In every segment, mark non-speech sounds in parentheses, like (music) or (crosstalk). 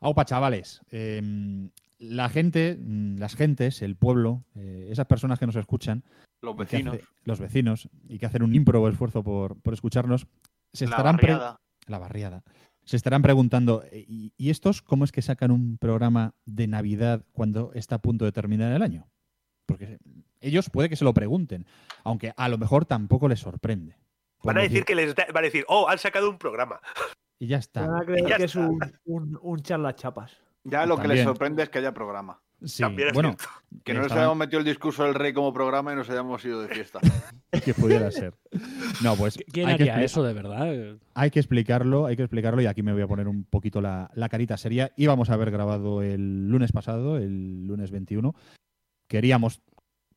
Aupa, chavales. Em, la gente, mm, las gentes, el pueblo, eh, esas personas que nos escuchan, Los vecinos. hace- los vecinos, y que hacen un ímprobo esfuerzo por, por escucharnos, se La estarán barriada. la barriada. Se estarán preguntando, "Eh, ¿y, y estos cómo es que sacan un programa de Navidad cuando está a punto de terminar el año? Porque ellos puede que se lo pregunten, aunque a lo mejor tampoco les sorprende. Van a decir decir- que les da- van a decir, oh, han sacado un programa. Y ya está. Van a creer ya que es un, un, un charlachapas. Ya lo que les sorprende es que haya programa. Sí, También es bueno, cierto. Que no nos hayamos metido el discurso del rey como programa y nos hayamos ido de fiesta. (laughs) que pudiera ser. No, pues ¿Quién hay que, haría expli- eso de verdad? hay que explicarlo, hay que explicarlo y aquí me voy a poner un poquito la, la carita seria. Íbamos a haber grabado el lunes pasado, el lunes 21. Queríamos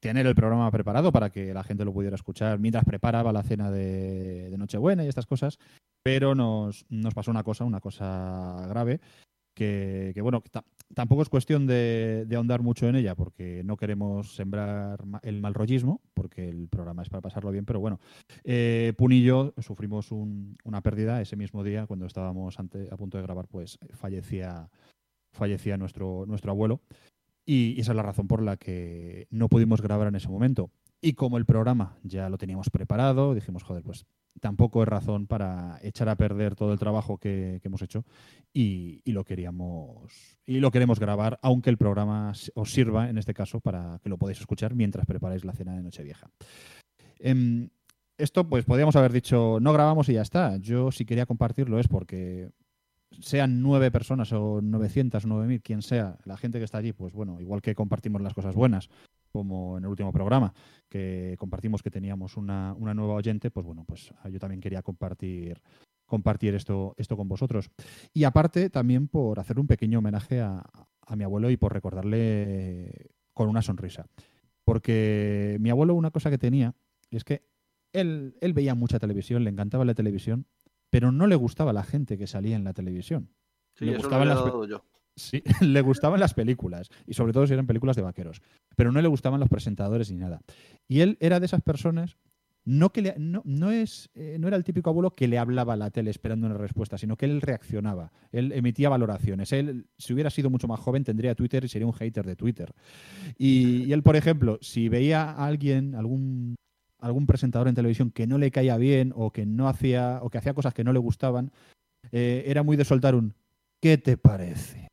tener el programa preparado para que la gente lo pudiera escuchar mientras preparaba la cena de, Nochebuena y estas cosas, pero nos, nos pasó una cosa, una cosa grave, que, bueno, tampoco es cuestión de, ahondar mucho en ella, porque no queremos sembrar el mal rollismo, porque el programa es para pasarlo bien, pero bueno, eh, y yo sufrimos un- una pérdida ese mismo día cuando estábamos a punto de grabar, pues fallecía, fallecía nuestro, nuestro abuelo. Y esa es la razón por la que no pudimos grabar en ese momento. Y como el programa ya lo teníamos preparado, dijimos, joder, pues tampoco es razón para echar a perder todo el trabajo que, hemos hecho y, lo queríamos y lo queremos grabar, aunque el programa os sirva en este caso para que lo podáis escuchar mientras preparáis la cena de Nochevieja. Em, esto, pues podríamos haber dicho, no grabamos y ya está. Yo si quería compartirlo es porque sean nueve personas o 900 o 9000, quien sea, la gente que está allí, pues bueno, igual que compartimos las cosas buenas, como en el último programa, que compartimos que teníamos una, una nueva oyente, pues bueno, pues ah, yo también quería compartir compartir esto, esto con vosotros. Y aparte, también por hacer un pequeño homenaje a, a mi abuelo y por recordarle con una sonrisa. Porque mi abuelo una cosa que tenía es que él, él veía mucha televisión, le encantaba la televisión, pero no le gustaba la gente que salía en la televisión. Sí, Le eso lo gustaban las yo. Sí, (laughs) le gustaban las películas, y sobre todo si eran películas de vaqueros, pero no le gustaban los presentadores ni nada. Y él era de esas personas, no, que le- no, no, es, eh, no era el típico abuelo que le hablaba a la tele esperando una respuesta, sino que él reaccionaba, él emitía valoraciones. Él, si hubiera sido mucho más joven, tendría Twitter y sería un hater de Twitter. Y, y él, por ejemplo, si veía a alguien, algún, algún presentador en televisión que no le caía bien o que no hacía, o que hacía cosas que no le gustaban, eh, era muy de soltar un ¿qué te parece?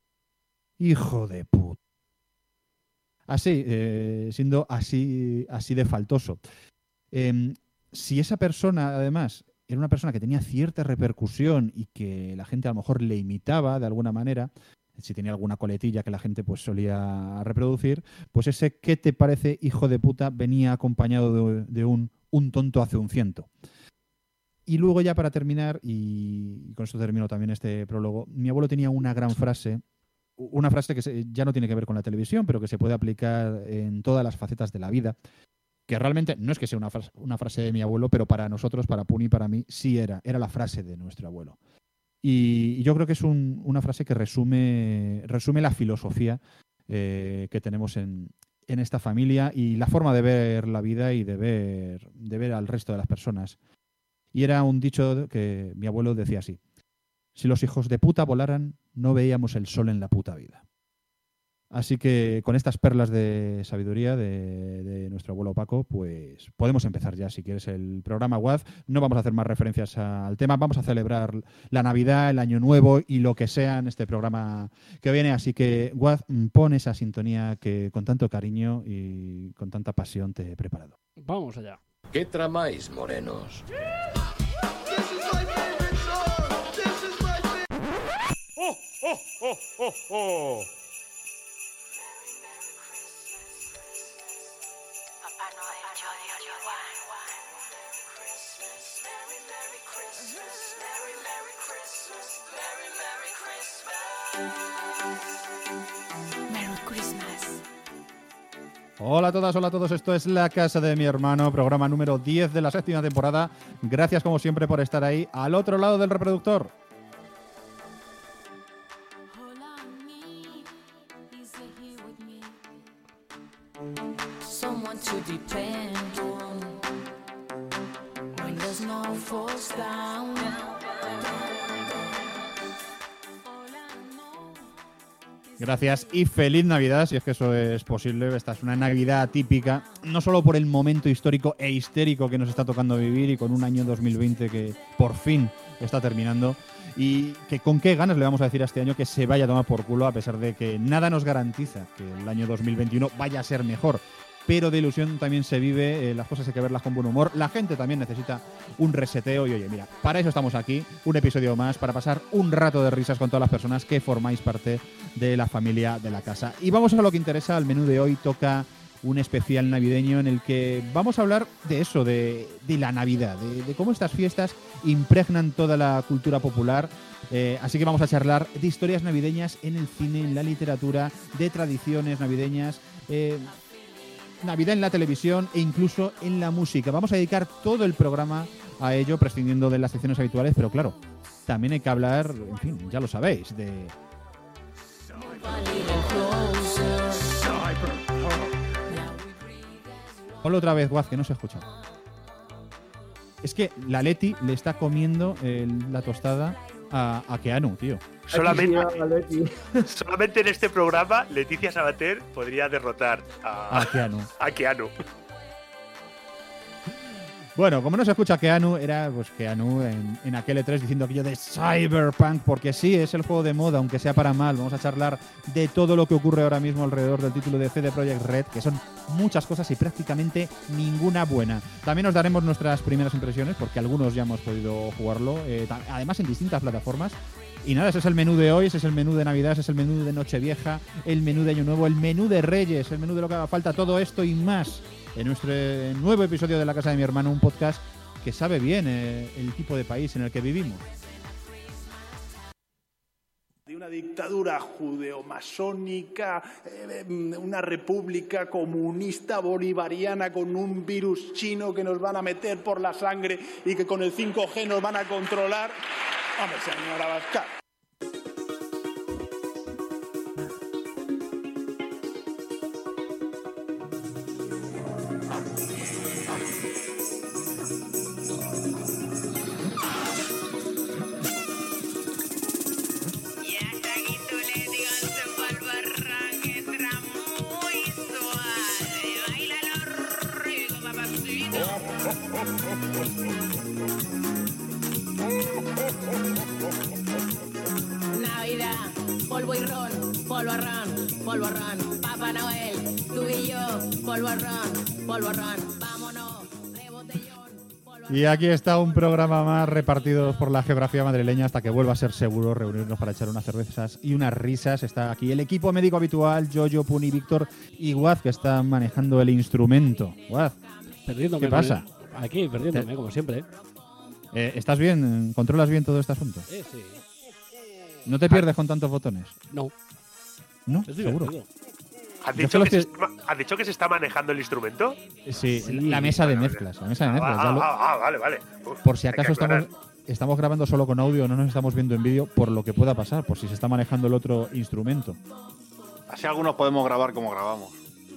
Hijo de puta. Así, eh, siendo así, así de faltoso. Em, si esa persona, además, era una persona que tenía cierta repercusión y que la gente a lo mejor le imitaba de alguna manera, si tenía alguna coletilla que la gente pues solía reproducir, pues ese ¿qué te parece, hijo de puta? venía acompañado de, un un tonto hace un ciento. Y luego ya para terminar, y con esto termino también este prólogo, mi abuelo tenía una gran frase, una frase que ya no tiene que ver con la televisión, pero que se puede aplicar en todas las facetas de la vida, que realmente no es que sea una frase, una frase de mi abuelo, pero para nosotros, para Puni para mí, sí era, era la frase de nuestro abuelo. Y, yo creo que es un- una frase que resume, resume la filosofía eh, que tenemos en, en esta familia y la forma de ver la vida y de ver, de ver al resto de las personas. Y era un dicho que mi abuelo decía así. Si los hijos de puta volaran, no veíamos el sol en la puta vida. Así que con estas perlas de sabiduría de, de nuestro abuelo Paco, pues podemos empezar ya, si quieres, el programa WAZ. No vamos a hacer más referencias al tema, vamos a celebrar la Navidad, el Año Nuevo y lo que sea en este programa que viene. Así que, mm, pon esa sintonía que con tanto cariño y con tanta pasión te he preparado. Vamos allá. ¿Qué tramáis, morenos? ¡Oh, oh, oh, oh, oh! Hola a todas, hola a todos. Esto es La Casa de mi Hermano, programa número 10 de la séptima temporada. Gracias como siempre por estar ahí al otro lado del reproductor. Gracias y feliz Navidad, si es que eso es posible. Esta es una Navidad típica, no solo por el momento histórico e histérico que nos está tocando vivir y con un año 2020 que por fin está terminando. Y que con qué ganas le vamos a decir a este año que se vaya a tomar por culo, a pesar de que nada nos garantiza que el año 2021 vaya a ser mejor. Pero de ilusión también se vive, eh, las cosas hay que verlas con buen humor. La gente también necesita un reseteo y oye, mira, para eso estamos aquí, un episodio más, para pasar un rato de risas con todas las personas que formáis parte de la familia de la casa. Y vamos a lo que interesa, el menú de hoy toca un especial navideño en el que vamos a hablar de eso, de, de la Navidad, de, de cómo estas fiestas impregnan toda la cultura popular. Eh, así que vamos a charlar de historias navideñas en el cine, en la literatura, de tradiciones navideñas. eh, Navidad en la televisión e incluso en la música. Vamos a dedicar todo el programa a ello, prescindiendo de las secciones habituales, pero claro, también hay que hablar, en fin, ya lo sabéis, de A little closer. Now we breathe as Ponlo otra vez, Guaz, que no se escucha. Es que la Leti le está comiendo la tostada a Keanu, tío. (laughs) Solamente, en este programa Leticia Sabater podría derrotar A a, Keanu. a Keanu. Bueno, como no se escucha Keanu, era pues Keanu en, en aquel E3 diciendo aquello de Cyberpunk, porque sí, es el juego de moda, aunque sea para mal. Vamos a charlar de todo lo que ocurre ahora mismo alrededor del título de CD Projekt Red, que son muchas cosas y prácticamente ninguna buena. También nos daremos nuestras primeras impresiones, porque algunos ya hemos podido jugarlo, eh, además en distintas plataformas. Y nada, ese es el menú de hoy, ese es el menú de Navidad, ese es el menú de Nochevieja, el menú de Año Nuevo, el menú de Reyes, el menú de lo que haga falta, todo esto y más en nuestro nuevo episodio de La Casa de mi Hermano, un podcast que sabe bien eh, el tipo de país en el que vivimos. Una dictadura judeomasónica, eh, una república comunista bolivariana con un virus chino que nos van a meter por la sangre y que con el 5G nos van a controlar. Hombre, señora Abascal. Vámonos, Y aquí está un programa más repartido por la geografía madrileña hasta que vuelva a ser seguro reunirnos para echar unas cervezas y unas risas. Está aquí el equipo médico habitual, Jojo, Puni, Víctor y Guaz, que están manejando el instrumento. Guaz, Perdiéndome. ¿Qué pasa? Aquí, perdiéndome, como siempre. eh, ¿estás bien? ¿Controlas bien todo este asunto? Eh, sí. ¿No te pierdes con tantos botones? No, ¿No? es ¿Seguro? divertido. ¿Has dicho, que se está, ¿Has dicho que se está manejando el instrumento? Sí, la mesa de mezclas. La mesa de Ah, mezclas. ah, lo- ah, ah, vale, vale. Uf, por si acaso estamos, grabando solo con audio, no nos estamos viendo en vídeo, por lo que pueda pasar, por si se está manejando el otro instrumento. Así algunos podemos grabar como grabamos.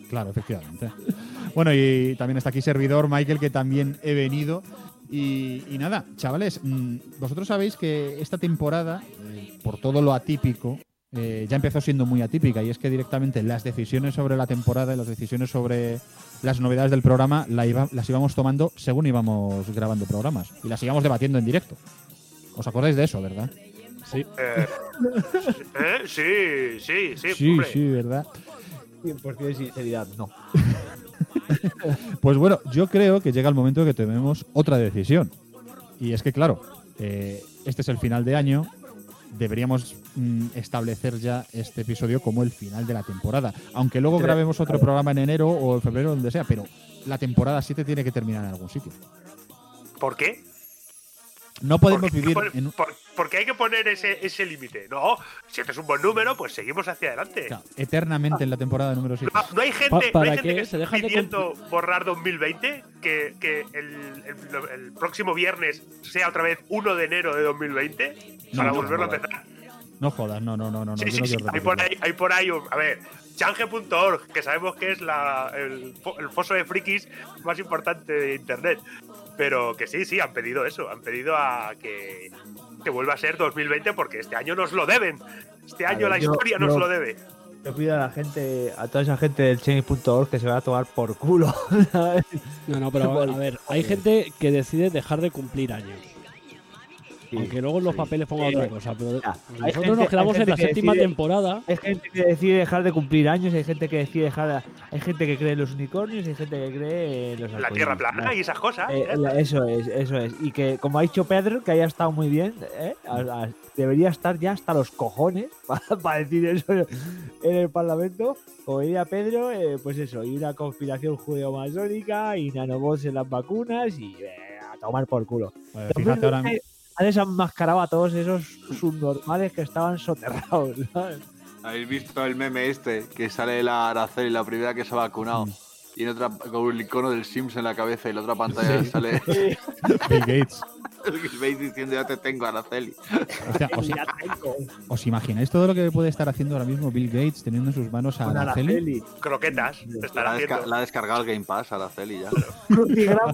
Claro, efectivamente. (laughs) Bueno, y también está aquí servidor Michael, que también he venido. Y, y nada, chavales, mm, vosotros sabéis que esta temporada, eh, por todo lo atípico, eh, ya empezó siendo muy atípica. Y es que directamente las decisiones sobre la temporada y las decisiones sobre las novedades del programa la iba- las íbamos tomando según íbamos grabando programas. Y las íbamos debatiendo en directo. ¿Os acordáis de eso, verdad? Sí. Eh, ¿eh? Sí, sí, sí, sí, hombre. sí, ¿verdad? 100% de sinceridad, no. (laughs) Pues bueno, yo creo que llega el momento de que tomemos otra decisión. Y es que, claro, eh, este es el final de año. Deberíamos mm, establecer ya este episodio como el final de la temporada. Aunque luego grabemos otro programa en enero o en febrero, donde sea, pero la temporada 7 tiene que terminar en algún sitio. ¿Por qué? No podemos ¿Por qué, vivir por- en un- por- por qué hay que poner ese, ese límite? No, si este es un buen número, pues seguimos hacia adelante. claro, eternamente en la temporada número 7. No, no hay gente, no hay ¿para gente que Se esté dejan de pidiendo borrar 2020, que, que el, el- el próximo viernes sea otra vez 1 de enero de 2020 No, para no, volverlo no, a empezar. No jodas, no, no, no, no. sí, sí, no sí, quiero hay por ahí, hay por ahí un, a ver, change.org, que sabemos que es la, el foso de frikis más importante de internet. Pero que sí, sí, han pedido eso, han pedido a que, que vuelva a ser 2020 porque este año nos lo deben. Este año ver, la yo- historia nos yo- lo debe. Yo pido a la gente, a toda esa gente del change.org que se va a tomar por culo. (laughs) ¿sabes? No, no, pero a ver, hay gente que decide dejar de cumplir años. Sí, Aunque luego en los sí. papeles ponga Sí. otra cosa. Pero Ya, nosotros gente- nos quedamos en la que séptima decide- temporada. Hay gente que decide dejar de cumplir años, hay gente que decide dejar, hay gente que cree en los unicornios, hay gente que cree en los La arcoíris. tierra plana y esas cosas. Eh, ¿eh? la- eso es, eso es. Y que, como ha dicho Pedro, que haya estado muy bien, ¿eh? A- a- debería estar ya hasta los cojones (laughs) para, decir eso en el Parlamento. Como diría Pedro, eh, pues eso, y una conspiración judeo-masónica y nanobots en las vacunas y eh, a tomar por culo. Eh, fíjate ahora. Han desenmascarado a todos esos subnormales que estaban soterrados. ¿sabes? ¿Habéis visto el meme este? Que sale la Araceli, la primera que se ha vacunado. Y en otra, con un icono del Sims en la cabeza y en la otra pantalla sale (laughs) Bill Gates. (laughs) veis diciendo ya te tengo, Araceli. Hostia, (laughs) ¿os, Ya tengo os imagináis todo lo que puede estar haciendo ahora mismo Bill Gates teniendo en sus manos a Araceli? Araceli. Croquetas. Te La, ha desca- la ha descargado el Game Pass, Araceli ya. Crucigramas.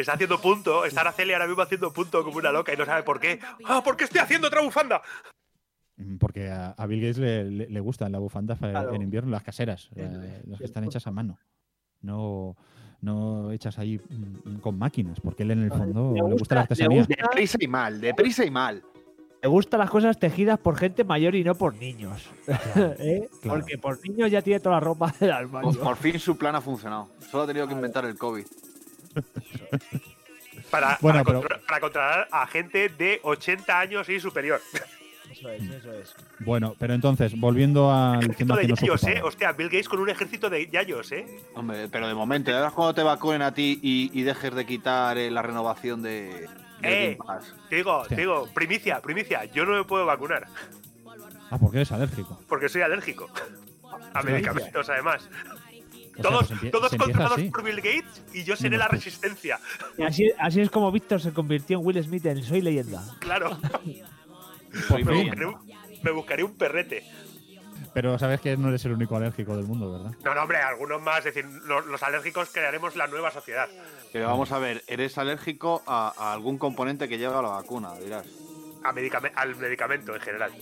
Está haciendo punto. Está Araceli ahora mismo haciendo punto como una loca y no sabe por qué. ¡Ah, porque estoy haciendo otra bufanda! Mm, Porque a, a Bill Gates le, le, le gustan las bufandas Claro. en invierno, las caseras, eh, las que están hechas a mano. No, no hechas ahí mm, con máquinas, porque él en el fondo Le le gusta la gusta- le artesanía. gusta- Deprisa y mal, deprisa y mal. Me gustan las cosas tejidas por gente mayor y no por niños. (laughs) ¿Eh? claro. Porque por niños ya tiene toda la ropa (laughs) del armario. Por, por fin su plan ha funcionado. Solo ha tenido que inventar el COVID. Para, Bueno, para, pero- para controlar a gente de 80 años y superior. Eso es, eso es. Bueno, pero entonces, volviendo al (laughs) Ejército tema de que nos yayos, ¿eh? Hostia, Bill Gates con un ejército de yayos, ¿eh? Hombre, pero de momento, ya verás cuando te vacunen a ti y, y dejes de quitar eh, la renovación de, de Eh. Game Pass. Te digo, te digo, primicia, primicia. Yo no me puedo vacunar Ah, porque eres alérgico. porque soy alérgico a medicamentos, además. Todos pues todos controlados por Bill Gates y yo seré Menos la tú. resistencia. Así, así es como Víctor se convirtió en Will Smith en Soy Leyenda. Claro. Por me, buscaré un, me buscaré un perrete. Pero sabes que no eres el único alérgico del mundo, ¿verdad? No, no, hombre, algunos más. Es decir, los, los alérgicos crearemos la nueva sociedad. Pero vamos a ver, eres alérgico a, a algún componente que lleva la vacuna, dirás. A medicame- al medicamento en general.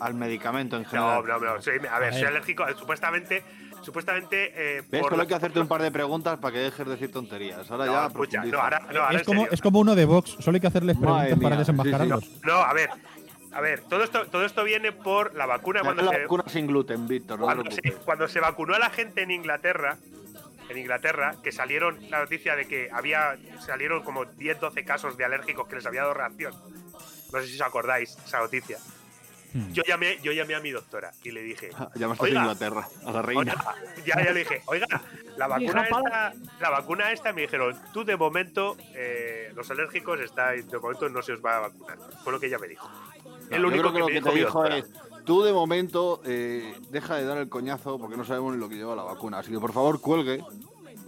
Al medicamento en No, general. no, no. soy- a ver, A soy ver. alérgico. eh, Supuestamente, supuestamente. Eh, ¿Ves? por Solo hay que hacerte un par de preguntas para que dejes de decir tonterías. Ahora No, ya. escucha, no, ahora, no, ahora es, como, serio. es como uno de Vox, solo hay que hacerles Madre preguntas para desenmascararlos. sí, No, a ver. A ver, todo esto, todo esto viene por la vacuna cuando la se, vacuna sin gluten, Víctor, no cuando, se, cuando se vacunó a la gente en Inglaterra, en Inglaterra, que salieron la noticia de que había salieron como 10, 12 casos de alérgicos que les había dado reacción. No sé si os acordáis esa noticia. Hmm. Yo llamé, yo llamé a mi doctora y le dije, Llamaste a Oiga. Inglaterra, a la reina. Oiga, ya, ya le dije, oiga, la vacuna esta, la vacuna esta me dijeron, tú de momento, eh, los alérgicos está, de momento no se os va a vacunar. Fue lo que ella me dijo. No, es lo yo único creo que, lo me que dijo te mi dijo doctora. es, tú de momento eh, deja de dar el coñazo porque no sabemos ni lo que lleva la vacuna. Así que por favor cuelgue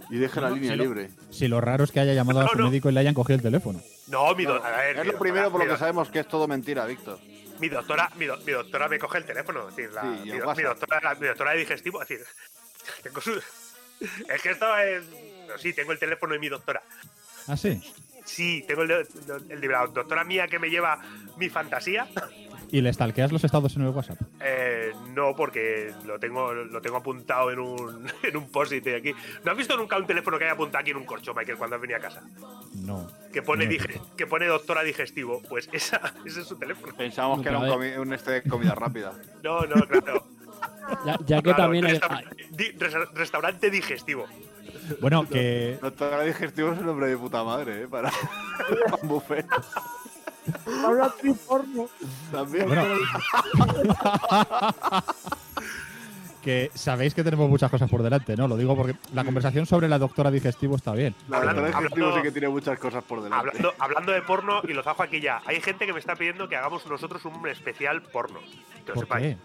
y deje la línea si lo- libre. Si lo raro es que haya llamado a No, su no. médico y le hayan cogido el teléfono. No, mi, do- No, a ver, es mi lo primero doctora- por lo que sabemos que es todo mentira, Víctor. Mi doctora, mi, do- mi doctora me coge el teléfono. Es decir, la, Sí, mi, doctora, la- mi doctora de digestivo. Es decir, (laughs) tengo su- es que esto es. Sí, tengo el teléfono de mi doctora. Ah, sí. Sí, tengo el el de la doctora mía que me lleva mi fantasía. ¿Y le stalkeas los estados en el WhatsApp? Eh, no, porque lo tengo, lo tengo apuntado en un, (laughs) en un post-it de aquí. ¿No has visto nunca un teléfono que haya apuntado aquí en un corcho, Michael, cuando has venido a casa? No. Que pone, No que pone doctora digestivo. Pues esa, (laughs) ese es su teléfono. Pensamos que era un, Nunca, comi- un este de comida rápida. (laughs) No, no, claro. Ya, ya que Claro, también hay, di- restaurante digestivo. Bueno, que Doctora digestivo es un nombre de puta madre, ¿eh? Para, para un buffet. Ahora actriz porno. También. Bueno. que sabéis que tenemos muchas cosas por delante, ¿no? Lo digo porque la conversación sobre la doctora digestivo está bien. La Hablando- doctora digestivo hablando- sí que tiene muchas cosas por delante. Hablando, hablando de porno, y lo zajo aquí ya, hay gente que me está pidiendo que hagamos nosotros un especial porno. Que lo ¿Por sepáis. qué?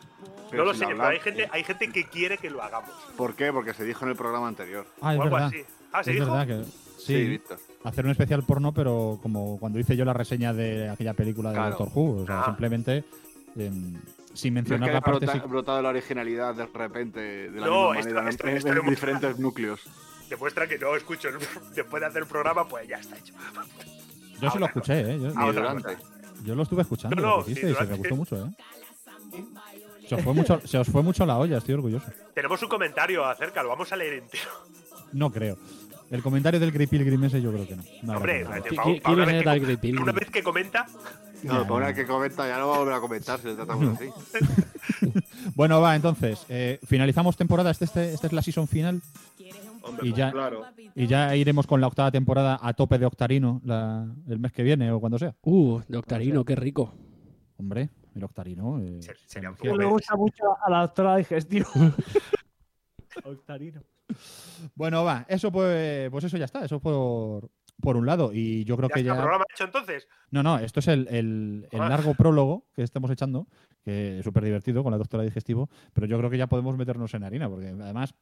Pero No lo sé, pero hay gente, hay gente que quiere que lo hagamos. ¿Por qué? Porque se dijo en el programa anterior. Ah, es o algo verdad. así. Ah, ¿se es dijo? verdad que Sí, sí, Víctor. Hacer un especial porno, pero como cuando hice yo la reseña de aquella película de Claro. Doctor Who, o sea, Ah. simplemente em, sin No es mencionar que la parte brota- psic- brotado la originalidad de repente de la No, misma esto- manera esto- en, diferentes núcleos. Demuestra que no escucho. el- (laughs) Después de hacer el programa, pues ya está hecho. Yo sí lo escuché, ¿eh? Yo, Ah, lo estuve escuchando No, no, lo que sí, hiciste y se me gustó mucho, ¿eh? (laughs) Se os fue mucho, se os fue mucho la olla, estoy orgulloso. Tenemos un comentario acerca, lo vamos a leer entero. No creo. El comentario del Grey Pilgrim ese yo creo que no. Hombre, problema. pa- ¿Qui- pa- qui- pa una quién vez que Grey Pilgrim? una vez que comenta, No, para una que comenta ya no va a volver a comentar si le tratamos así. (laughs) Bueno, va, entonces. eh, finalizamos temporada. Este, este, esta es la season final. Hombre, Y ya- claro. Y ya iremos con la octava temporada a tope de Octarino la- el mes que viene o cuando sea. Uh, Doctarino, qué rico. Hombre, el Octarino. eh, Se- sería un poco Me gusta mucho a la doctora digestivo. (laughs) Octarino. Bueno, va, eso pues, pues eso ya está, eso por, por un lado. Y yo creo ya que está, ya. programa hecho entonces. No, no, esto es el, el- el Ah. largo prólogo que estamos echando, que es súper divertido con la doctora digestivo, pero yo creo que ya podemos meternos en harina, porque además,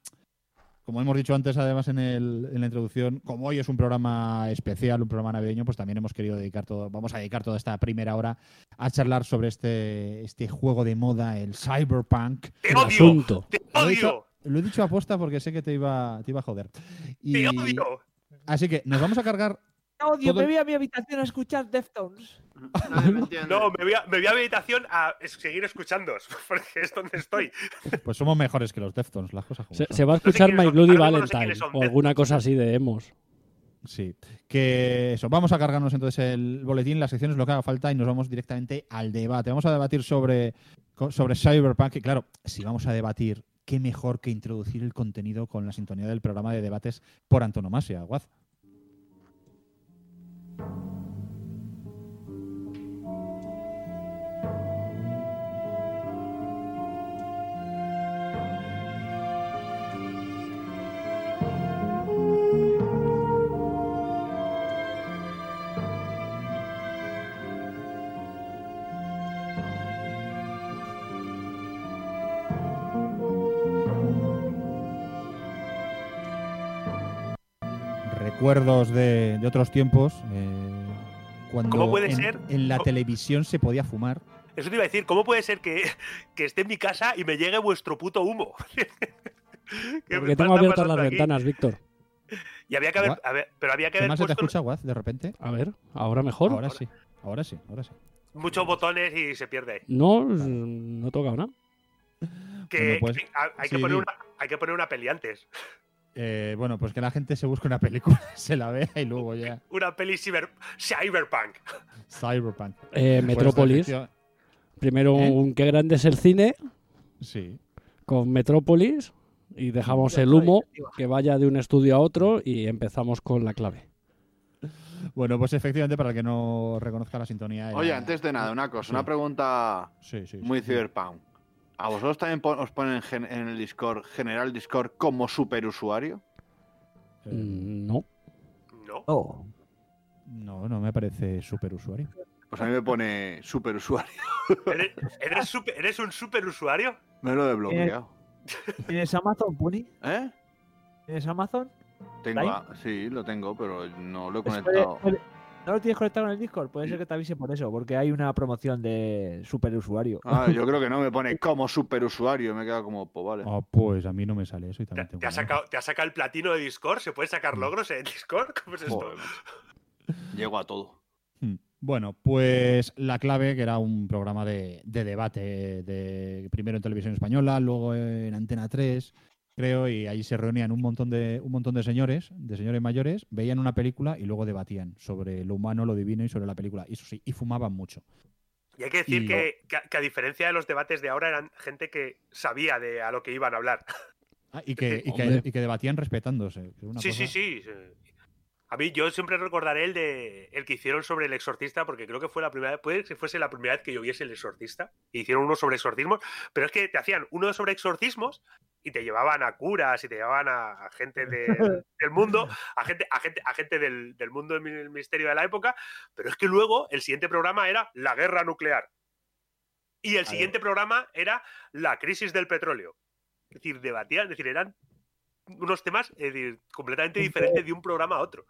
como hemos dicho antes, además en, el- en la introducción, como hoy es un programa especial, un programa navideño, pues también hemos querido dedicar todo, vamos a dedicar toda esta primera hora a charlar sobre este, este juego de moda, el cyberpunk. ¡Te El odio! asunto. ¡Te odio! Lo he dicho a posta porque sé que te iba, te iba a joder. Y- ¡Te odio! Así que nos vamos a cargar. Odio, Todo me voy a mi habitación a escuchar Deftones. (laughs) No, me voy, a, me voy a mi habitación a seguir escuchándoos, (laughs) porque es donde estoy. Pues somos mejores que los Deftones, las cosas Se, se va a escuchar My Bloody no sé Valentine quiénes son. o alguna cosa así de emos. Sí. Que eso, vamos a cargarnos entonces el boletín, las secciones, lo que haga falta y nos vamos directamente al debate. Vamos a debatir sobre, sobre Cyberpunk. Y claro, si vamos a debatir, qué mejor que introducir el contenido con la sintonía del programa de debates por antonomasia, Guaz. Recuerdos de, de otros tiempos. eh, cuando ¿Cómo puede en, ser? en la ¿Cómo- televisión se podía fumar. Eso te iba a decir, ¿cómo puede ser que, que esté en mi casa y me llegue vuestro puto humo? (laughs) ¿Qué Porque tengo abiertas las aquí? ventanas, Víctor. Y había que haber, Gua- a ver, pero había que ¿Qué haber más se te puesto escucha, Guaz, de repente? A ver, ahora mejor. Ahora sí, ahora sí, ahora sí. muchos botones y se pierde. No, no he tocado nada. Que, Bueno, pues, que hay, que poner una, hay que poner una peli antes. Eh, bueno, pues que la gente se busque una película, (laughs) se la vea y luego ya. Una peli ciber, cyberpunk. Cyberpunk. Eh, Pues, Metrópolis. efectiva- Primero, ¿Eh? un qué grande es el cine Sí. con Metrópolis y dejamos el humo que vaya de un estudio a otro y empezamos con la clave. Bueno, pues efectivamente, para el que no reconozca la sintonía. era- Oye, antes de nada, una cosa, Sí. una pregunta Sí, sí. sí. muy cyberpunk. ¿A vosotros también pon- os ponen en el Discord, general Discord, como superusuario? Eh, Mm, No. No. Oh. no, no me parece super usuario. Pues a mí me pone superusuario. (laughs) ¿Eres, eres, super- eres un superusuario? Me lo he desbloqueado. ¿Tienes Amazon, Puni? ¿Eh? ¿Tienes Amazon? Tengo, sí, lo tengo, pero no lo he Pues conectado. ¿No lo tienes conectado en el Discord? Puede ser que te avise por eso, porque hay una promoción de superusuario. Ah, yo (laughs) creo que no me pone como superusuario. Me he quedado como, pues vale. Ah, pues a mí no me sale eso y ¿Te, también tengo te ha sacado, ¿Te ha sacado el platino de Discord? ¿Se pueden sacar logros en Discord? ¿Cómo es esto? (laughs) Llego a todo. Hmm. Bueno, pues La Clave, que era un programa de, de debate, de primero en televisión española, luego en Antena 3, creo, y ahí se reunían un montón de un montón de señores, de señores mayores, veían una película y luego debatían sobre lo humano, lo divino y sobre la película. Y eso sí, y fumaban mucho. Y hay que decir Y- que, que a- que a diferencia de los debates de ahora, eran gente que sabía de a lo que iban a hablar. Ah, y, que, y, que, Hombre. y que debatían respetándose. que es una Sí, cosa- sí, sí, sí. A mí yo siempre recordaré el de el que hicieron sobre el exorcista, porque creo que fue la primera vez, puede que fuese la primera vez que yo viese el exorcista. Hicieron uno sobre exorcismos, pero es que te hacían uno sobre exorcismos y te llevaban a curas y te llevaban a, a gente de- (laughs) del mundo, a gente, a gente, a gente del, del mundo del misterio de la época. Pero es que luego el siguiente programa era la guerra nuclear. Y el siguiente programa era la crisis del petróleo. Es decir, debatían, es decir, eran unos temas decir, completamente diferentes de un programa a otro.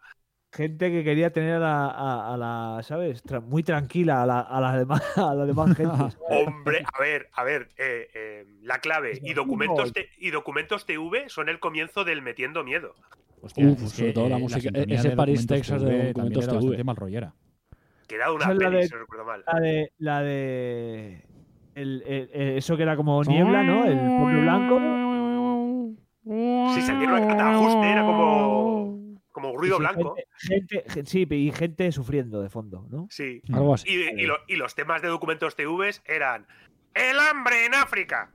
Gente que quería tener a la, a, a la ¿sabes? Tra- muy tranquila a la, a la (laughs) demás, (laughs) a la demás gente. ¿sabes? Hombre, a ver, a ver, eh, eh, la clave y documentos, y documentos TV son el comienzo del metiendo miedo. Hostia, Uf, es sobre todo la música- sintonía ese de Paris, Texas de TV Documentos era TV. mal rollera. Que era una Esa la peli, de- si no recuerdo mal. La de. La de. el- el- el- eso que era como niebla, ¿no? El fondo blanco. Sí, salieron cada ajuste, era como, como ruido Sí, sí, blanco. Gente, gente- gen- sí, y gente sufriendo de fondo, ¿no? Sí. Algo así. Y, y lo- y los temas de documentos TVs eran El hambre en África.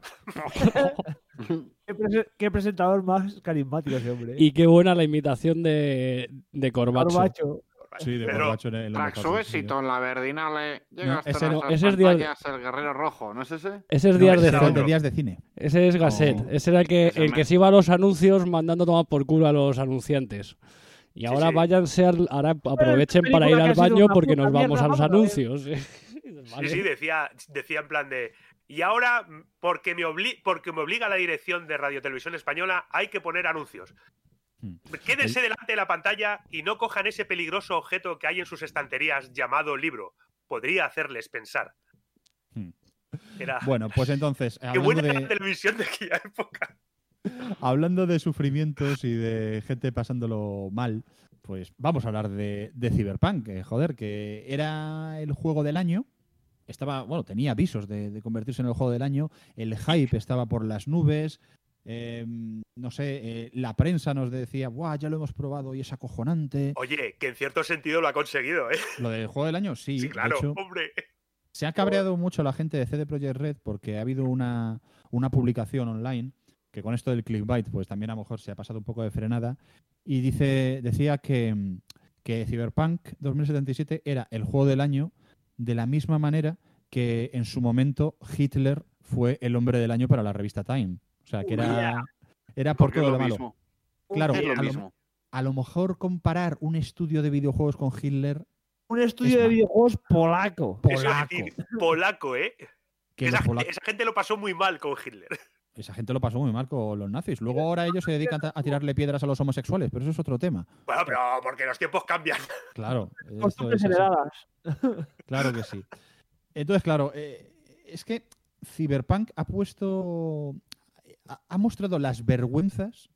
¿Qué, prese- qué presentador más carismático ese hombre. ¿eh? Y qué buena la imitación de, de Corbacho. Corbacho. Sí, de Pero- borracho en Track su éxito en la Verdinale. Llega hasta ese no, nuestras ese es el guerrero rojo, ¿no es ese? Ese es No, Días ese de días de cine. Ese es Gasset. Oh. Ese era el que, Ese el que se iba a los anuncios mandando tomar por culo a los anunciantes. Y ahora sí. váyanse, al- ahora aprovechen para ir al baño porque nos vamos a los vamos a ver. anuncios. (laughs) Sí, sí, decía, decía en plan de. Y ahora, porque me, obli- porque me obliga la dirección de Radio Televisión Española, hay que poner anuncios. Hmm. Quédense delante de la pantalla y no cojan ese peligroso objeto que hay en sus estanterías llamado libro. Podría hacerles pensar. Hmm. Era. (laughs) Bueno, pues entonces, (laughs) qué hablando buena de, la televisión de aquella época. (laughs) hablando de sufrimientos y de gente pasándolo mal, pues vamos a hablar de, de Cyberpunk, que joder, que era el juego del año. Estaba, bueno, tenía avisos de, de convertirse en el juego del año. El hype estaba por las nubes. Eh, no sé, eh, la prensa nos decía, Buah, ya lo hemos probado y es acojonante. Oye, que en cierto sentido lo ha conseguido, ¿eh? Lo del juego del año, sí. Sí, claro, hecho, hombre. Se ha cabreado mucho la gente de CD Projekt Red porque ha habido una, una publicación online que con esto del clickbait pues también a lo mejor se ha pasado un poco de frenada y dice decía que, que Cyberpunk 2077 era el juego del año de la misma manera que en su momento Hitler fue el hombre del año para la revista Time. O sea, que era, era por Porque es todo lo lo malo. mismo. Claro, es lo a lo- mismo. a lo mejor comparar un estudio de videojuegos con Hitler Un estudio Es de videojuegos polaco. Polaco. decir, polaco, ¿eh? que esa, gente lo pasó muy mal con Hitler. Esa gente lo pasó muy mal con los nazis. Luego ahora ellos se dedican a tirarle piedras a los homosexuales, pero eso es otro tema. Bueno, pero porque los tiempos cambian. Claro. Costumbres es heredadas. Claro que sí. Entonces, claro, eh, es que Cyberpunk ha puesto. Ha, mostrado las vergüenzas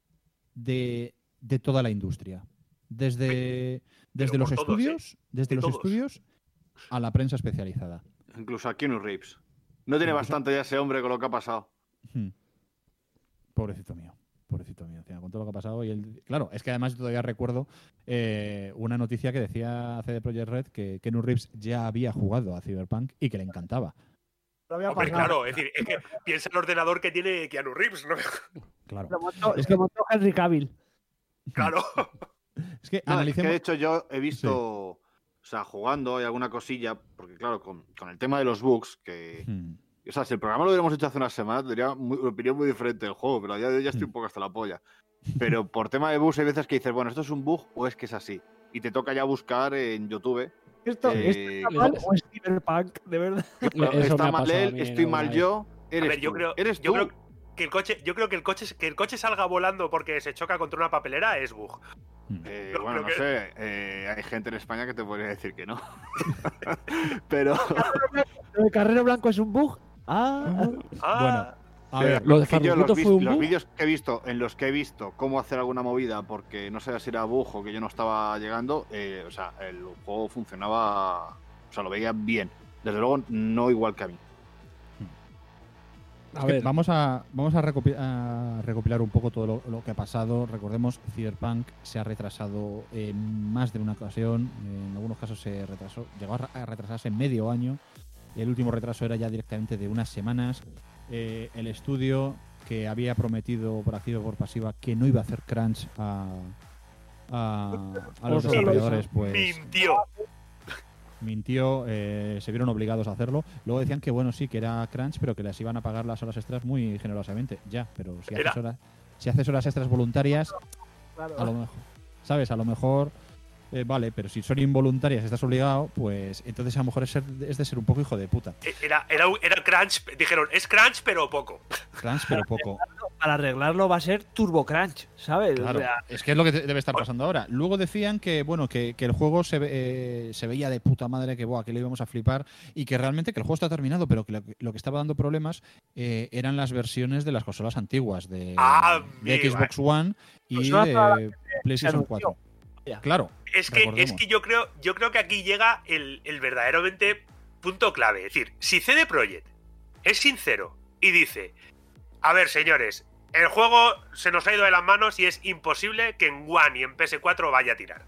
de, de toda la industria. Desde, desde los todos, ¿eh? estudios, desde De los todos. estudios a la prensa especializada. Incluso a Keanu Reeves. No tiene Incluso- bastante ya ese hombre con lo que ha pasado. Hmm. Pobrecito mío. Pobrecito mío, con todo lo que ha pasado. Y él, claro, es que además yo todavía recuerdo eh, una noticia que decía CD Projekt Red que Keanu Reeves ya había jugado a Cyberpunk y que le encantaba. Lo había Hombre, pasado. claro, es decir, es que piensa el ordenador que tiene Keanu Reeves, ¿no? (laughs) Claro. Lo montó, Es que- montó Henry Cavill. Claro. (laughs) Es que No, es que de hecho yo he visto, o sea, jugando y alguna cosilla, porque claro, con, con el tema de los bugs, que, Hmm. o sea, si el programa lo hubiéramos hecho hace unas semanas, tendría muy- una opinión muy diferente del juego, pero ya, ya estoy un poco hasta la polla. Pero (laughs) por tema de bugs hay veces que dices, bueno, ¿esto es un bug o es que es así? Y te toca ya buscar en YouTube. ¿Esto, Eh, ¿esto está mal o es Cyberpunk? De verdad. (laughs) Está mal él, mí estoy mal yo, eres A ver, yo creo, eres yo tú. creo que el coche, yo creo que el coche, que el coche salga volando porque se choca contra una papelera es bug. Hmm. Eh, bueno, no que- sé, eh, hay gente en España que te podría decir que no. (laughs) pero ¿Lo de Carrero Blanco es un bug? Ah, Ah, A ver, Lo de Es que yo Farruquito los, fue un los vídeos que he visto, en los que he visto cómo hacer alguna movida porque no sabía si era bug o que yo no estaba llegando, eh, o sea, el juego funcionaba, o sea, lo veía bien. Desde luego, no igual que a mí. A Es que ver, vamos a, vamos a, recopi- a recopilar un poco todo lo, lo que ha pasado. Recordemos, Cyberpunk se ha retrasado en más de una ocasión. En algunos casos se retrasó, llegó a retrasarse medio año. El último retraso era ya directamente de unas semanas. Eh, el estudio que había prometido por activa por pasiva que no iba a hacer crunch a, a, a los desarrolladores, pues mintió. mintió, eh, se vieron obligados a hacerlo. Luego decían que bueno, sí, que era crunch, pero que les iban a pagar las horas extras muy generosamente. Ya, pero si haces horas, si haces horas extras voluntarias, claro. a lo mejor, ¿sabes? A lo mejor, eh, vale, pero si son involuntarias y estás obligado, pues entonces a lo mejor es, ser- es de ser un poco hijo de puta. Era, era, un- era crunch, dijeron, es crunch pero poco. Crunch, pero poco. (laughs) Para arreglarlo va a ser Turbo Crunch, ¿sabes? O Claro, sea, es que es lo que te- debe estar pasando ahora. Luego decían que bueno que, que el juego se, ve- eh, se veía de puta madre, que buah, que le íbamos a flipar y que realmente que el juego está terminado, pero que lo, que- lo que estaba dando problemas eh, eran las versiones de las consolas antiguas de, Ah, de Xbox One y de PlayStation anunció. 4. Claro, Es que, es que yo creo, yo creo que aquí llega el, el verdaderamente punto clave. Es decir, si CD Projekt es sincero y dice, a ver señores, el juego se nos ha ido de las manos y es imposible que en One y en PS4 vaya a tirar.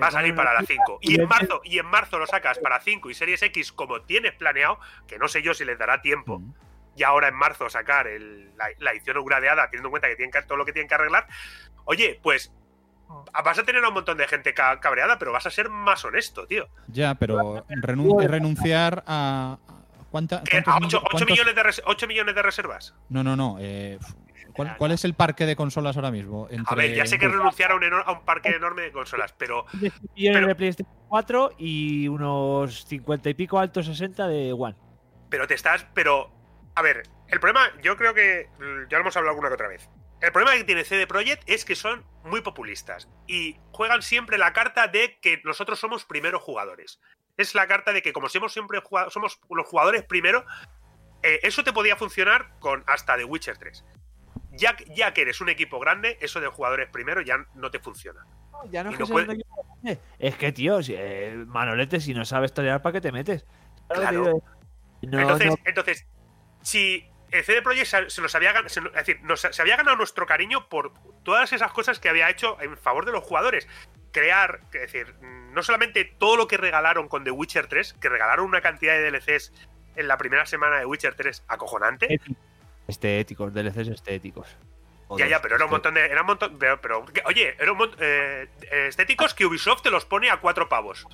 Va a salir para la 5. Y en marzo, y en marzo lo sacas para 5 y Series X como tienes planeado, que no sé yo si les dará tiempo. Mm. Y ahora en marzo sacar el- la, la edición upgradeada, teniendo en cuenta que tienen que, todo lo que tienen que arreglar. Oye, pues vas a tener a un montón de gente ca- cabreada, pero vas a ser más honesto, tío. Ya, pero renun- renunciar a. ¿cuánta- a mil- 8, cuántos- millones de res- 8 millones de reservas. No, no, no. eh, ¿cuál, cuál es el parque de consolas ahora mismo? A ver, ya sé que renunciar a un, eno- a un parque enorme de consolas, pero 10 millones Pero- de PlayStation 4 y unos 50 y pico altos 60 de One. pero te estás. Pero, a ver, el problema, yo creo que mm, ya lo hemos hablado alguna que otra vez. El problema que tiene CD Projekt es que son muy populistas y juegan siempre la carta de que nosotros somos primeros jugadores. Es la carta de que como somos siempre jugado- somos los jugadores primero, eh, eso te podía funcionar con hasta The Witcher 3. Ya, ya que eres un equipo grande, eso de jugadores primero ya no te funciona. Ya no es no que sea puede- un equipo grande. Es que, tío, si, eh, Manolete, si no sabes torear, ¿para qué te metes? ¿Sabes lo que Claro. No, entonces, no, entonces, si el CD Projekt se, se nos había ganado, es decir, nos- se había ganado nuestro cariño por todas esas cosas que había hecho en favor de los jugadores. Crear, es decir, no solamente todo lo que regalaron con The Witcher 3, que regalaron una cantidad de DLCs en la primera semana de Witcher 3 acojonante. Estéticos, DLCs estéticos. Ya, ya, pero era un montón de. Era un montón. Pero, oye, era un montón. eh, estéticos que Ubisoft te los pone a cuatro pavos.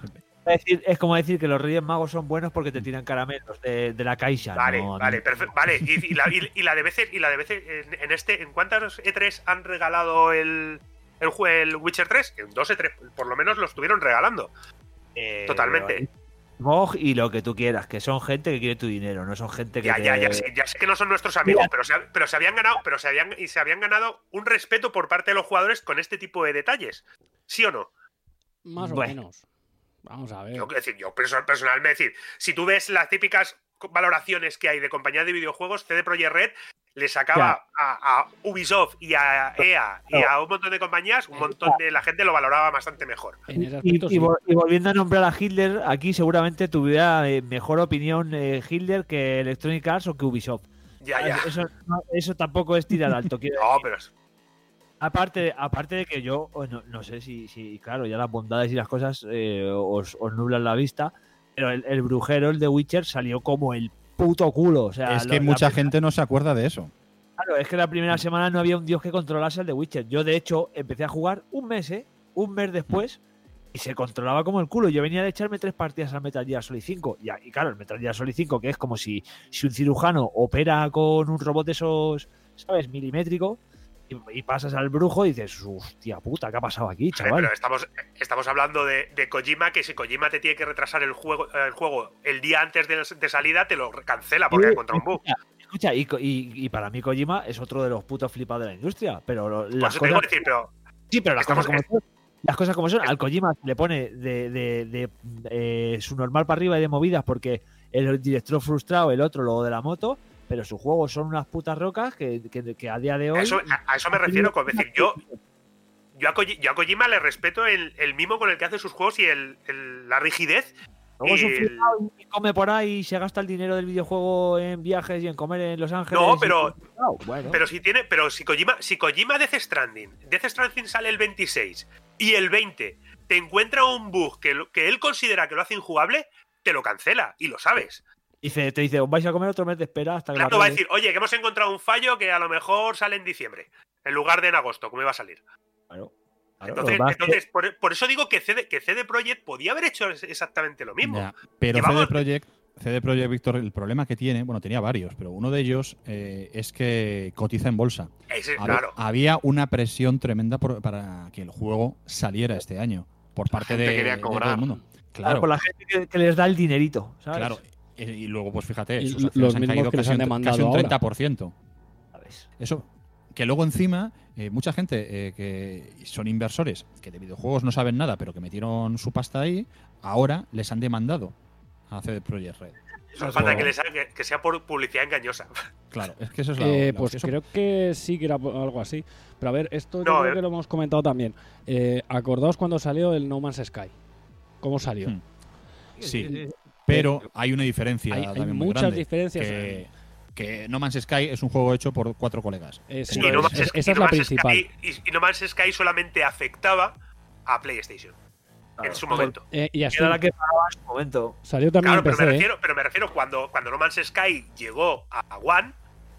Es, decir, es como decir que los Reyes Magos son buenos porque te tiran caramelos de, de la caixa. Vale, no, vale, perfecto. Vale, y, y la, y- y la de veces, y la de veces, en, en este, ¿en cuántas E3 han regalado el, el, el Witcher 3? En dos E3, por lo menos lo estuvieron regalando. Eh, Totalmente. Mog y lo que tú quieras, que son gente que quiere tu dinero, no son gente que. Ya, te- ya, ya, sé, ya sé que no son nuestros amigos, pero se, pero se habían ganado, pero se habían, y se habían ganado un respeto por parte de los jugadores con este tipo de detalles. ¿Sí o no? Más Bueno. o menos. Vamos a ver. Yo, decir, yo perso- personalmente, decir, si tú ves las típicas valoraciones que hay de compañías de videojuegos, CD Projekt Red le sacaba a, a Ubisoft y a EA y a un montón de compañías, un montón de la gente lo valoraba bastante mejor. Y, aspecto y sí. vol- y volviendo a nombrar a Hitler, aquí seguramente tuviera eh, mejor opinión eh, Hitler que Electronic Arts o que Ubisoft. Ya, ya. Eso, no- eso tampoco es tirar alto. (laughs) No, decir. pero es- Aparte, aparte de que yo, oh, no, no sé si, si, claro, ya las bondades y las cosas eh, os, os nublan la vista, pero el, el brujero, el de Witcher, salió como el puto culo. O sea, Es que mucha gente no se acuerda de eso. Claro, es que la primera semana no había un dios que controlase el de Witcher. Yo, de hecho, empecé a jugar un mes, ¿eh? Un mes después y se controlaba como el culo. Yo venía de echarme tres partidas al Metal Gear Solid 5. Y, y claro, el Metal Gear Solid 5, que es como si, si un cirujano opera con un robot de esos, ¿sabes? Milimétrico. Y, y pasas al brujo y dices, hostia puta, ¿qué ha pasado aquí, chaval? pero estamos, estamos hablando de, de Kojima, que si Kojima te tiene que retrasar el juego, el juego el día antes de, de salida, te lo cancela porque ha encontrado un bug. Escucha, y, y- y para mí Kojima es otro de los putos flipados de la industria. Pero lo- Por las cosas, decir, pero Sí, pero las Estamos- cosas como son. Las cosas como son. Al Kojima le pone de, de- de, eh, su normal para arriba y de movidas porque el director frustrado, el otro lo de la moto, pero sus juegos son unas putas rocas que, que- que a día de hoy. a eso, a, a eso me refiero con decir, yo, yo, a Koji- yo a Kojima le respeto el, el mimo con el que hace sus juegos y el, el- la rigidez. Luego es un y el- flipado y come por ahí y se gasta el dinero del videojuego en viajes y en comer en Los Ángeles. No, y- pero- Bueno, Pero si tiene, pero si Kojima, si Kojima Death Stranding, Death Stranding sale el 26 y el 20 te encuentra un bug que, que él considera que lo hace injugable, te lo cancela y lo sabes. Dice, te dice, os vais a comer otro mes de espera hasta que Claro, va a arregles". decir, oye, que hemos encontrado un fallo que a lo mejor sale en diciembre, en lugar de en agosto, como iba a salir. Claro, Entonces, que por, por eso digo que CD, que CD Projekt podía haber hecho exactamente lo mismo. Ya, Pero CD Projekt, CD Projekt, Víctor, el problema que tiene, bueno, tenía varios, pero uno de ellos eh, es que cotiza en bolsa. Ese, Hab- claro. Había una presión tremenda por- para que el juego saliera este año por parte gente de, quería de todo el mundo. Claro, Claro, por la gente que, que les da el dinerito, ¿sabes? claro. Eh, Y luego, pues fíjate, sus los han mismos caído que casi, han un, demandado casi un ahora. 30%. ¿Sabes? Eso, que luego encima, eh, mucha gente eh, que son inversores, que de videojuegos no saben nada, pero que metieron su pasta ahí, ahora les han demandado a CD Projekt Red. Solo falta que, les haga- que- sea por publicidad engañosa. (laughs) Claro, es que eso es la. Eh, la- pues eso- creo que sí que era algo así. Pero a ver, esto yo creo eh. que lo hemos comentado también. Eh, acordaos cuando salió el No Man's Sky. ¿Cómo salió? Hmm. Sí. Pero hay una diferencia Hay- hay muchas grande, diferencias. Que, que No Man's Sky es un juego hecho por cuatro colegas. Eso Y no es, Man's es- esa y es No la Man's principal. Sky- y, y No Man's Sky solamente afectaba a PlayStation en su momento. Eh, y a Era la que pagaba en su momento. Salió también Claro, en pero me ¿eh? refiero, pero me refiero cuando, cuando No Man's Sky llegó a One,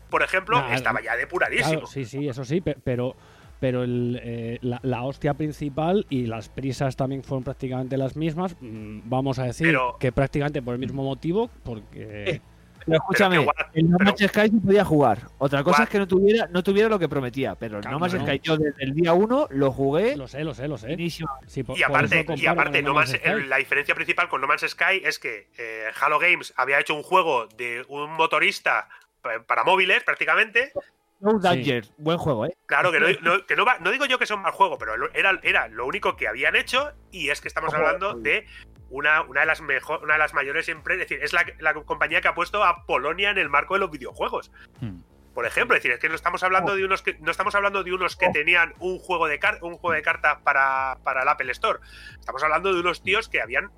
por ejemplo, Nah, estaba ya depuradísimo. Claro, sí, sí, eso sí, pe- pero, pero el, eh, la, la hostia principal y las prisas también fueron prácticamente las mismas. Mm, Vamos a decir Pero- que prácticamente por el mismo motivo, porque. Pero escúchame, Pero el No Man's Sky se podía jugar. Otra cosa es que no tuviera, no tuviera lo que prometía. Pero el Claro, No Man's no. Sky, yo desde el día 1 lo jugué. Lo sé, lo sé, lo sé. buenísimo. Sí, por- Y aparte, y aparte No Man's- la diferencia principal con No Man's Sky es que eh, Halo Games había hecho un juego de un motorista pa- para móviles prácticamente. No Danger, buen juego, ¿eh? Claro, que, no, no- que no, va- no digo yo que sea un mal juego, pero era, era lo único que habían hecho y es que estamos hablando de una, una de las mejor, una de las mayores empresas, es decir, es la, la compañía que ha puesto a Polonia en el marco de los videojuegos. Hmm. Por ejemplo, es decir, es que no estamos hablando de unos que no estamos hablando de unos que tenían un juego de car un juego de cartas para, para el Apple Store. Estamos hablando de unos tíos que habían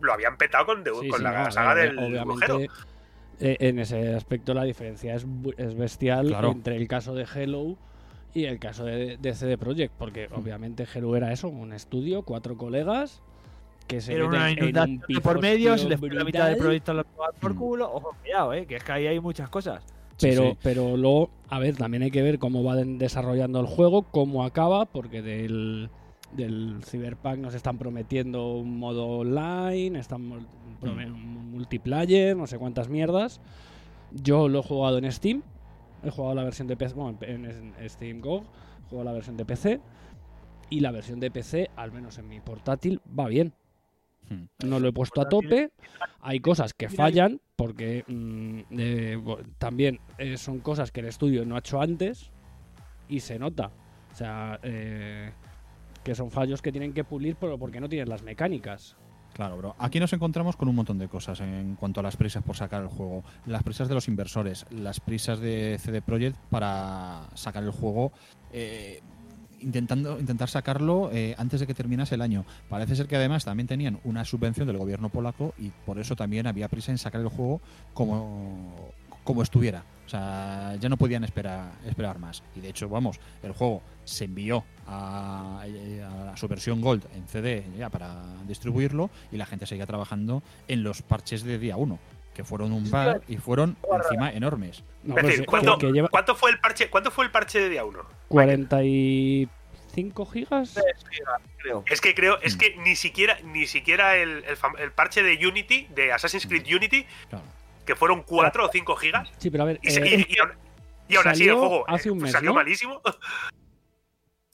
lo habían petado con, de- Sí, con sí, la saga del obviamente, brujero. Eh, en ese aspecto la diferencia es, es bestial Claro. entre el caso de Hello y el caso de, de CD Projekt, porque Hmm. obviamente Hello era eso, un estudio, cuatro colegas que se Era una inundación un por medio, se les fue la mitad del proyecto tomar por Mm. culo. Ojo, cuidado, ¿eh? Que es que ahí hay muchas cosas. Pero, sí. pero luego, a ver, también hay que ver cómo va de- desarrollando el juego, cómo acaba, porque del, del Cyberpunk nos están prometiendo un modo online, están prome- un multiplayer, no sé cuántas mierdas. Yo lo he jugado en Steam, he jugado la versión de PC, bueno, en, en Steam Go, he jugado la versión de PC, y la versión de PC, al menos en mi portátil, va bien. Hmm. No lo he puesto a tope. Hay cosas que fallan porque mm, eh, también eh, son cosas que el estudio no ha hecho antes y se nota. O sea, eh, que son fallos que tienen que pulir pero porque no tienen las mecánicas. Claro, bro. Aquí nos encontramos con un montón de cosas en cuanto a las prisas por sacar el juego. Las prisas de los inversores, las prisas de CD Projekt para sacar el juego. eh, intentando intentar sacarlo eh, antes de que terminase el año. Parece ser que además también tenían una subvención del gobierno polaco y por eso también había prisa en sacar el juego como, como estuviera. O sea, ya no podían esperar, esperar más. Y de hecho, vamos, el juego se envió a, a su versión Gold en CD ya para distribuirlo y la gente seguía trabajando en los parches de día 1, que fueron un par y fueron encima enormes. No, es pues, decir, ¿cuánto, que lleva cuánto fue el parche? ¿Cuánto fue el parche de día 1? 45 gigas. Creo. Es que creo, es que ni siquiera, ni siquiera el, el parche de Unity, de Assassin's Creed Unity, Claro. que fueron 4 o 5 gigas, Sí, pero a ver, y, eh, y- y aún, y aún así el juego hace eh, un mes, salió ¿no? malísimo. (laughs)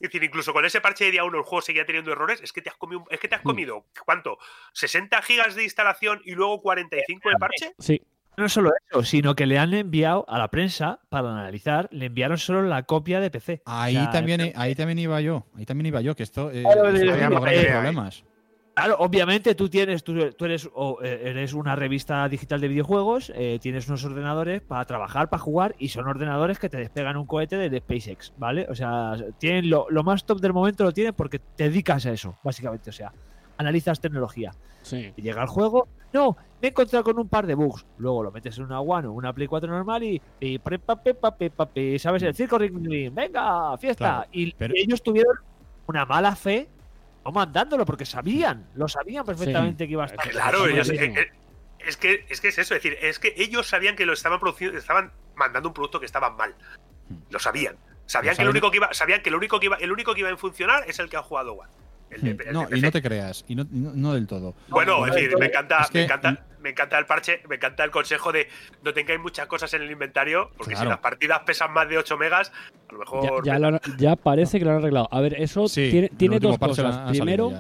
Es decir, incluso con ese parche de día 1 el juego seguía teniendo errores. Es que te has comido, es que te has Hmm. comido ¿cuánto? ¿60 gigas de instalación y luego 45 de parche? sí, No solo eso, sino que le han enviado a la prensa para analizar, le enviaron solo la copia de PC. Ahí O sea, también ahí también iba yo, ahí también iba yo, que esto eh, Claro, de- de- de- problemas. Claro, obviamente tú tienes, tú, tú eres, o, eh, eres una revista digital de videojuegos, eh, tienes unos ordenadores para trabajar, para jugar, y son ordenadores que te despegan un cohete de, de SpaceX, ¿vale? O sea, tienen lo, lo más top del momento lo tienen porque te dedicas a eso, básicamente. O sea, analizas tecnología. sí. Y llega el juego, no, me he encontrado con un par de bugs. Luego lo metes en una One o una Play 4 normal y, y pre, pa, pe, pa, pe, pa, pe, ¿sabes? El circo Ring Ring, venga, fiesta. Claro, y, pero- y ellos tuvieron una mala fe no mandándolo porque sabían, lo sabían perfectamente que iba a estar. Claro, ellos- eh, eh, es, que, es que es eso, es decir, es que ellos sabían que lo estaban produciendo, estaban mandando un producto que estaba mal. Lo sabían. Sabían Lo que lo saben. único que iba, sabían que lo único que iba, el único que iba a funcionar es el que ha jugado One. El de- el de No, y no te creas, y no, no- no del todo. Bueno, es decir, me encanta, es que- me encanta, me encanta el parche, me encanta el consejo de no tengáis muchas cosas en el inventario, porque si las partidas pesan más de 8 megas, a lo mejor. ya, lo han- ya parece que lo han arreglado. A ver, eso Sí, tiene, tiene dos cosas. Primero,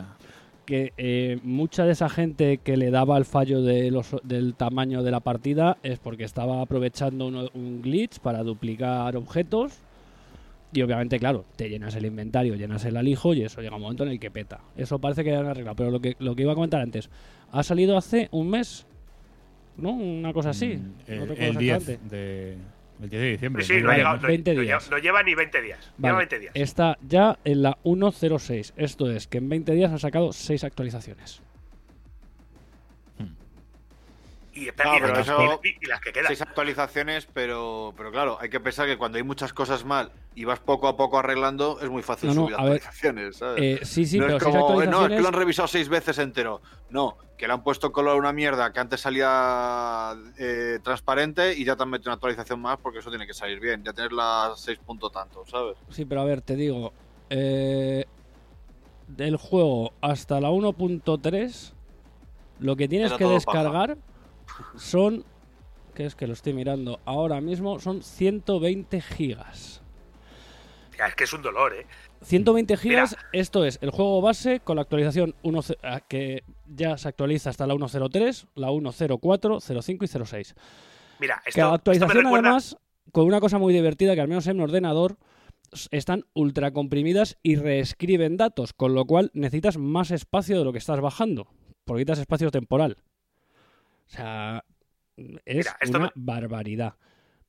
que eh, mucha de esa gente que le daba el fallo de los, del tamaño de la partida es porque estaba aprovechando uno- un glitch para duplicar objetos. Y obviamente, claro, te llenas el inventario, llenas el alijo y eso llega un momento en el que peta. Eso parece que ya lo han arreglado. Pero lo que, lo que iba a comentar antes, ha salido hace un mes, ¿no? Una cosa así. Mm, no el, el 10 exactamente. de, el 10 de diciembre. Sí, sí, no, ha llegado- no- 20 no lleva- días. no lleva ni 20 días. Vale, Lleva 20 días. Está ya en la 1.06. Esto es que en 20 días han sacado 6 actualizaciones. Y, y- No, y pero las, eso- y- y las que quedan. Seis actualizaciones, pero, pero claro, hay que pensar que cuando hay muchas cosas mal y vas poco a poco arreglando, es muy fácil No, no, subir a ver, actualizaciones. ¿sabes? Eh, sí, sí, no pero es como, eh, no, es que actualizaciones. lo han revisado seis veces entero. No, que le han puesto color a una mierda que antes salía eh, transparente y ya te han metido una actualización más porque eso tiene que salir bien. Ya tener las seis puntos tanto, ¿sabes? Sí, pero a ver, te digo. eh, del juego hasta la 1.3, lo que tienes Era que descargar son. Que es que lo estoy mirando ahora mismo, son 120 gigas. Es que es un dolor, ¿eh? 120 gigas, esto es el juego base con la actualización 1, ah, que ya se actualiza hasta la 1.03, la 1.04, 05 y 06. Mira, esto, la esto me actualización recuerda- además, con una cosa muy divertida, que al menos en mi ordenador están ultra comprimidas y reescriben datos, con lo cual necesitas más espacio de lo que estás bajando, porque necesitas espacio temporal. O sea, es Mira, esto una me- barbaridad.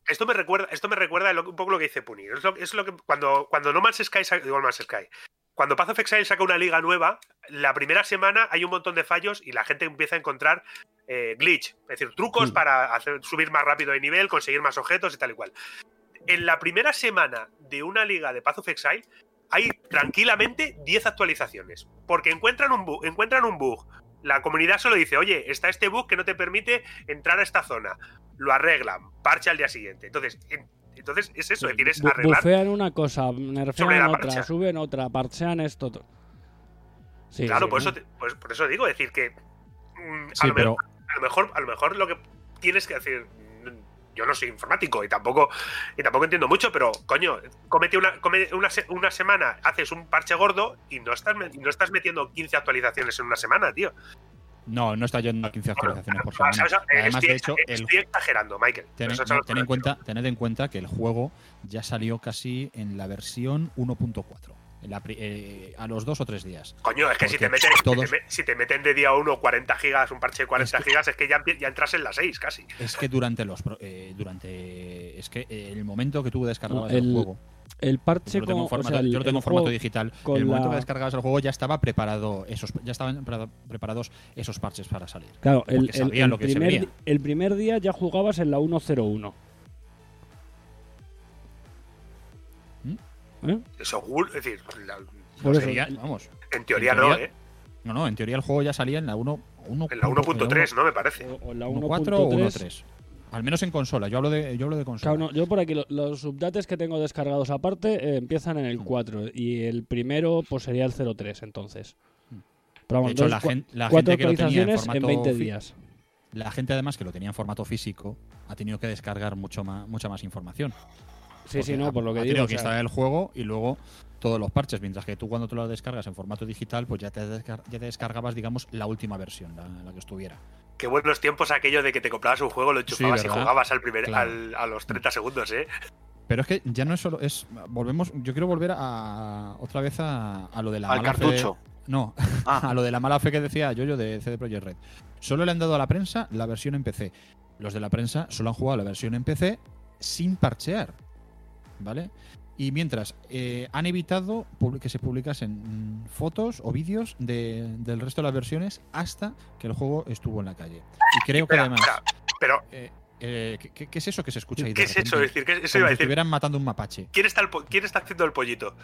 Esto me recuerda, esto me recuerda lo- un poco lo que dice Punir. Es lo, es lo que cuando, cuando No Man's Sky digo No Man's Sky, cuando Path of Exile saca una liga nueva, la primera semana hay un montón de fallos y la gente empieza a encontrar eh, glitch, es decir, trucos Mm. para hacer, subir más rápido de nivel, conseguir más objetos y tal y cual. En la primera semana de una liga de Path of Exile hay tranquilamente 10 actualizaciones, porque encuentran un encuentran un bug. La comunidad solo dice, oye, está este bug que no te permite entrar a esta zona. Lo arreglan, parche al día siguiente. Entonces, en- entonces es eso, es decir, es arreglar. Bufean una cosa, nerfean otra, marcha. suben otra, parchean esto. to- Sí, claro, sí, por, ¿no? eso te- pues por eso digo, decir que mm, a, lo pero mejor, a lo mejor a lo mejor lo que tienes que decir yo no soy informático y tampoco y tampoco entiendo mucho, pero coño, comete una come- una, una semana, haces un parche gordo y no estás no estás metiendo 15 actualizaciones en una semana, tío. No, no está yendo a 15 actualizaciones por (laughs) semana. Además, estoy, de hecho, el, estoy exagerando, Michael. ten, no, en cuenta, tened en cuenta que el juego ya salió casi en la versión 1.4. la eh, a los dos o tres días. Coño, es que si te, meten, si, todos- te, me- si te meten de día uno 40 gigas, un parche de 40 gigas, es que ya, entras en la 6 casi. Es que durante los pro- eh, durante es que eh, el momento que tú descargabas No, el, el- juego El parche yo lo tengo en formato, o sea, el- yo lo tengo el en formato juego digital con en el momento la- que descargabas el juego ya estaba preparado esos ya estaban pre- preparados esos parches para salir Claro, el, lo que se primer, venía. di- el primer día ya jugabas en la 101. ¿Eh? Seguro, es decir, la- eso, Sería- vamos en teoría en no, teoría- ¿eh? no no en teoría el juego ya salía en la 1 1 En la 1.3, ¿no? Me parece. o, o en la 1.4 o 1.3. 1.3 al menos en consola yo hablo de yo hablo de consola Claro, no, yo por aquí lo- los updates que tengo descargados aparte eh, empiezan en el Mm. 4 y el primero pues sería el 03 entonces. Pero vamos, de hecho, dos- la, gen- la cuatro gente que lo tenía en formato en 20 fi- días. la gente además que lo tenía en formato físico ha tenido que descargar mucho más, mucha más información Sí, sí, no, ha- por lo que ha digo. tenido o que sea, instalar el juego y luego todos los parches, mientras que tú cuando te lo descargas en formato digital, pues ya te, descar- ya te descargabas, digamos, la última versión, la, la que estuviera. Qué buenos tiempos aquello de que te comprabas un juego, lo enchufabas y jugabas al primer, Claro. al- a los 30 segundos, ¿eh? Pero es que ya no es solo, es volvemos, yo quiero volver a otra vez a, a lo de la Al mala fe- cartucho. no, Ah. (laughs) a lo de la mala fe que decía yo de CD Projekt Red. Solo le han dado a la prensa la versión en PC. Los de la prensa solo han jugado la versión en PC sin parchear, ¿vale? Y mientras eh, han evitado que se publicasen mm, fotos o vídeos de- del resto de las versiones hasta que el juego estuvo en la calle. Y creo que además. espera, pero, eh, eh, ¿qué- ¿qué, qué es eso que se escucha ahí? de ¿qué es eso? Es decir, ¿qué- eso iba a si decir. estuvieran matando un mapache. ¿Quién está, el po- ¿Quién está haciendo el pollito?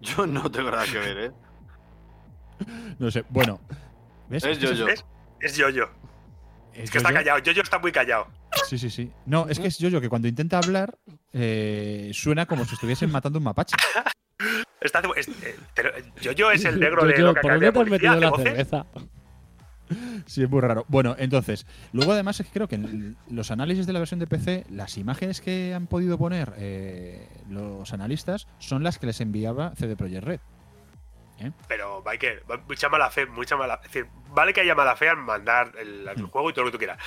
Yo no tengo nada que ver, ¿eh? (laughs) No sé, bueno. ¿Ves? Es Yo-Yo. Es Yoyo. Es Es que está Yo-Yo. callado. Yoyo está muy callado. Sí, sí, sí. No, es que es yo que cuando intenta hablar eh, suena como si estuviesen matando un mapache. (laughs) Está, es, eh, pero Yoyo es el negro de lo que ¿Por de te has metido la voces. cerveza? Sí, es muy raro. Bueno, entonces, luego además es que creo que en los análisis de la versión de PC, las imágenes que han podido poner eh, los analistas son las que les enviaba CD Projekt Red. Pero, Michael, mucha mala fe, mucha mala Es decir, vale que haya mala fe al mandar el, el Mm. juego y todo lo que tú quieras.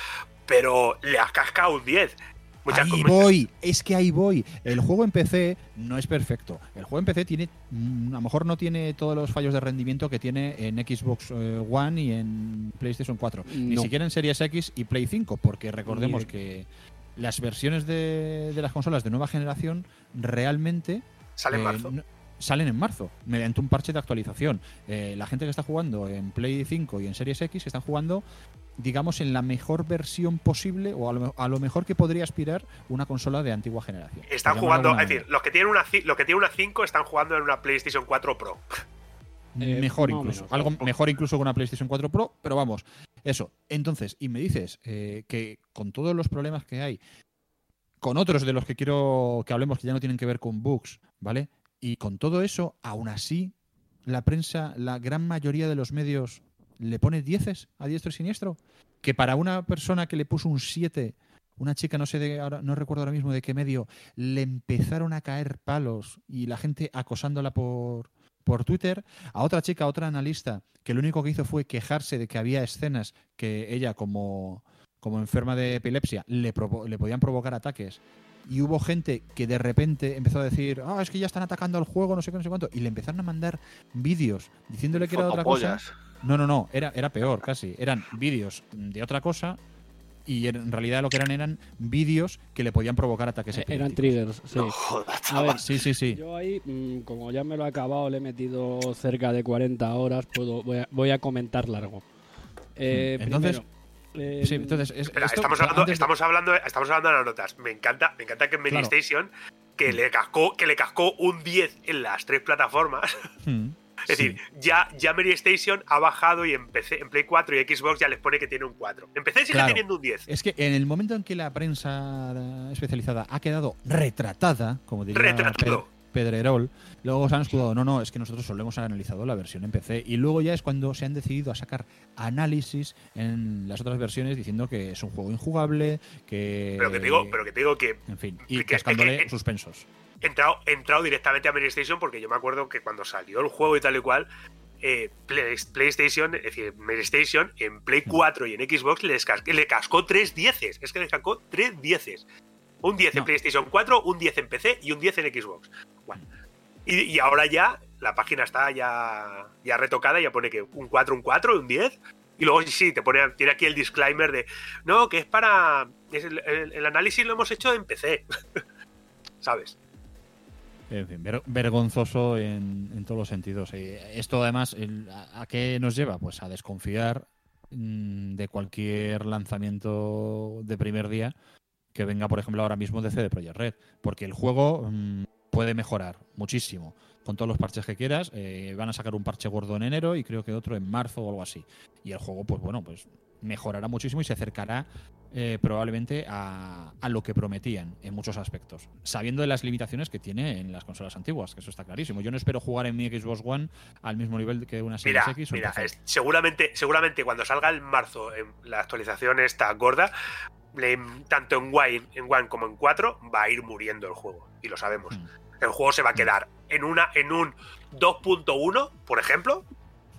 Pero le has cascado un 10. Muchas ahí voy, es que ahí voy. El juego en PC no es perfecto. El juego en PC tiene, mm, a lo mejor no tiene todos los fallos de rendimiento que tiene en Xbox eh, One y en PlayStation 4. Ni siquiera en Series X y Play 5, porque recordemos que las versiones de, de las consolas de nueva generación realmente Sale en eh, marzo. no, salen en marzo, mediante un parche de actualización. Eh, la gente que está jugando en Play 5 y en Series X están jugando, digamos, en la mejor versión posible o a lo, a lo mejor que podría aspirar una consola de antigua generación. Están jugando, es decir, los que tienen una los que tienen una 5 están jugando en una PlayStation 4 Pro. (laughs) Eh, mejor incluso. menos. Algo mejor incluso que una PlayStation 4 Pro, pero vamos, eso. Entonces, y me dices eh, que con todos los problemas que hay, con otros de los que quiero que hablemos que ya no tienen que ver con bugs, ¿vale? Y con todo eso, aún así, la prensa, la gran mayoría de los medios le pone dieces a diestro y siniestro. Que para una persona que le puso un 7, una chica, no sé de ahora, no recuerdo ahora mismo de qué medio, le empezaron a caer palos y la gente acosándola por, por Twitter, a otra chica, a otra analista, que lo único que hizo fue quejarse de que había escenas que ella, como, como enferma de epilepsia, le, provo- le podían provocar ataques. Y hubo gente que de repente empezó a decir, ah, es que ya están atacando al juego, no sé qué, no sé cuánto. Y le empezaron a mandar vídeos diciéndole que era otra cosa. No, no, no, era, era peor casi. Eran vídeos de otra cosa y en realidad lo que eran eran vídeos que le podían provocar ataques Eh, Eran triggers, sí. No jodas, A ver, Sí, sí, sí. Yo ahí, mm, como ya me lo he acabado, le he metido cerca de 40 horas, puedo, voy, a, voy a comentar largo. Eh, Entonces, primero, eh, Sí, entonces, es- Espera, esto- estamos, hablando, antes de- estamos, hablando, estamos hablando de las notas. Me encanta, me encanta que en Claro. PlayStation que Mm. le cascó, que le cascó un 10 en las tres plataformas. Hmm, (laughs) Es sí. decir, ya, ya Mary Station ha bajado y en, PC, en Play 4 y Xbox ya les pone que tiene un 4. En PC sigue Claro. teniendo un 10. Es que en el momento en que la prensa especializada ha quedado retratada, como diría Retratado. Pedrerol, luego se han escudado, no, no, es que nosotros solo hemos analizado la versión en PC. Y luego ya es cuando se han decidido a sacar análisis en las otras versiones diciendo que es un juego injugable, que... Pero que te digo, pero que te digo que En fin, y que- cascándole que- suspensos. he entrado, he entrado directamente a Mary Station porque yo me acuerdo que cuando salió el juego y tal y cual, eh, Play- PlayStation, es decir, Mary Station, en Play Mm. 4 y en Xbox les cas- le cascó tres dieces. Es que le cascó tres dieces. Un 10 en. PlayStation 4, un 10 en PC y un 10 en Xbox. Y, ahora ya la página está ya, ya retocada, ya pone que un 4, un 4 y un 10. Y luego sí, te pone, tiene aquí el disclaimer de, no, que es para... el, análisis lo hemos hecho en PC. (laughs) ¿Sabes? En fin, ver- vergonzoso en, en todos los sentidos. Y esto además, a qué nos lleva? Pues a desconfiar mm, de cualquier lanzamiento de primer día que venga, por ejemplo, ahora mismo de CD Projekt Red. Porque el juego mm, puede mejorar muchísimo con todos los parches que quieras. Eh, van a sacar un parche gordo en enero y creo que otro en marzo o algo así. Y el juego, pues bueno, pues mejorará muchísimo y se acercará eh, probablemente a, a lo que prometían en muchos aspectos, sabiendo de las limitaciones que tiene en las consolas antiguas, que eso está clarísimo. Yo no espero jugar en mi Xbox One al mismo nivel que una Series Mira, X o mira, es- seguramente, seguramente cuando salga en marzo en la actualización esta gorda, le- tanto en One, en One como en 4 va a ir muriendo el juego. Y lo sabemos. Mm. El juego se va a quedar en una, en un 2.1, por ejemplo,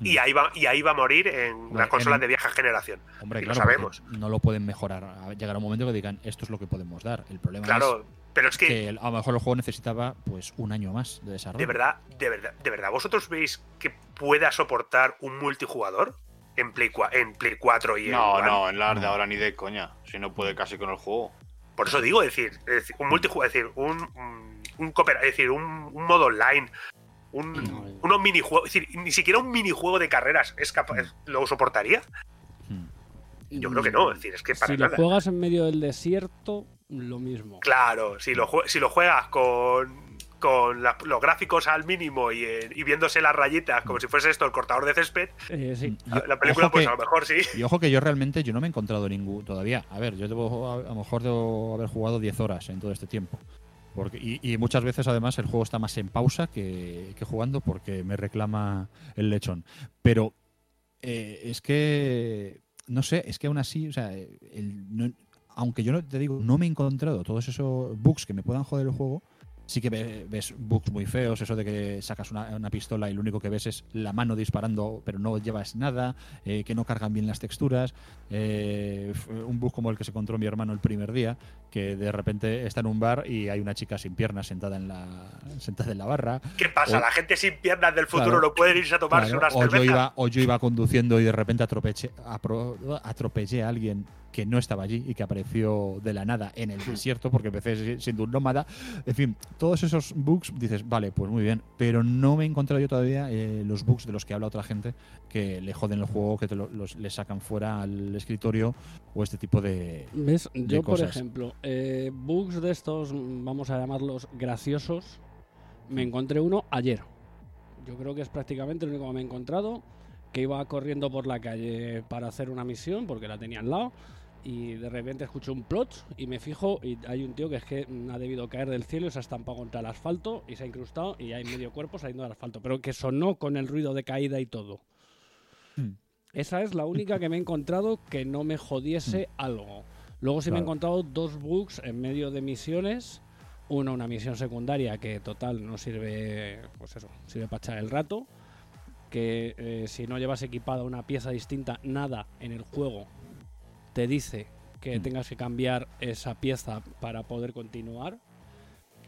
y Mm. ahí va, y ahí va a morir en las consolas en- de vieja generación. Hombre, y lo claro, sabemos. porque no lo pueden mejorar. Llegará un momento que digan, esto es lo que podemos dar. El problema Claro, pero es es que, a lo mejor el juego necesitaba pues un año más de desarrollo. de verdad, de verdad, de verdad, ¿vosotros veis que pueda soportar un multijugador en Play, en Play 4 y en No, One? no, en las de ahora ni de coña. Si no puede casi con el juego. Por eso digo, es decir, es decir, un multijugador, es decir, un, un, cooper- es decir, un, un modo online, un, No. unos minijuegos, es decir, ni siquiera un minijuego de carreras es capaz, lo soportaría. Mm. Yo creo que no, es decir, es que para si lo juegas en medio del desierto, lo mismo. Claro, si lo, jue- si lo juegas con, con la- los gráficos al mínimo y, eh, y viéndose las rayitas como si fuese esto el cortador de césped, Eh, sí. La película ojo pues que- a lo mejor sí. Y ojo que yo realmente yo no me he encontrado ningún todavía. A ver, yo debo, a, a lo mejor debo haber jugado 10 horas en todo este tiempo. Porque, y, muchas veces además el juego está más en pausa que, jugando porque me reclama el lechón. Pero eh, es que, no sé, es que aún así, o sea, aunque yo no te digo, no me he encontrado todos esos bugs que me puedan joder el juego, sí que ve- ves bugs muy feos, eso de que sacas una, pistola y lo único que ves es la mano disparando, pero no llevas nada, eh, que no cargan bien las texturas, eh, un bug como el que se encontró mi hermano el primer día, que de repente está en un bar y hay una chica sin piernas sentada en la, sentada en la barra. ¿Qué pasa? O- La gente sin piernas del futuro Claro. no puede irse a tomarse Claro, unas o, yo iba, o yo iba conduciendo y de repente atropeche, apro- atropellé a alguien que no estaba allí y que apareció de la nada en el desierto porque empecé siendo un nómada. En fin, todos esos bugs dices, vale, pues muy bien, pero no me he encontrado yo todavía eh, los bugs de los que habla otra gente que le joden el juego, que te lo- los, le sacan fuera al escritorio o este tipo de. ¿Ves? de Yo, por ejemplo, eh, bugs de estos, mm, vamos a llamarlos graciosos, me encontré uno ayer. Yo creo que es prácticamente el único que me he encontrado, que iba corriendo por la calle para hacer una misión, porque la tenía al lado, y de repente escucho un plot y me fijo y hay un tío que es que ha debido caer del cielo y se ha estampado contra el asfalto y se ha incrustado y hay medio cuerpo saliendo del asfalto, pero que sonó con el ruido de caída y todo. Hmm. Esa es la única que me he encontrado que no me jodiese algo. Luego sí me he encontrado dos bugs en medio de misiones. Una, una misión secundaria que total no sirve, pues eso, sirve para echar el rato. Que eh, si no llevas equipada una pieza distinta, nada en el juego te dice que Mm. tengas que cambiar esa pieza para poder continuar.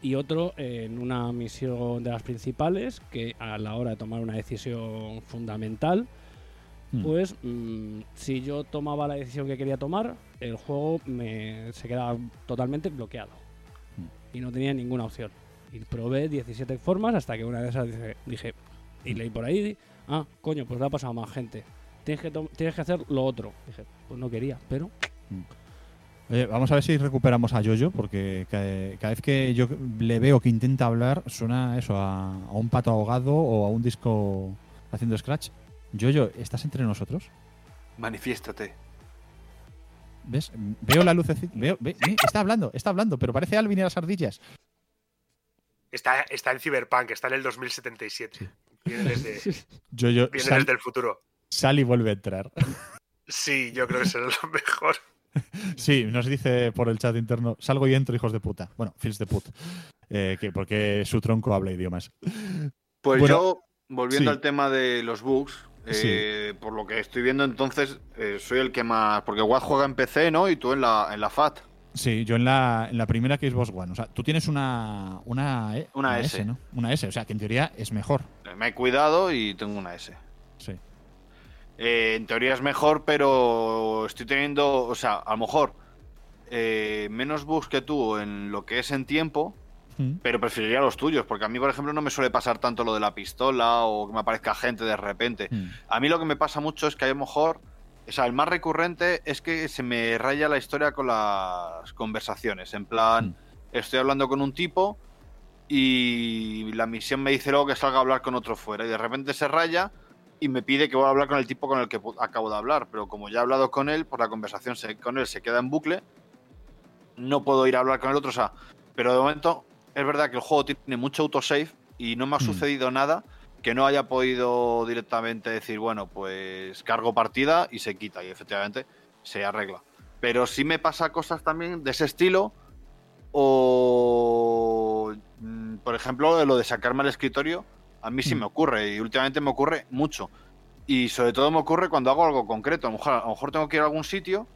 Y otro eh, en una misión de las principales, que a la hora de tomar una decisión fundamental, Mm. pues mm, si yo tomaba la decisión que quería tomar, el juego me, se quedaba totalmente bloqueado. Mm. Y no tenía ninguna opción. Y probé 17 formas hasta que una de esas dije, dije- y leí por ahí, ah, coño, pues le ha pasado a más gente. Tienes que, tienes que hacer lo otro. Dije, pues no quería, pero Oye, vamos a ver si recuperamos a Jojo, porque ca- cada, vez que yo le veo que intenta hablar, suena eso, a, a un pato ahogado o a un disco haciendo scratch. Jojo, ¿estás entre nosotros? Manifiéstate. ¿Ves? Veo la lucecita. Veo, ve- ve, está hablando, está hablando, pero parece Alvin y las ardillas. Está, está en Cyberpunk, está en el 2077. Viene desde, (laughs) Jojo, viene sal, desde el futuro. sal y vuelve a entrar. Sí, yo creo que será lo mejor. (laughs) Sí, nos dice por el chat interno, salgo y entro, hijos de puta. Bueno, fils de put. Eh, que porque su tronco habla idiomas. Pues Bueno, yo, volviendo sí. al tema de los bugs, eh, por lo que estoy viendo entonces, eh, soy el que más... Porque Watt juega en PC, ¿no? Y tú en la, en la FAT. Sí, yo en la, en la primera que es Boss One. O sea, tú tienes una, una, E- Una S. ¿no? Una S, o sea, que en teoría es mejor. Me he cuidado y tengo una S. Sí. Eh, en teoría es mejor, pero estoy teniendo, o sea, a lo mejor eh, menos bugs que tú en lo que es en tiempo, Mm. pero preferiría los tuyos, porque a mí, por ejemplo, no me suele pasar tanto lo de la pistola o que me aparezca gente de repente. Mm. A mí lo que me pasa mucho es que a lo mejor, o sea, el más recurrente es que se me raya la historia con las conversaciones. En plan, estoy hablando con un tipo y la misión me dice luego que salga a hablar con otro fuera y de repente se raya y me pide que vuelva a hablar con el tipo con el que acabo de hablar. Pero como ya he hablado con él, pues la conversación se- con él se queda en bucle. No puedo ir a hablar con el otro, o sea, pero de momento es verdad que el juego tiene mucho autosave y no me ha Mm. sucedido nada que no haya podido directamente decir, bueno, pues cargo partida y se quita y efectivamente se arregla. Pero sí me pasa cosas también de ese estilo o, mm, por ejemplo, lo de sacarme al escritorio, a mí sí Mm. me ocurre y últimamente me ocurre mucho. Y sobre todo me ocurre cuando hago algo concreto. A lo mejor, a lo mejor tengo que ir a algún sitio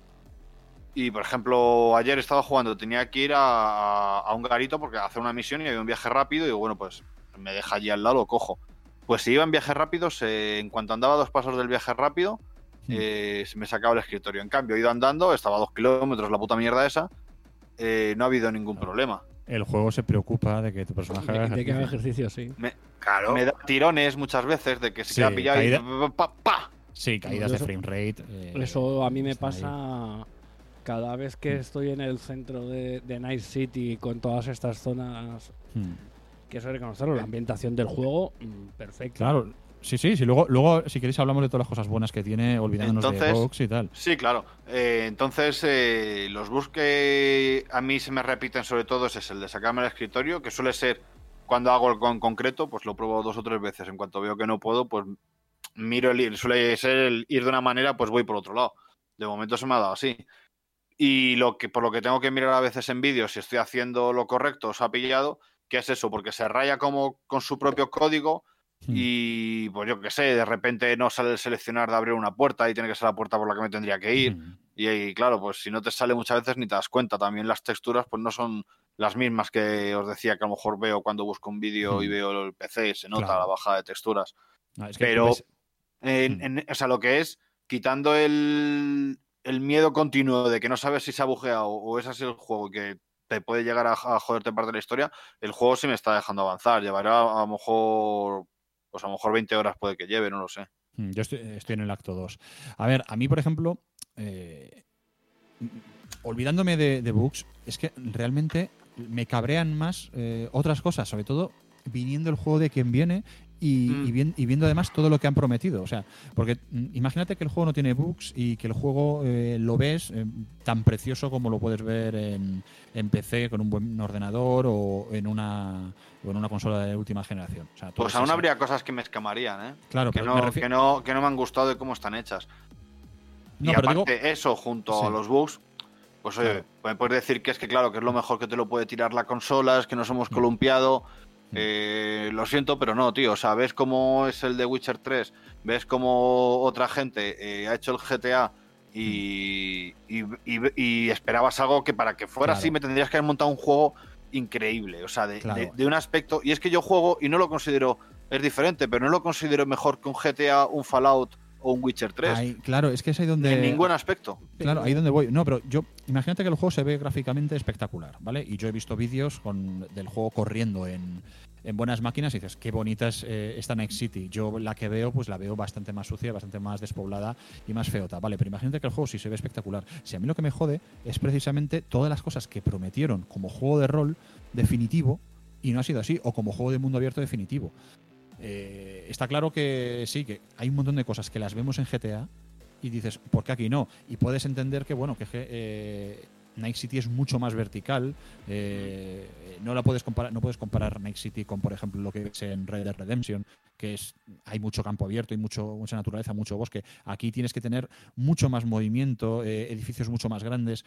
y, por ejemplo, ayer estaba jugando, tenía que ir a, a un garito porque hacer una misión y había un viaje rápido y digo, bueno, pues me deja allí al lado, lo cojo. Pues si iba en viaje rápido, se- en cuanto andaba dos pasos del viaje rápido, eh, se me sacaba el escritorio. En cambio, he ido andando, estaba a dos kilómetros, la puta mierda esa, eh, no ha habido ningún problema. El juego se preocupa de que tu personaje haga de, de que haga ejercicio. sí. Me, Claro. me da tirones muchas veces de que se Sí, queda pillado y caída. pa, pa. Sí, caídas de Eso- frame rate. eh, Eso a mí me ahí. Cada vez que estoy en el centro de, de Night City con todas estas zonas Mm. que eso reconocerlo, la ambientación del juego, mm, perfecta. Claro, sí, sí, sí. Luego, luego, si queréis, hablamos de todas las cosas buenas que tiene, olvidándonos de Entonces- bugs y tal. Sí, claro. Eh, entonces, eh, los bugs que a mí se me repiten sobre todo es el de sacarme al escritorio, que suele ser cuando hago algo en concreto, pues lo pruebo dos o tres veces. En cuanto veo que no puedo, pues miro el ir. Suele ser el ir de una manera, pues voy por otro lado. De momento se me ha dado así. Y lo que, por lo que tengo que mirar a veces en vídeos si estoy haciendo lo correcto o se ha pillado, que es eso, porque se raya como con su propio código Hmm. y pues yo qué sé, de repente no sale el seleccionar de abrir una puerta y tiene que ser la puerta por la que me tendría que ir. Mm. Y, ahí, claro, pues si no te sale muchas veces ni te das cuenta. También las texturas pues no son las mismas que os decía que a lo mejor veo cuando busco un vídeo y Hmm. veo el PC, se nota Claro. la bajada de texturas. Es que Pero ves- en- en- o sea, lo que es quitando el, el miedo continuo de que no sabes si se ha bugueado o es el juego que te puede llegar a, a joderte parte de la historia, el juego sí me está dejando avanzar. Llevará a lo mejor, pues a lo mejor 20 horas puede que lleve, no lo sé. Mm, Yo estoy, en el acto 2. A ver, a mí, por ejemplo, eh, olvidándome de, de bugs, es que realmente me cabrean más eh, otras cosas, sobre todo viniendo el juego de quien viene y, Mm. y vien- y viendo además todo lo que han prometido. O sea, porque mm, imagínate que el juego no tiene bugs y que el juego eh, lo ves eh, tan precioso como lo puedes ver en, en PC con un buen ordenador o en una, o en una consola de última generación. O sea, Pues es aún así. habría cosas que me escamarían, ¿eh? Claro, que, pero me no, que, no, que no me han gustado de cómo están hechas. No, y pero aparte digo- eso, junto Sí. a los bugs, pues oye, Claro. me puedes decir que es que claro, que es lo mejor que te lo puede tirar la consola, es que nos hemos Mm. Eh, lo siento, pero no, tío. O sea, ves cómo es el de Witcher 3, ves cómo otra gente eh, ha hecho el GTA y, y, y- y esperabas algo que para que fuera Claro. así me tendrías que haber montado un juego increíble. O sea, de, Claro. de- de un aspecto. Y es que yo juego y no lo considero. Es diferente, pero no lo considero mejor que un GTA, un Fallout o un Witcher 3. Ahí, claro, es que es ahí donde. En ningún aspecto. Claro, ahí donde voy. No, pero yo, imagínate que el juego se ve gráficamente espectacular, ¿vale? Y yo he visto vídeos con, del juego corriendo en, en buenas máquinas y dices, qué bonita es eh, esta Next City. Yo la que veo, pues la veo bastante más sucia, bastante más despoblada y más feota, ¿vale? Pero imagínate que el juego sí se ve espectacular. Si a mí lo que me jode es precisamente todas las cosas que prometieron como juego de rol definitivo y no ha sido así, o como juego de mundo abierto definitivo. Eh, está claro que sí, que hay un montón de cosas que las vemos en GTA y dices, ¿por qué aquí no? Y puedes entender que, bueno, que eh, City es mucho más vertical. eh, no la puedes comparar, no puedes comparar Night City con, por ejemplo, lo que es en Red Dead Redemption, que es hay mucho campo abierto, hay mucho, mucha naturaleza, mucho bosque. Aquí tienes que tener mucho más movimiento, eh, edificios mucho más grandes.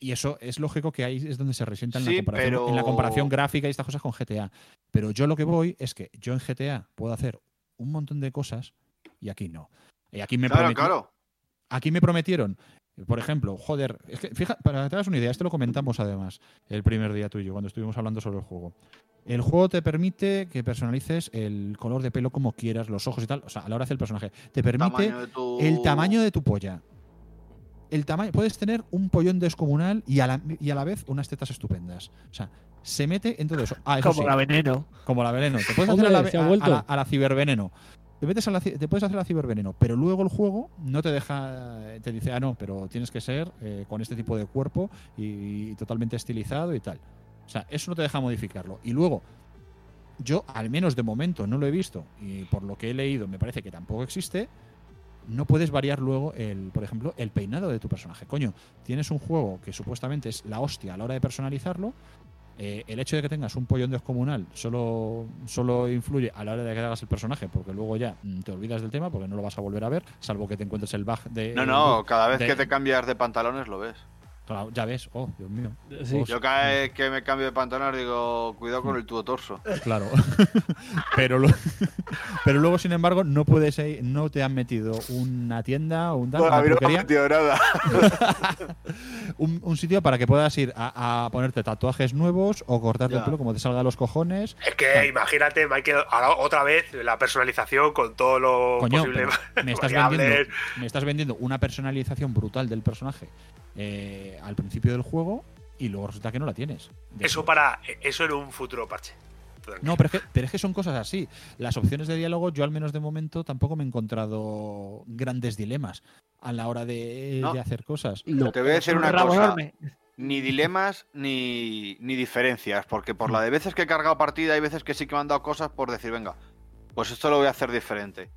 Y eso es lógico que ahí es donde se resienta en, la comparación, pero- en la comparación gráfica y estas cosas con GTA. Pero yo lo que voy es que yo en GTA puedo hacer un montón de cosas y aquí no. Y aquí me Claro, claro. Aquí me prometieron, por ejemplo, joder, es que, fija, para que te hagas una idea, esto lo comentamos además el primer día tuyo, cuando estuvimos hablando sobre el juego. El juego te permite que personalices el color de pelo como quieras, los ojos y tal, o sea, a la hora de hacer el personaje. Te permite Tamaño de tu- el tamaño de tu polla. El tamaño, puedes tener un pollón descomunal y a, la, y a la vez unas tetas estupendas. O sea, se mete en todo eso. Ah, eso Como sí, la veneno. como la veneno. Te puedes Hombre, hacer a la, a- a la- a la ciberveneno. Te, metes a la te puedes hacer la ciberveneno, pero luego el juego no te deja, te dice, ah, no, pero tienes que ser eh, con este tipo de cuerpo y, totalmente estilizado y tal. O sea, eso no te deja modificarlo. Y luego, yo, al menos de momento, no lo he visto y por lo que he leído me parece que tampoco existe. No puedes variar luego, el, por ejemplo, el peinado de tu personaje. Coño, tienes un juego que supuestamente es la hostia a la hora de personalizarlo, eh, el hecho de que tengas un pollón descomunal solo, solo influye a la hora de que hagas el personaje, porque luego ya mm, te olvidas del tema, porque no lo vas a volver a ver, salvo que te encuentres el bug de. No, no, cada vez de- que te cambias de pantalones lo ves. Ya ves, oh, Dios mío. Sí. Oh, Yo cada vez que me cambio de pantalones digo, cuidado con el tubo torso. Claro. (laughs) pero, lo- (laughs) pero luego, sin embargo, no puedes ir- no te han metido una tienda o un, tal, No, una a mí no me nada. (laughs) un, un sitio para que puedas ir a, a ponerte tatuajes nuevos o cortarte el pelo como te salga de los cojones. Es que imagínate, Michael, ahora otra vez la personalización con todo lo Coño, posible. me estás, vendiendo, me estás vendiendo una personalización brutal del personaje eh, al principio del juego y luego resulta que no la tienes. Eso hecho. para eso en un futuro parche. No, pero es, que, pero es que son cosas así. Las opciones de diálogo, yo al menos de momento tampoco me he encontrado grandes dilemas a la hora de, No. de hacer cosas. No. Te voy a decir Un una cosa. enorme. Ni dilemas ni, ni diferencias, porque por la de veces que he cargado partida hay veces que sí que me han dado cosas por decir, venga, pues esto lo voy a hacer diferente.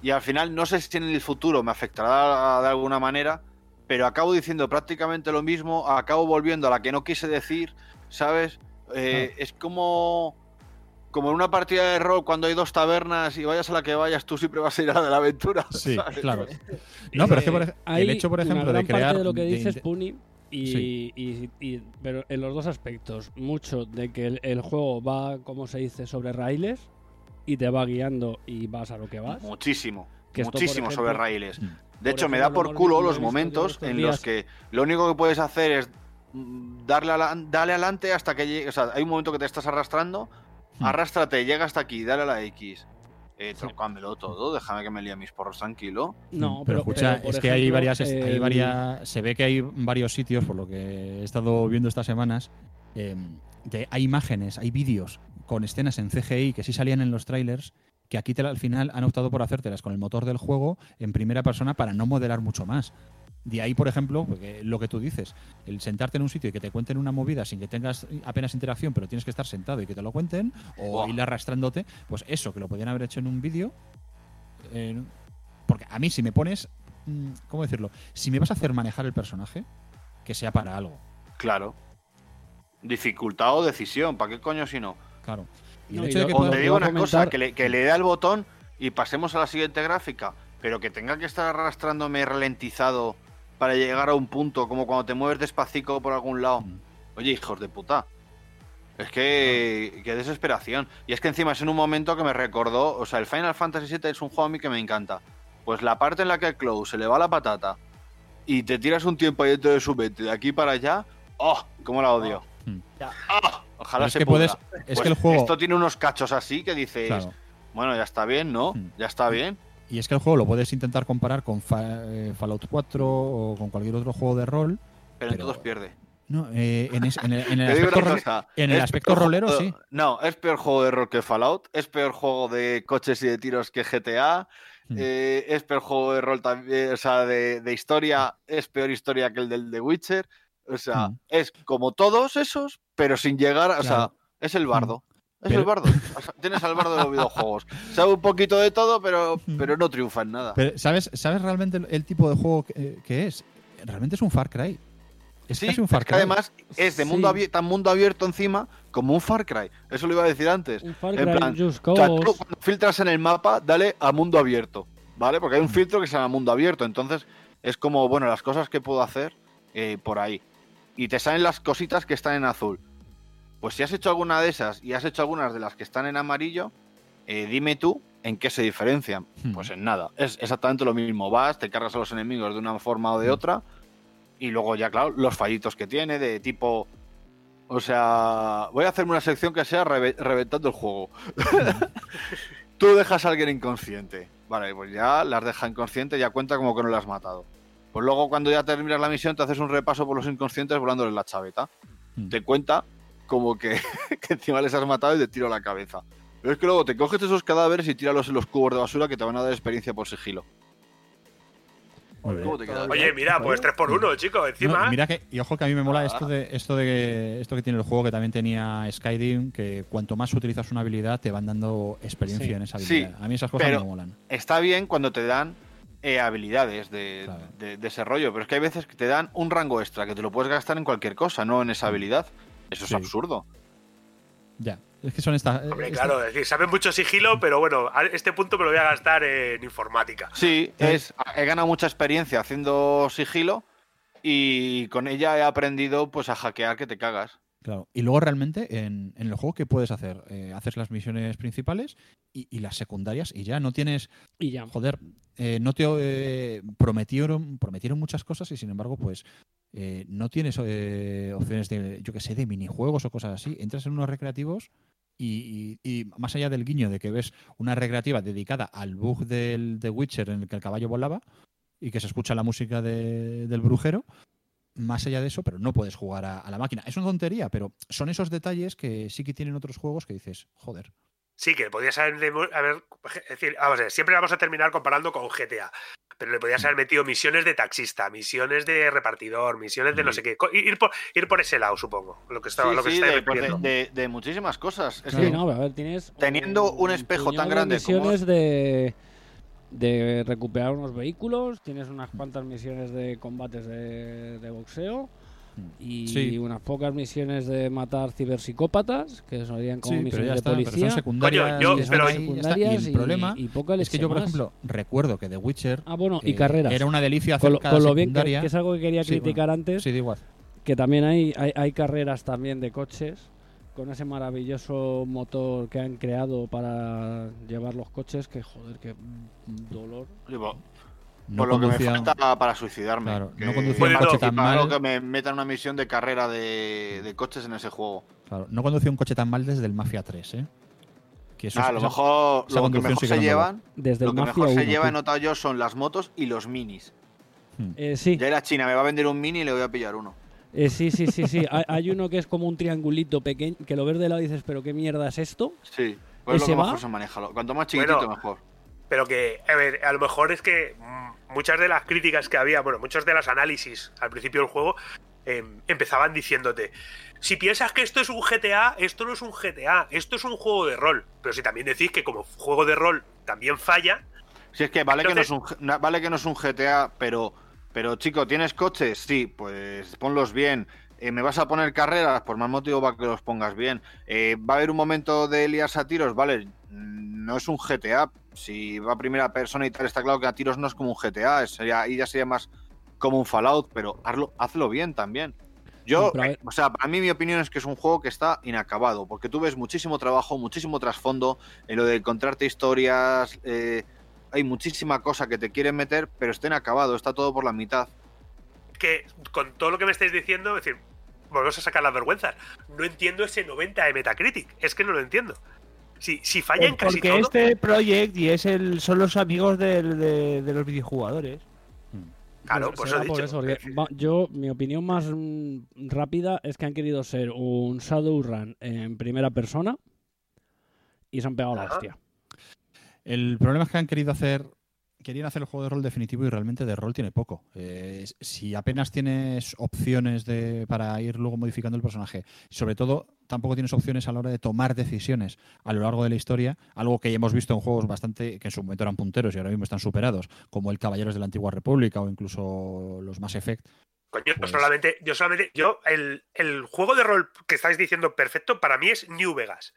Y al final no sé si en el futuro me afectará de alguna manera, pero acabo diciendo prácticamente lo mismo, acabo volviendo a la que no quise decir, ¿sabes? Eh, Es como, como en una partida de rol cuando hay dos tabernas y vayas a la que vayas, tú siempre vas a ir a la de la aventura. Sí, ¿sabes? claro. (laughs) No, pero es que por Hay el hecho, por ejemplo, una gran de crear. parte de lo que dices, de- Puni, y, Sí. y- y- pero en los dos aspectos. Mucho de que el, el juego va, como se dice, sobre raíles y te va guiando y vas a lo que vas. Muchísimo, Que esto, por muchísimo ejemplo, sobre raíles. De hecho, me da por culo los momentos en los que lo único que puedes hacer es darle, alan- dale adelante hasta que llegue. O sea, hay un momento que te estás arrastrando, Hmm. arrástrate, llega hasta aquí, dale a la X. eh, trócamelo todo, déjame que me líe mis porros tranquilo. No, Mm, pero, escucha, pero, por es que hay varias, hay varias, se ve que hay varios sitios, por lo que he estado viendo estas semanas, eh, de- hay imágenes, hay vídeos con escenas en CGI que sí salían en los trailers, que aquí te al final han optado por hacértelas con el motor del juego en primera persona para no modelar mucho más. De ahí, por ejemplo, porque lo que tú dices, el sentarte en un sitio y que te cuenten una movida sin que tengas apenas interacción, pero tienes que estar sentado y que te lo cuenten, o ir arrastrándote, pues eso, que lo podían haber hecho en un vídeo. eh, porque a mí, si me pones. mm, ¿Cómo decirlo? Si me vas a hacer manejar el personaje, que sea para algo. Claro. Dificultad o decisión, ¿para qué coño si no? Claro. No, O te digo una cosa, que le, que le dé al botón y pasemos a la siguiente gráfica, pero que tenga que estar arrastrándome ralentizado para llegar a un punto, como cuando te mueves despacito por algún lado. Mm. Oye, hijos de puta. Es que. Qué desesperación. Y es que encima es en un momento que me recordó. O sea, el Final Fantasy VII es un juego a mí que me encanta. Pues la parte en la que Cloud se le va la patata y te tiras un tiempo ahí dentro de su mente, de aquí para allá. ¡Oh! ¿Cómo la odio? Mm. Ojalá es se que puedes. Es Pues que el juego. Esto tiene unos cachos así que dices. claro. Bueno, ya está bien, ¿no? Mm. Ya está bien. Y es que el juego lo puedes intentar comparar con eh, Fallout 4 o con cualquier otro juego de rol. Pero, en todos pierde. No, eh, en, es- en el, en (laughs) aspecto, una rol- cosa, en el es aspecto peor rolero, sí. No, es peor juego de rol que Fallout, es peor juego de coches y de tiros que GTA, Mm. eh, es peor juego de rol también, o sea, de, de historia, es peor historia que el del The Witcher. O sea, Mm. es como todos esos, pero sin llegar, o sea, es el bardo. Es Pero- el bardo. O sea, tienes al bardo de los (laughs) videojuegos. Sabe un poquito de todo, pero, pero no triunfa en nada. Pero, ¿sabes, ¿sabes realmente el, el tipo de juego que, que es? Realmente es un Far Cry. Es Sí, casi un es Far que Cry. además es de mundo Sí. abierto, tan mundo abierto encima como un Far Cry. Eso lo iba a decir antes. Un Far En Cry plan, Just O sea, tú cuando filtras en el mapa, dale a mundo abierto, ¿vale? Porque Mm. hay un filtro que se llama mundo abierto. Entonces, es como, bueno, las cosas que puedo hacer eh, por ahí. Y te salen las cositas que están en azul. Pues si has hecho alguna de esas y has hecho algunas de las que están en amarillo, eh, dime tú en qué se diferencian. Hmm. Pues en nada. Es exactamente lo mismo. Vas, te cargas a los enemigos de una forma o de Hmm. otra. Y luego ya, claro, los fallitos que tiene de tipo... O sea, voy a hacerme una sección que sea reve- reventando el juego. (laughs) Tú dejas a alguien inconsciente. Vale, pues ya las deja inconsciente, ya cuenta como que no las has matado. Pues luego cuando ya terminas la misión te haces un repaso por los inconscientes volándoles la chaveta. Te cuenta como que, (laughs) que encima les has matado y te tiro la cabeza. Pero es que luego te coges esos cadáveres y tíralos en los cubos de basura que te van a dar experiencia por sigilo. Muy bien. ¿Cómo te queda? Oye, mira, pues 3 por 1 chico. No, Encima. mira que, y ojo que a mí me mola Ah. esto de esto de que, esto que tiene el juego que también tenía Skyrim, que cuanto más utilizas una habilidad te van dando experiencia Sí. en esa Sí, habilidad. a mí esas cosas pero- me molan. Está bien cuando te dan eh, habilidades de, Claro. de- de ese rollo, pero es que hay veces que te dan un rango extra que te lo puedes gastar en cualquier cosa, no en esa habilidad. Eso Sí. es absurdo. Ya, es que son estas Hombre, esta- claro, es decir, saben mucho sigilo, pero bueno, a este punto me lo voy a gastar en informática. Sí, Eh. es, he ganado mucha experiencia haciendo sigilo y con ella he aprendido pues a hackear que te cagas. Claro. Y luego realmente en, en el juego, ¿qué puedes hacer? Eh, haces las misiones principales y, y las secundarias y ya no tienes. Y ya. Joder, eh, no te eh, prometieron, prometieron muchas cosas y sin embargo, pues eh, no tienes opciones de, yo que sé, de minijuegos o cosas así. Entras en unos recreativos y, y- y más allá del guiño de que ves una recreativa dedicada al bug del The Witcher en el que el caballo volaba y que se escucha la música de- del brujero, más allá de eso, pero no puedes jugar a, a la máquina. Es una tontería, pero son esos detalles que sí que tienen otros juegos que dices, joder. Sí, que podías haber, haber- es decir, vamos a ver, siempre vamos a terminar comparando con GTA, pero le podías haber metido misiones de taxista, misiones de repartidor, misiones de no sé qué, ir por, ir por ese lado, supongo, lo que estaba, Sí, lo que sí, de, de- refiriendo. de- de muchísimas cosas. Es Sí, que no, a ver, tienes. Teniendo un espejo tan grande como- misiones de, de recuperar unos vehículos, tienes unas cuantas misiones de combates de, de boxeo y Sí. unas pocas misiones de matar ciberpsicópatas, que serían como Sí, pero misiones ya de está, pero policía. son secundarias. Coño, yo- pero- está. secundarias y el problema y poca es que yo, por más. ejemplo, recuerdo que The Witcher Ah, bueno, y carreras. era una delicia hacer con lo, cada con lo bien que, secundaria. que es algo que quería Sí, criticar bueno, antes, Sí, da igual. que también hay, hay, hay carreras también de coches con ese maravilloso motor que han creado para llevar los coches, que joder, que dolor. No por lo que me falta para suicidarme. Claro, que- no conducía un coche que- tan mal. que me metan una misión de carrera de, de coches en ese juego. Claro, no conducía un coche tan mal desde el Mafia 3, ¿eh? Que eso Ah, es- a lo mejor lo que mejor se llevan, Desde lo el que Mafia mejor se 1, lleva, he notado yo, son las motos y los minis. Eh, sí, Ya la China me va a vender un mini y le voy a pillar uno. Eh, sí, sí, sí, sí. Hay, hay uno que es como un triangulito pequeño, que lo ves de lado y dices, pero qué mierda es esto. Sí. Pues lo ¿Ese que va? mejor se maneja. Cuanto más chiquitito, Bueno, mejor. Pero que, a ver, a lo mejor es que mm, muchas de las críticas que había, bueno, muchos de los análisis al principio del juego eh, empezaban diciéndote, si piensas que esto es un GTA, esto no es un GTA, esto es un juego de rol. Pero si también decís que como juego de rol también falla, Si es que vale, Entonces- que no es un, vale que no es un GTA, pero, pero chico, ¿tienes coches? Sí, pues ponlos bien. Eh, ¿Me vas a poner carreras? Por más motivo para que los pongas bien. Eh, ¿Va a haber un momento de liarse a tiros? Vale, mm, no es un GTA. Si va a primera persona y tal, está claro que a tiros no es como un GTA. Sería, ahí ya sería más como un Fallout, pero hazlo, hazlo bien también. Yo, o sea, para mí mi opinión es que es un juego que está inacabado, porque tú ves muchísimo trabajo, muchísimo trasfondo en lo de encontrarte historias, eh, hay muchísima cosa que te quieren meter, pero está inacabado, está todo por la mitad. que con todo lo que me estáis diciendo, es decir, volvemos a sacar las vergüenzas. No entiendo ese 90 de Metacritic, es que no lo entiendo. Si, si falla en casi Porque todo, este Project y es el, son los amigos del- de, de los videojugadores. claro, Pues por dicho. eso, yo, mi opinión más mm, rápida es que han querido ser un Shadowrun en primera persona y se han pegado la Ajá. hostia. El problema es que han querido hacer. Querían hacer el juego de rol definitivo y realmente de rol tiene poco. Eh, si apenas tienes opciones de, para ir luego modificando el personaje, sobre todo tampoco tienes opciones a la hora de tomar decisiones a lo largo de la historia, algo que ya hemos visto en juegos bastante que en su momento eran punteros y ahora mismo están superados, como el Caballeros de la Antigua República o incluso los Mass Effect. Coño, yo Pues- solamente, yo solamente, yo, el, el juego de rol que estáis diciendo perfecto, para mí es New Vegas.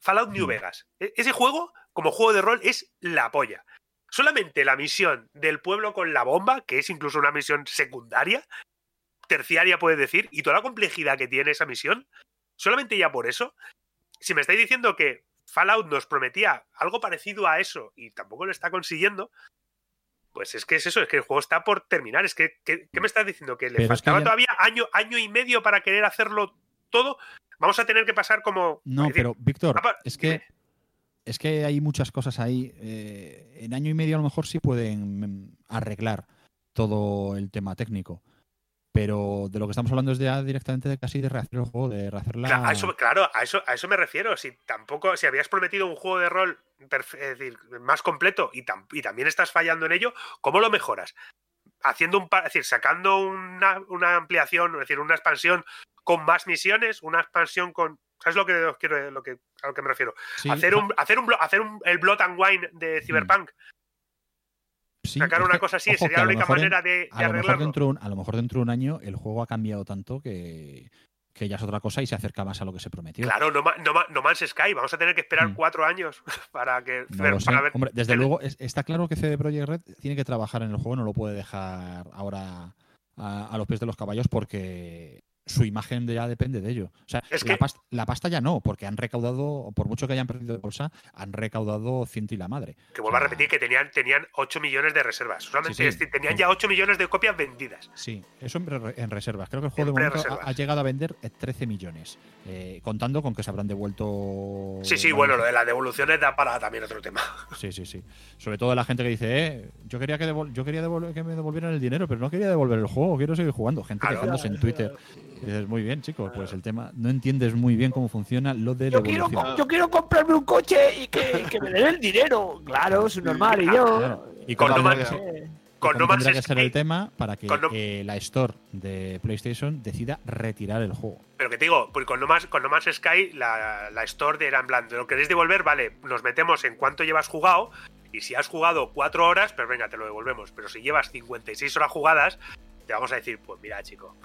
Fallout New Mm. Vegas. E- Ese juego, como juego de rol, es la polla. Solamente la misión del pueblo con la bomba, que es incluso una misión secundaria, terciaria puedes decir, y toda la complejidad que tiene esa misión, solamente ya por eso, si me estáis diciendo que Fallout nos prometía algo parecido a eso y tampoco lo está consiguiendo, pues es que es eso, es que el juego está por terminar. Es que, ¿qué, me estás diciendo? ¿Que le Pero es que faltaba ya- todavía año, año y medio para querer hacerlo todo? Vamos a tener que pasar como... No, decir, pero Víctor, es que es que hay muchas cosas ahí. eh, en año y medio a lo mejor sí pueden mm, arreglar todo el tema técnico. Pero de lo que estamos hablando es de ya directamente de casi de rehacer el juego, de rehacer la. Cla- a eso, claro, a eso, a eso me refiero. Si tampoco, si habías prometido un juego de rol es decir, más completo y, tam- y también estás fallando en ello, ¿cómo lo mejoras? Haciendo un, es decir, sacando una, una ampliación, es decir, una expansión con más misiones, una expansión con, ¿sabes lo que os quiero, lo que a lo que me refiero? Sí, hacer un, hacer un, hacer un, el Blood and Wine de Cyberpunk, sí, sacar una que, cosa así, ojo, sería la única mejor en- manera de, de a lo mejor arreglarlo. dentro de un- a lo mejor dentro de un año el juego ha cambiado tanto que, que ya es otra cosa y se acerca más a lo que se prometió. Claro, no, no, no Man's Sky, vamos a tener que esperar Mm. cuatro años (laughs) para que No (laughs) para ver- Hombre, desde luego es- está claro que CD Projekt Red tiene que trabajar en el juego, no lo puede dejar ahora a, a los pies de los caballos porque su imagen ya depende de ello. O sea, Es la, que- pasta, la pasta ya no, porque han recaudado, por mucho que hayan perdido de bolsa, han recaudado ciento y la madre. Que vuelvo a O sea, repetir que tenían, tenían 8 millones de reservas. Solamente Sí, tenían ya 8 millones de copias vendidas. Sí, eso en, re- en reservas. Creo que el juego de momento ha, llegado a vender eh, 13 millones, eh, contando con que se habrán devuelto. Sí, sí, bueno, lo de las devoluciones da para también otro tema. (laughs) Sí, sí, sí. Sobre todo la gente que dice, eh, yo quería que devol- yo quería que me devolvieran el dinero, pero no quería devolver el juego, quiero seguir jugando. Gente Claro. quejándose en Twitter. Dices, muy bien, chicos, pues el tema, no entiendes muy bien cómo funciona lo de Yo quiero, yo quiero comprarme un coche y que, que me den el dinero. Claro, es normal. Y yo. Claro. Y Con No eh, y con No Man's tendrá que ser Sky- el tema para que No- eh, la store de PlayStation decida retirar el juego. Pero que te digo, pues con No Man's, con no Man's Sky, la, la store de era en plan, ¿lo queréis devolver? Vale, nos metemos en cuánto llevas jugado. Y si has jugado 4 horas, pues venga, te lo devolvemos. Pero si llevas 56 horas jugadas, te vamos a decir, pues mira, chico.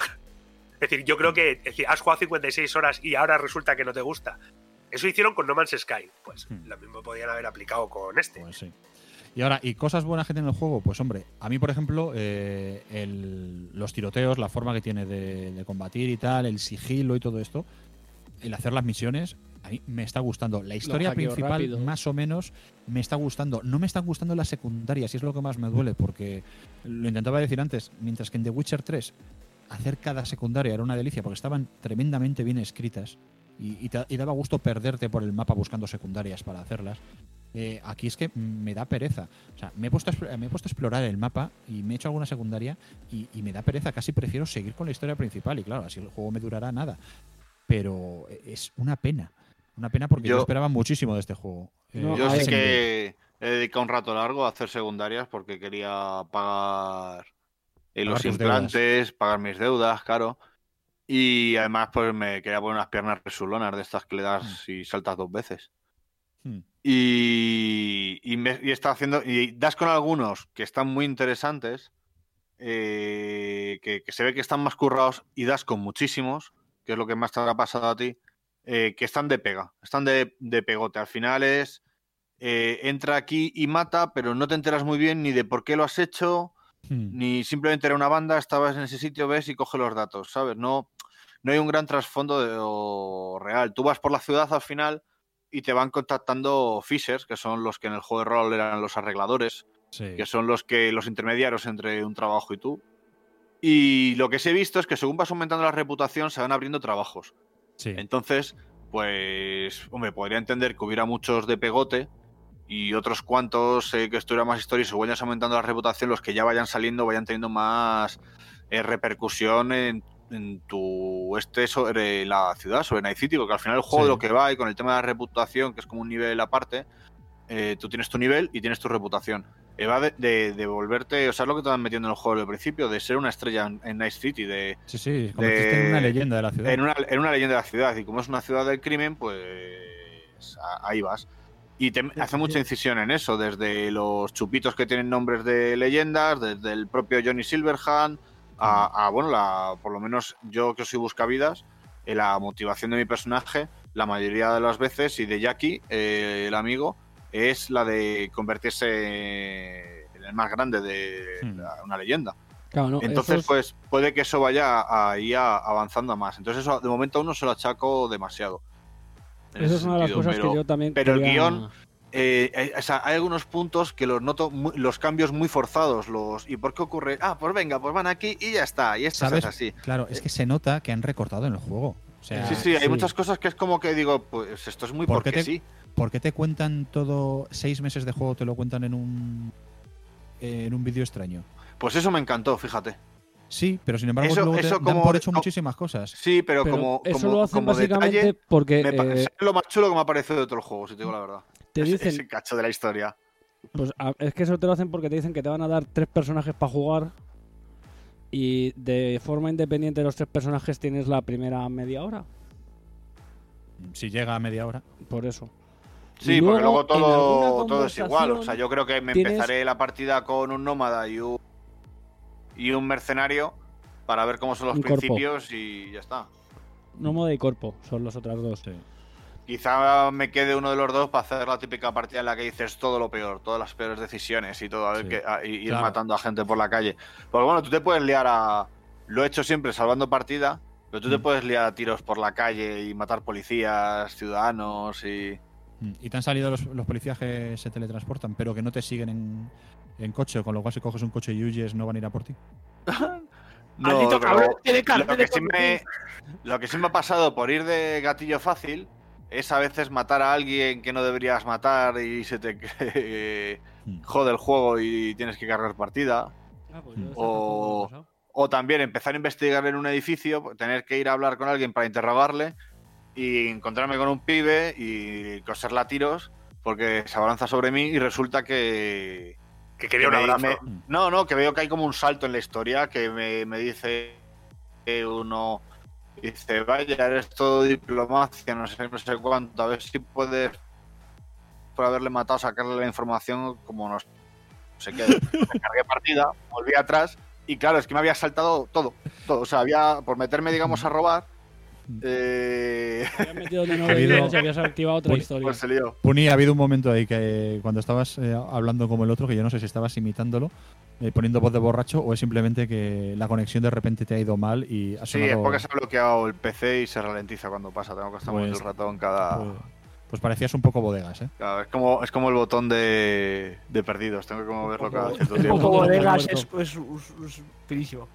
Es decir, yo creo que es decir, has jugado 56 horas y ahora resulta que no te gusta. Eso hicieron con No Man's Sky. Pues Hmm. lo mismo podían haber aplicado con este. Pues sí. Y ahora, ¿y cosas buenas que tiene el juego? Pues hombre, a mí, por ejemplo, eh, el- los tiroteos, la forma que tiene de, de combatir y tal, el sigilo y todo esto, el hacer las misiones, a mí me está gustando. La historia principal, más o menos, me está gustando. No me están gustando las secundarias, y es lo que más me duele, porque lo intentaba decir antes, mientras que en The Witcher 3 hacer cada secundaria era una delicia, porque estaban tremendamente bien escritas. y, y te- y daba gusto perderte por el mapa buscando secundarias para hacerlas. Eh, aquí es que me da pereza. O sea, me he, puesto a, me he puesto a explorar el mapa y me he hecho alguna secundaria y, y me da pereza. Casi prefiero seguir con la historia principal y claro, así el juego me durará nada. Pero es una pena. Una pena porque yo, Yo- esperaba muchísimo de este juego. Eh, No, Yo a sí que he dedicado un rato largo a hacer secundarias porque quería pagar eh, los deudas. implantes, pagar mis deudas, claro. Y además, pues me quería poner unas piernas resulonas de estas que le das y saltas dos veces. Hmm. Y, y, me, y está haciendo. Y das con algunos que están muy interesantes, eh, que, que se ve que están más currados, y das con muchísimos, que es lo que más te ha pasado a ti, eh, que están de pega, están de, de pegote. Al final es. eh, entra aquí y mata, pero no te enteras muy bien ni de por qué lo has hecho, Hmm. ni simplemente era una banda, estabas en ese sitio, ves y coge los datos, ¿sabes? No, no hay un gran trasfondo de- o real. Tú vas por la ciudad al final y te van contactando Fishers, que son los que en el juego de rol eran los arregladores, Sí. que son los que los intermediarios entre un trabajo y tú. Y lo que sí he visto es que según vas aumentando la reputación se van abriendo trabajos. Sí. Entonces, pues, hombre, podría entender que hubiera muchos de pegote y otros cuantos eh, que estuviera más se vayan aumentando la reputación, los que ya vayan saliendo vayan teniendo más eh, repercusión en, en tu este sobre la ciudad, sobre Night City, porque al final el juego Sí. de lo que va y con el tema de la reputación, que es como un nivel aparte, eh, tú tienes tu nivel y tienes tu reputación. Eh, va de, de, de volverte, o sea, es lo que te van metiendo en el juego al principio, de ser una estrella en, en Night City, de, Sí, sí, convertiste en una leyenda de la ciudad. en una, en una leyenda de la ciudad. Y como es una ciudad del crimen, pues ahí vas. Y te hace mucha incisión en eso, desde los chupitos que tienen nombres de leyendas, desde el propio Johnny Silverhand, a, a, bueno, la, por lo menos yo que soy buscavidas, eh, la motivación de mi personaje, la mayoría de las veces, y de Jackie, eh, el amigo, es la de convertirse en el más grande de Hmm. la- una leyenda. Claro, no, Entonces, pues puede que eso vaya ahí avanzando a más. Entonces, eso de momento aún no se lo achaco demasiado. En Esa es una de las cosas pero, que yo también pero el guion, eh, eh, o sea, hay algunos puntos que los noto, muy- los cambios muy forzados. Los, ¿Y por qué ocurre? Ah, pues venga, pues van aquí y ya está. Y esto ¿Sabes? es así. Claro, es que se nota que han recortado en el juego. O sea, sí, sí, hay sí. muchas cosas que es como que digo, pues esto es muy ¿Por porque qué te- sí. ¿Por qué te cuentan todo seis meses de juego? Te lo cuentan en un en un vídeo extraño. Pues eso me encantó, fíjate. Sí, pero sin embargo Eso- luego te eso dan como- por hecho muchísimas cosas. Sí, pero, Pero como, eso como, lo hacen como básicamente detalle, porque me pa- eh, es lo más chulo que me ha parecido de todo el juego, si te digo la verdad. te Ese- dicen, ese cacho de la historia. pues a- es que eso te lo hacen porque te dicen que te van a dar tres personajes para jugar y de forma independiente de los tres personajes tienes la primera media hora, Si llega a media hora. por eso. Sí, porque luego, todo, todo es igual. O sea, yo creo que me tienes- empezaré la partida con un nómada y un, y un mercenario para ver cómo son los Un corpo. principios y ya está. Nómada y Corpo son las otras dos. Quizá me quede uno de los dos para hacer la típica partida en la que dices todo lo peor, todas las peores decisiones y todo, a ver Sí. que, a- y ir Claro. matando a gente por la calle. Porque bueno, tú te puedes liar a. Lo he hecho siempre salvando partida, pero tú te Mm. puedes liar a tiros por la calle y matar policías, ciudadanos y. Mm. Y te han salido los, los policías que se teletransportan, pero que no te siguen en, en coche, con lo cual si coges un coche y huyes no van a ir a por ti. (laughs) Maldito pero cabrón, tiene lo, de que sí me, lo que sí me ha pasado por ir de gatillo fácil es a veces matar a alguien que no deberías matar y se te Mm. jode el juego y tienes que cargar partida. Ah, pues O-. O también empezar a investigar en un edificio, tener que ir a hablar con alguien para interrogarle y encontrarme con un pibe y coserle a tiros porque se abalanza sobre mí y resulta que... Que quería un que abrazo. me- no, no, que veo que hay como un salto en la historia que me, me dice que uno... Dice, vaya, eres todo diplomacia, no sé, no sé cuánto, a ver si puedes, por haberle matado, sacarle la información como nos... No sé qué. (laughs) Cargué partida, volví atrás y claro, es que me había saltado todo, todo. O sea, había, por meterme, digamos, a robar, eh, Te habías (laughs) metido debías y habías activado otra Pues- historia. pues se lió. Puni, ha habido un momento ahí que cuando estabas eh, hablando como el otro, que yo no sé si estabas imitándolo, eh, poniendo voz de borracho, o es simplemente que la conexión de repente te ha ido mal y ha Sí, es sonado. porque se ha bloqueado el PC y se ralentiza cuando pasa. Tengo que estar moviendo Pues- el ratón cada, pues, pues parecías un poco bodegas, ¿eh? cada vez. Como, es como el botón de, de perdidos. Tengo que moverlo cada cierto Un tiempo. bodegas es, es, es- es finísimo.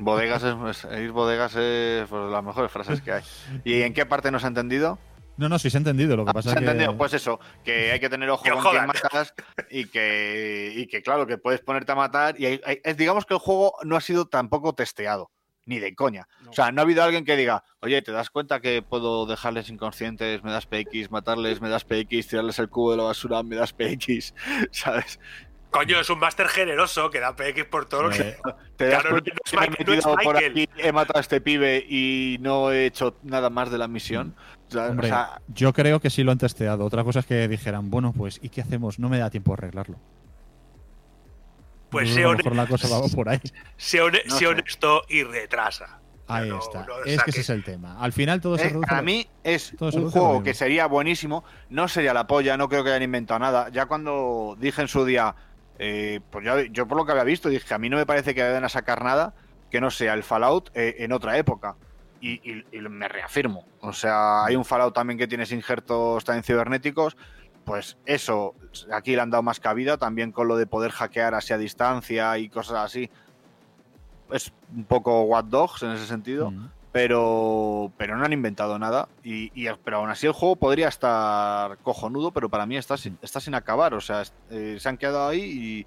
Bodegas es, es- ir bodegas es pues, las mejores frases que hay. ¿Y en qué parte no se ha entendido? No, no, sí se ha entendido. Lo que Ah, pasa se ha que. entendido. Pues eso, que (laughs) hay que tener ojo con quién matas y que, y que, claro, que puedes ponerte a matar. Y hay- hay- es, digamos que el juego no ha sido tampoco testeado, ni de coña. O sea, no ha habido alguien que diga, oye, ¿te das cuenta que puedo dejarles inconscientes, me das PX, matarles, me das PX, tirarles el cubo de la basura, me das PX? (laughs) ¿Sabes? Coño, es un máster generoso que da PX por todo lo que. ¿Te das Claro, no- cuenta no es que me he Michael, no es metido por aquí, he matado a este pibe y no he hecho nada más de la misión? O sea, o hombre, sea, yo creo que sí lo han testeado. Otra cosa es que dijeran, bueno, pues, ¿y qué hacemos? No me da tiempo a arreglarlo. Pues Yo sé, creo que a lo hone- mejor la cosa va por ahí. hone- No sé honesto y retrasa. Ahí No, está. no es que ese es el tema. Al final todo se Eh, reduce. para a- mí es todo se un juego que sería buenísimo, no sería la polla, no creo que hayan inventado nada. Ya cuando dije en su día, eh, pues yo, por lo que había visto, dije, a mí no me parece que vayan a sacar nada que no sea el Fallout eh, en otra época. Y, me reafirmo. O sea, hay un Fallout también que tienes injertos también cibernéticos. Pues eso, aquí le han dado más cabida, también con lo de poder hackear así a distancia y cosas así. Es un poco What Dogs en ese sentido Mm. Pero pero no han inventado nada y, y- pero aún así el juego podría estar cojonudo pero para mí está sin, está sin acabar o sea eh, se han quedado ahí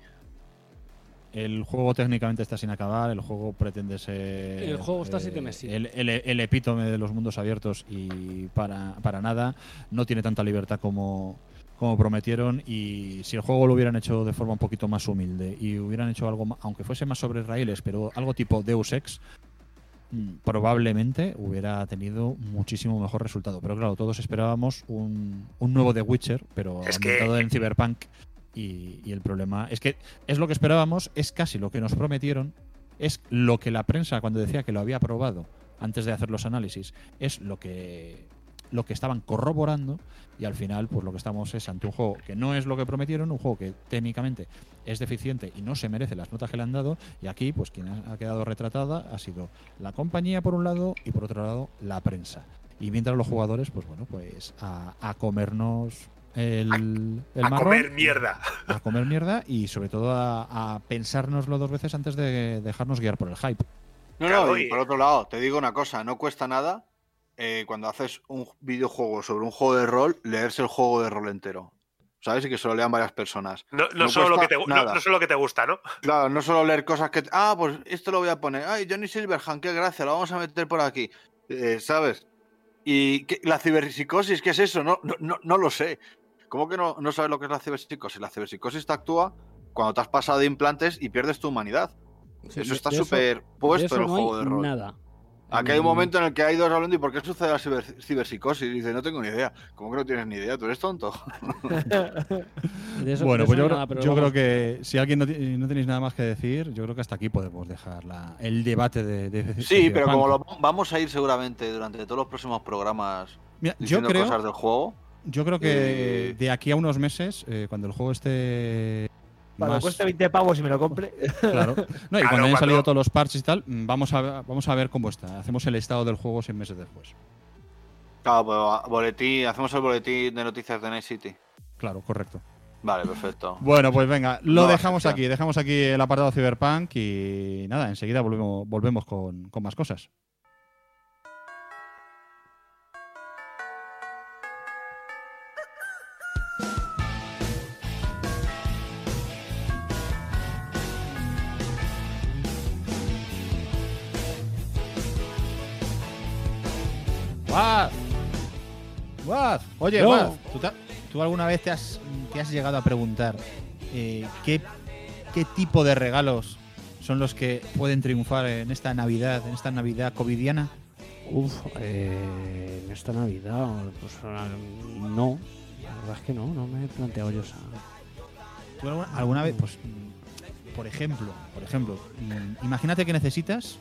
El juego técnicamente está sin acabar, el juego pretende ser... El juego está así que me sigue. El, el- el epítome de los mundos abiertos y para, para nada, no tiene tanta libertad como, como prometieron y si el juego lo hubieran hecho de forma un poquito más humilde y hubieran hecho algo, aunque fuese más sobre raíles, pero algo tipo Deus Ex, probablemente hubiera tenido muchísimo mejor resultado. Pero claro, todos esperábamos un, un nuevo The Witcher, pero Es que- en Cyberpunk. Y, y el problema es que es lo que esperábamos, es casi lo que nos prometieron, es lo que la prensa cuando decía que lo había probado antes de hacer los análisis, es lo que lo que estaban corroborando y al final pues lo que estamos es ante un juego que no es lo que prometieron, un juego que técnicamente es deficiente y no se merece las notas que le han dado y aquí pues quien ha quedado retratada ha sido la compañía por un lado y por otro lado la prensa. Y mientras los jugadores pues bueno, pues a, a comernos el, el a marrón, comer mierda. a comer mierda y sobre todo a, a pensárnoslo dos veces antes de dejarnos guiar por el hype. no no y- por otro lado te digo una cosa no cuesta nada eh, cuando haces un videojuego sobre un juego de rol leerse el juego de rol entero sabes y que se lo lean varias personas No, no No solo lo que te, no, nada. no solo lo que te gusta, ¿no? (laughs) Claro, no solo leer cosas que. Ah, pues esto lo voy a poner. Ay, Johnny Silverhand, qué gracia, lo vamos a meter por aquí. Eh, ¿Sabes? ¿Y qué- la ciberpsicosis qué es eso? No, no, no, no lo sé. ¿Cómo que no, no sabes lo que es la ciberpsicosis? La ciberpsicosis te actúa cuando te has pasado de implantes y pierdes tu humanidad. Sí, eso está súper de puesto en el no juego hay de rol. Nada. Aquí hay un Mm, momento en el que hay dos hablando y ¿por qué sucede la ciber- ciberpsicosis? Y dice, no tengo ni idea. ¿Cómo que no tienes ni idea? ¿Tú eres tonto? (laughs) eso- bueno, pues yo, creo- nada, pero yo vamos, creo que si alguien no, no tenéis nada más que decir, yo creo que hasta aquí podemos dejar la- el debate de, de- de Sí, pero como lo vamos a ir seguramente durante todos los próximos programas Mira, yo diciendo creo, cosas del juego. yo creo que Eh, de aquí a unos meses, eh, cuando el juego esté Cuando más- cueste 20 pavos y me lo compre. (laughs) Claro. No, y Claro, cuando hayan cuando- salido todos los parches y tal, mm, vamos a, ver- vamos a ver cómo está. Hacemos el estado del juego seis meses después. Claro, pues, boletín, hacemos el boletín de noticias de Night City. Claro, correcto. Vale, perfecto. (laughs) Bueno, pues venga, lo No, dejamos aquí. Dejamos aquí el apartado Cyberpunk y nada, enseguida volvemos, volvemos con, con más cosas. ¡Guaz! Oye, Yo. Guaz, ¿tú, te- tú alguna vez te has, te has llegado a preguntar eh, ¿qué, qué tipo de regalos son los que pueden triunfar en esta Navidad, en esta Navidad covidiana? Uf, eh, en esta Navidad, pues ah, no. La verdad es que no, no me he planteado yo esa. ¿Tú alguna, alguna vez, pues, mm, por ejemplo, por ejemplo, mm, imagínate que necesitas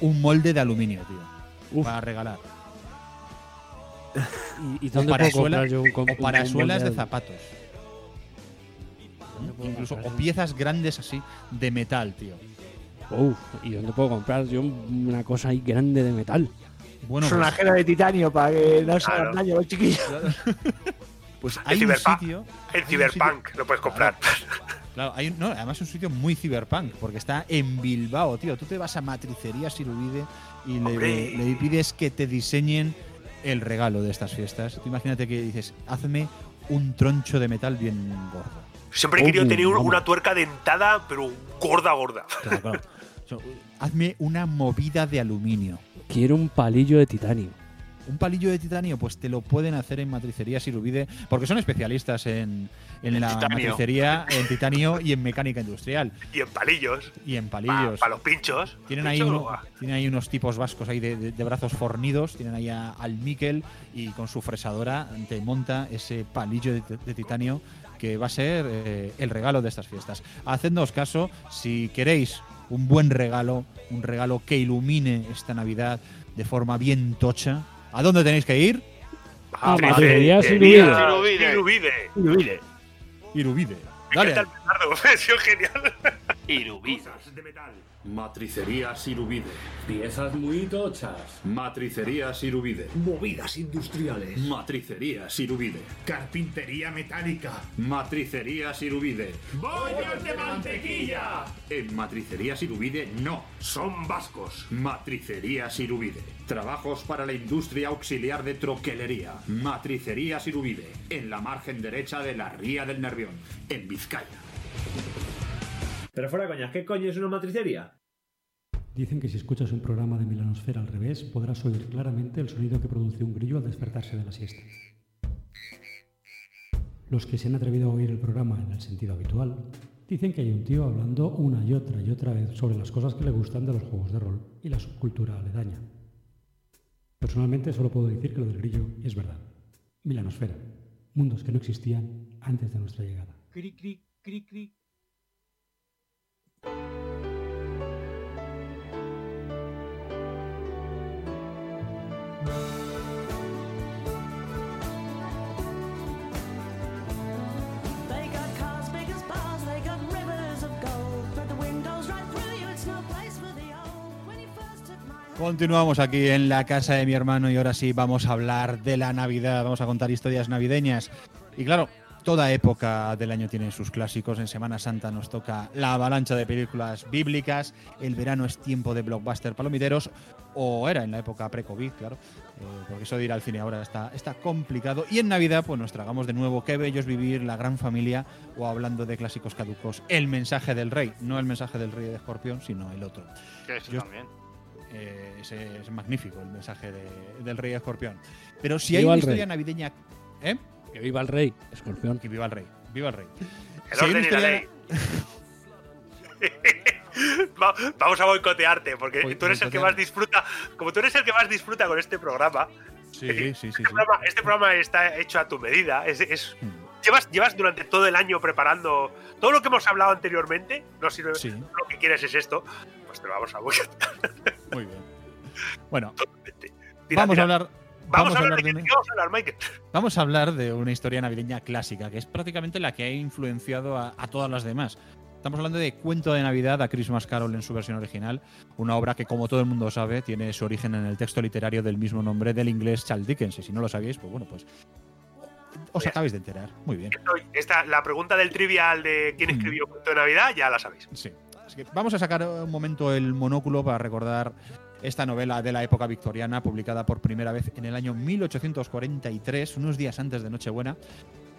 un molde de aluminio, tío, Uf. para regalar. ¿Y, y O dónde puedo comprar yo un, com- o de zapatos. ¿Dónde puedo Incluso, o piezas grandes así de metal, tío. Uf, ¿y dónde puedo comprar yo una cosa ahí grande de metal? Bueno, es pues, de titanio para que no se Claro. hagan daño los chiquillos. (laughs) pues hay un sitio. Hay un sitio- Cyberpunk lo puedes comprar. (laughs) Claro, hay un- no, además es un sitio muy cyberpunk, porque está en Bilbao, tío. Tú te vas a Matricería Sirubide y le, le pides que te diseñen el regalo de estas fiestas. Tú imagínate que dices, hazme un troncho de metal bien gordo. Siempre he querido Oh, tener vamos. una tuerca dentada, pero gorda, gorda. Claro, claro. (laughs) So, hazme una movida de aluminio. Quiero un palillo de titanio. Un palillo de titanio, pues te lo pueden hacer en Matricería Sirubide, porque son especialistas en, en la titanio. matricería, en titanio y en mecánica industrial. Y en palillos. Y en Para palillos. los pinchos. Tienen ahí, uno- tienen ahí unos tipos vascos ahí de, de- de brazos fornidos, tienen ahí a- al Miquel y con su fresadora te monta ese palillo de, de titanio que va a ser eh, el regalo de estas fiestas. Hacednos caso, si queréis un buen regalo, un regalo que ilumine esta Navidad de forma bien tocha, ¿a dónde tenéis que ir? Sirubide. Irubide. Me Dale. (laughs) genial. Cosas de metal. Matricería Sirubide. Piezas muy tochas. Matricería Sirubide. Movidas industriales. Matricería Sirubide. Carpintería metálica. Matricería Sirubide. ¡Bollos de mantequilla! En Matricería Sirubide no. Son vascos. Matricería Sirubide. Trabajos para la industria auxiliar de troquelería. Matricería Sirubide. En la margen derecha de la Ría del Nervión. En Vizcaya. Pero fuera coñas, ¿qué coño es una matricería? Dicen que si escuchas un programa de Milanosfera al revés, podrás oír claramente el sonido que produce un grillo al despertarse de la siesta. Los que se han atrevido a oír el programa en el sentido habitual, dicen que hay un tío hablando una y otra y otra vez sobre las cosas que le gustan de los juegos de rol y la subcultura aledaña. Personalmente solo puedo decir que lo del grillo es verdad. Milanosfera, mundos que no existían antes de nuestra llegada. Cri, cri, cri, Continuamos aquí en la casa de mi hermano y ahora sí vamos a hablar de la Navidad, vamos a contar historias navideñas. Y claro, toda época del año tiene sus clásicos. En Semana Santa nos toca la avalancha de películas bíblicas, el verano es tiempo de blockbuster palomiteros, o era en la época pre-COVID, claro, eh, porque eso de ir al cine ahora está, está complicado. Y en Navidad, pues nos tragamos de nuevo qué bello es vivir la gran familia, o hablando de clásicos caducos, el mensaje del rey, no el mensaje del rey de Escorpión, sino el otro. Que eso Yo- también. Eh, ese es magnífico el mensaje de- del rey escorpión. Pero si hay una historia rey. navideña. ¿Eh? Que viva el rey, escorpión. Que viva el rey. Viva el rey. El orden y la ley. (laughs) Va- Vamos a boicotearte, porque tú eres el que más disfruta. Como tú eres el que más disfruta con este programa, Sí, sí, sí. sí. este, programa, este programa está hecho a tu medida. Es, es- Mm. llevas, llevas durante todo el año preparando todo lo que hemos hablado anteriormente. No sirve. Sí. Lo que quieres es esto. Pues te lo vamos a boicotear. Muy bien. Bueno, Tira, vamos tira. a hablar. Vamos, a hablar de una- vamos a hablar, Michael. Vamos a hablar de una historia navideña clásica, que es prácticamente la que ha influenciado a, a todas las demás. Estamos hablando de Cuento de Navidad a Christmas Carol en su versión original, una obra que, como todo el mundo sabe, tiene su origen en el texto literario del mismo nombre del inglés Charles Dickens. Y si no lo sabíais, pues bueno, pues os acabáis de enterar. Muy bien. Esta, la pregunta del trivial de quién escribió Cuento de Navidad, ya la sabéis. Sí. Así que vamos a sacar un momento el monóculo para recordar esta novela de la época victoriana, publicada por primera vez en el año 1843, unos días antes de Nochebuena.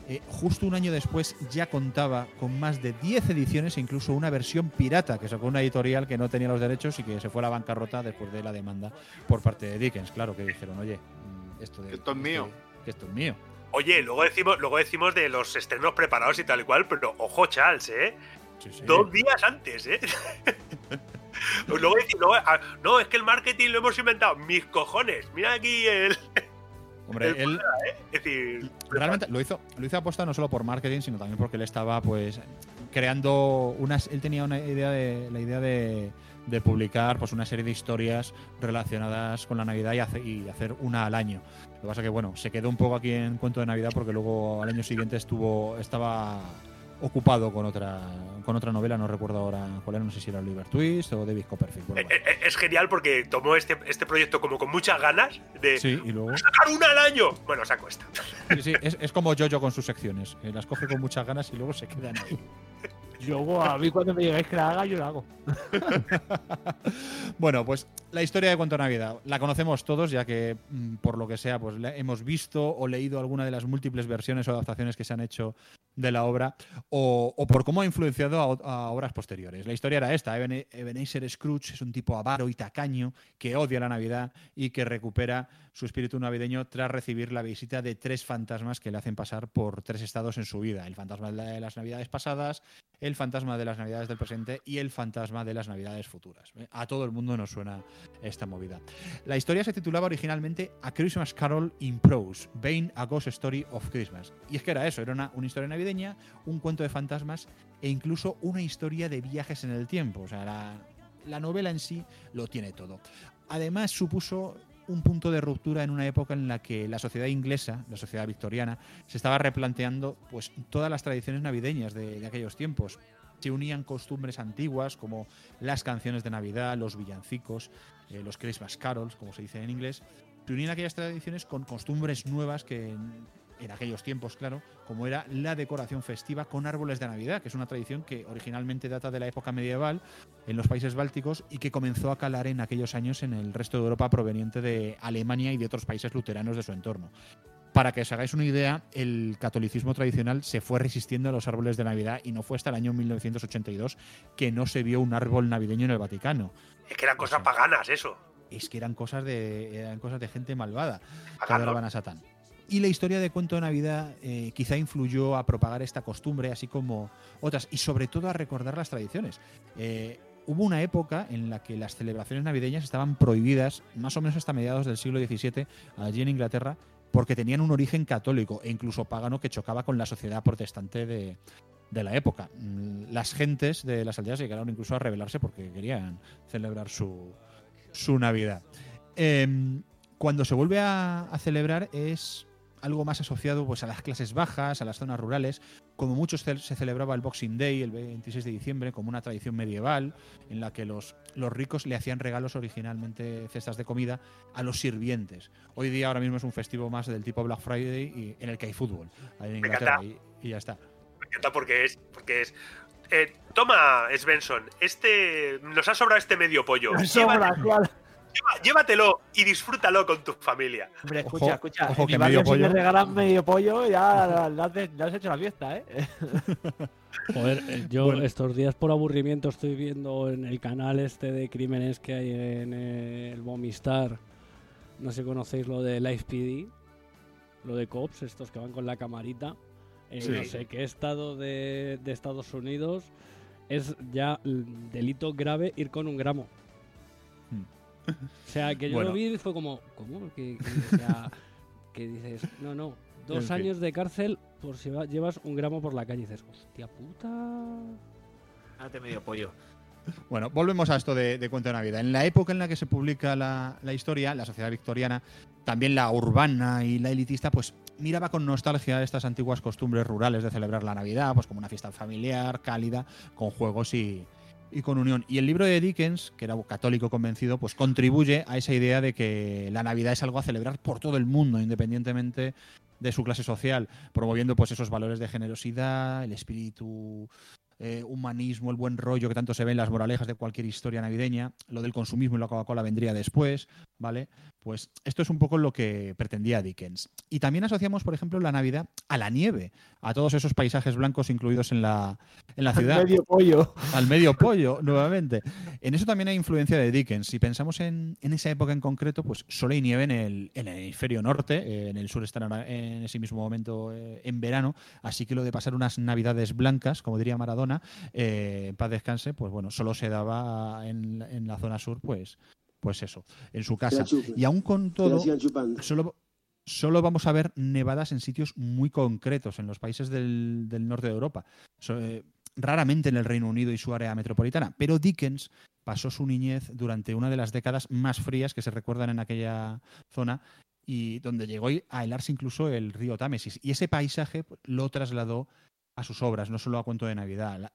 Eh, justo un año después ya contaba con más de 10 ediciones e incluso una versión pirata que sacó una editorial que no tenía los derechos y que se fue a la bancarrota después de la demanda por parte de Dickens. Claro que dijeron, oye, mm, esto, de, Esto es mío. Que esto es mío. Oye, luego decimos, luego decimos de los estrenos preparados y tal y cual, pero ojo, Charles, ¿eh? Sí, sí. Dos días antes, ¿eh? (laughs) luego, ah, no, es que el marketing lo hemos inventado. Mis cojones, mira aquí el. Hombre, el él, ¿eh? Es decir, Realmente lo hizo, lo hizo aposta no solo por marketing, sino también porque él estaba pues creando unas. Él tenía una idea de. la idea de, de publicar pues una serie de historias relacionadas con la Navidad y, hace- y hacer una al año. Lo que pasa que bueno, se quedó un poco aquí en cuento de Navidad porque luego al año siguiente estuvo. estaba ocupado con otra con otra novela, no recuerdo ahora cuál era, no sé si era Oliver Twist o David Copperfield. bueno. eh, eh, es genial porque tomó este, este proyecto como con muchas ganas de Sí, y luego. sacar una al año. Bueno, saco esta. Sí, sí, es, es como Jojo con sus secciones. eh, las coge con muchas ganas y luego se quedan ahí. (laughs) Yo, a mí cuando me digáis que la haga, yo la hago. (laughs) Bueno, pues la historia de Cuento Navidad la conocemos todos, ya que mm, por lo que sea, pues hemos visto o leído alguna de las múltiples versiones o adaptaciones que se han hecho de la obra, o, por cómo ha influenciado a, obras posteriores. La historia era esta: Eben- Ebenezer Scrooge es un tipo avaro y tacaño que odia la Navidad y que recupera su espíritu navideño tras recibir la visita de tres fantasmas que le hacen pasar por tres estados en su vida: el fantasma de las Navidades pasadas, el fantasma de las Navidades del presente y el fantasma de las Navidades futuras. ¿eh? A todo el mundo nos suena esta movida. La historia se titulaba originalmente A Christmas Carol in Prose, Bane a Ghost Story of Christmas. Y es que era eso, era una, una historia navideña, un cuento de fantasmas e incluso una historia de viajes en el tiempo. O sea, la, la novela en sí lo tiene todo. Además, supuso un punto de ruptura en una época en la que la sociedad inglesa, la sociedad victoriana, se estaba replanteando pues, todas las tradiciones navideñas de, aquellos tiempos. Se unían costumbres antiguas como las canciones de Navidad, los villancicos, eh, los Christmas carols, como se dice en inglés. Se unían aquellas tradiciones con costumbres nuevas que en, aquellos tiempos, claro, como era la decoración festiva con árboles de Navidad, que es una tradición que originalmente data de la época medieval en los países bálticos y que comenzó a calar en aquellos años en el resto de Europa proveniente de Alemania y de otros países luteranos de su entorno. Para que os hagáis una idea, el catolicismo tradicional se fue resistiendo a los árboles de Navidad y no fue hasta el año 1982 que no se vio un árbol navideño en el Vaticano. Es que eran cosas paganas, eso. Es que eran cosas de, eran cosas de gente malvada que adoraban a Satán. Y la historia de Cuento de Navidad eh, quizá influyó a propagar esta costumbre, así como otras, y sobre todo a recordar las tradiciones. Eh, hubo una época en la que las celebraciones navideñas estaban prohibidas, más o menos hasta mediados del siglo XVII, allí en Inglaterra, porque tenían un origen católico e incluso pagano que chocaba con la sociedad protestante de, de la época. Mm, Las gentes de las aldeas llegaron incluso a rebelarse porque querían celebrar su, su Navidad. Em, cuando se vuelve a, a celebrar es algo más asociado pues, a las clases bajas, a las zonas rurales. Como muchos se celebraba el Boxing Day, el 26 de diciembre, como una tradición medieval en la que los, los ricos le hacían regalos originalmente, cestas de comida, a los sirvientes. Hoy día ahora mismo es un festivo más del tipo Black Friday y en el que hay fútbol ahí en Me Inglaterra encanta. y, y ya está. Me encanta porque es. Porque es eh, toma, Svensson, este. Nos ha sobrado este medio pollo. Sobra, claro. Llévatelo y disfrútalo con tu familia. Hombre, escucha, Ojo- escucha. ojo que medio si me pollo- regalan medio pollo, ya le has, le has hecho la fiesta, ¿eh? (laughs) Joder, eh, yo estos días por aburrimiento estoy viendo en el canal este de crímenes que hay en el Movistar. No sé si conocéis lo de Live PD, lo de cops, estos que van con la camarita. En Sí. no sé qué estado de, de Estados Unidos es ya delito grave ir con un gramo. O sea, que yo Bueno. lo vi y fue como, ¿cómo? Que, que, o sea, que dices, no, no, dos En fin. años de cárcel por si va- llevas un gramo por la calle. Y dices, hostia puta. Date medio pollo. Bueno, volvemos a esto de, de Cuento de Navidad. En la época en la que se publica la, la historia, la sociedad victoriana, también la urbana y la elitista, pues miraba con nostalgia estas antiguas costumbres rurales de celebrar la Navidad, pues como una fiesta familiar, cálida, con juegos y, y con unión. Y el libro de Dickens, que era católico convencido, pues contribuye a esa idea de que la Navidad es algo a celebrar por todo el mundo, independientemente de su clase social, promoviendo pues esos valores de generosidad, el espíritu eh, humanismo, el buen rollo que tanto se ve en las moralejas de cualquier historia navideña, lo del consumismo y la Coca-Cola vendría después, ¿vale? Pues esto es un poco lo que pretendía Dickens. Y también asociamos, por ejemplo, la Navidad a la nieve, a todos esos paisajes blancos incluidos en la, en la ciudad. medio pollo. Al medio pollo, nuevamente. En eso también hay influencia de Dickens. Si pensamos en, en esa época en concreto, pues solo hay nieve en el, en el hemisferio norte, eh, en el sur están en ese mismo momento eh, en verano, así que lo de pasar unas navidades blancas, como diría Maradona, eh, en paz descanse, pues bueno, solo se daba en, en la zona sur, pues, pues eso, en su casa. Y aún con todo, solo, solo vamos a ver nevadas en sitios muy concretos, en los países del, del norte de Europa. So- eh, raramente en el Reino Unido y su área metropolitana. Pero Dickens pasó su niñez durante una de las décadas más frías que se recuerdan en aquella zona y donde llegó a helarse incluso el río Támesis. Y ese paisaje lo trasladó a sus obras, no solo a Cuento de Navidad.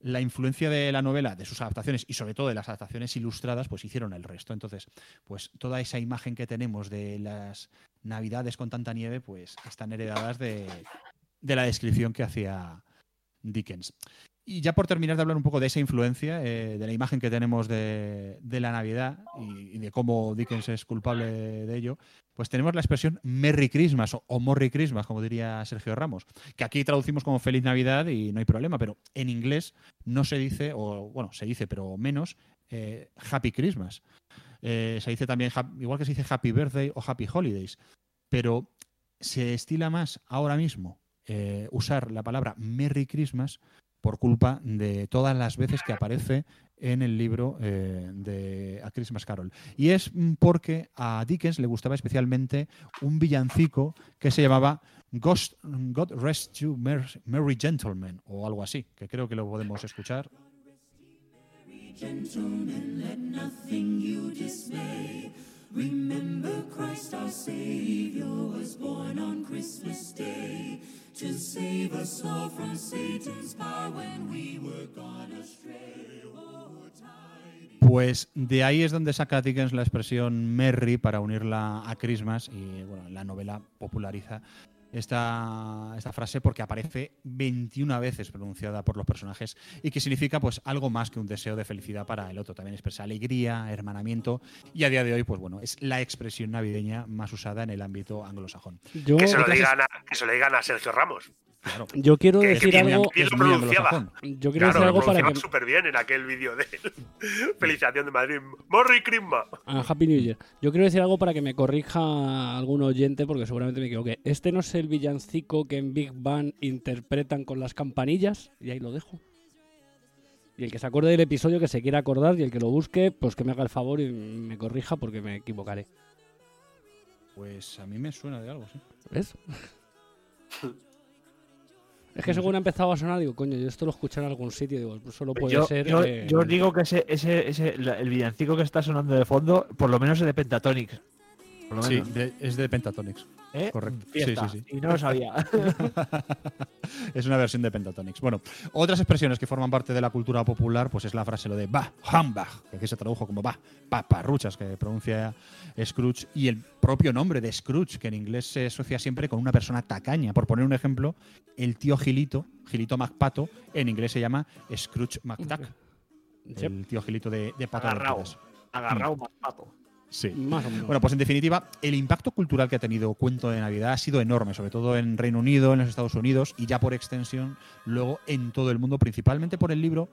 La, influencia de la novela, de sus adaptaciones y sobre todo de las adaptaciones ilustradas, pues hicieron el resto. Entonces, pues toda esa imagen que tenemos de las navidades con tanta nieve, pues están heredadas de, de la descripción que hacía Dickens. Y ya por terminar de hablar un poco de esa influencia, eh, de la imagen que tenemos de, de la Navidad y, de cómo Dickens es culpable de ello, pues tenemos la expresión Merry Christmas o, o Morry Christmas, como diría Sergio Ramos, que aquí traducimos como Feliz Navidad y no hay problema, pero en inglés no se dice, o bueno, se dice, pero menos, eh, Happy Christmas. Eh, se dice también, igual que se dice Happy Birthday o Happy Holidays, pero se estila más ahora mismo usar la palabra Merry Christmas por culpa de todas las veces que aparece en el libro eh, de A Christmas Carol. Y es porque a Dickens le gustaba especialmente un villancico que se llamaba Ghost, God Rest You Mer- Merry Gentlemen o algo así, que creo que lo podemos escuchar. Gentlemen, let nothing you dismay. Remember Christ our Savior was born on Christmas Day Pues de ahí es donde saca Dickens la expresión Merry para unirla a Christmas y bueno, la novela populariza esta, esta frase porque aparece 21 veces pronunciada por los personajes y que significa pues algo más que un deseo de felicidad para el otro. También expresa alegría, hermanamiento y a día de hoy pues bueno, es la expresión navideña más usada en el ámbito anglosajón. Yo, Que se, lo Otras digan a, que se lo digan a Sergio Ramos. Claro. yo quiero Que- que decir algo. es muy pronunciaba. Yo quiero Claro, decir algo para que. súper bien en aquel vídeo de Felicitación de Madrid. Morri Crisma. Ah, Happy New Year. Yo quiero decir algo para que me corrija algún oyente, porque seguramente me equivoqué. ¿Este no es el villancico que en Big Bang interpretan con las campanillas? Y ahí lo dejo. Y el que se acuerde del episodio, que se quiera acordar, y el que lo busque, pues que me haga el favor y me corrija, porque me equivocaré. Pues a mí me suena de algo, sí. ¿Ves? (laughs) Es que según ha empezado a sonar, digo, coño, yo esto lo escuché en algún sitio, digo, pues solo puede yo, ser. yo- os digo que ese, ese, ese, la- el villancico que está sonando de fondo, por lo menos es de Pentatonix. Por lo Sí, de- es de Pentatonix. ¿Eh? Correcto. Fiesta. Sí, sí, sí. Y no lo sabía. (laughs) es una versión de Pentatonix. Bueno, otras expresiones que forman parte de la cultura popular, pues es la frase lo de bah, humbug, que aquí se tradujo como bah, paparruchas, que pronuncia Scrooge, y el propio nombre de Scrooge, que en inglés se asocia siempre con una persona tacaña. Por poner un ejemplo, el tío Gilito, Gilito MacPato, en inglés se llama Scrooge McDuck. El tío Gilito de, de Pato Agarrao. Agarrao más pato. Sí. Más o menos. Bueno, pues en definitiva, el impacto cultural que ha tenido Cuento de Navidad ha sido enorme, sobre todo en Reino Unido, en los Estados Unidos y ya por extensión luego en todo el mundo, principalmente por el libro,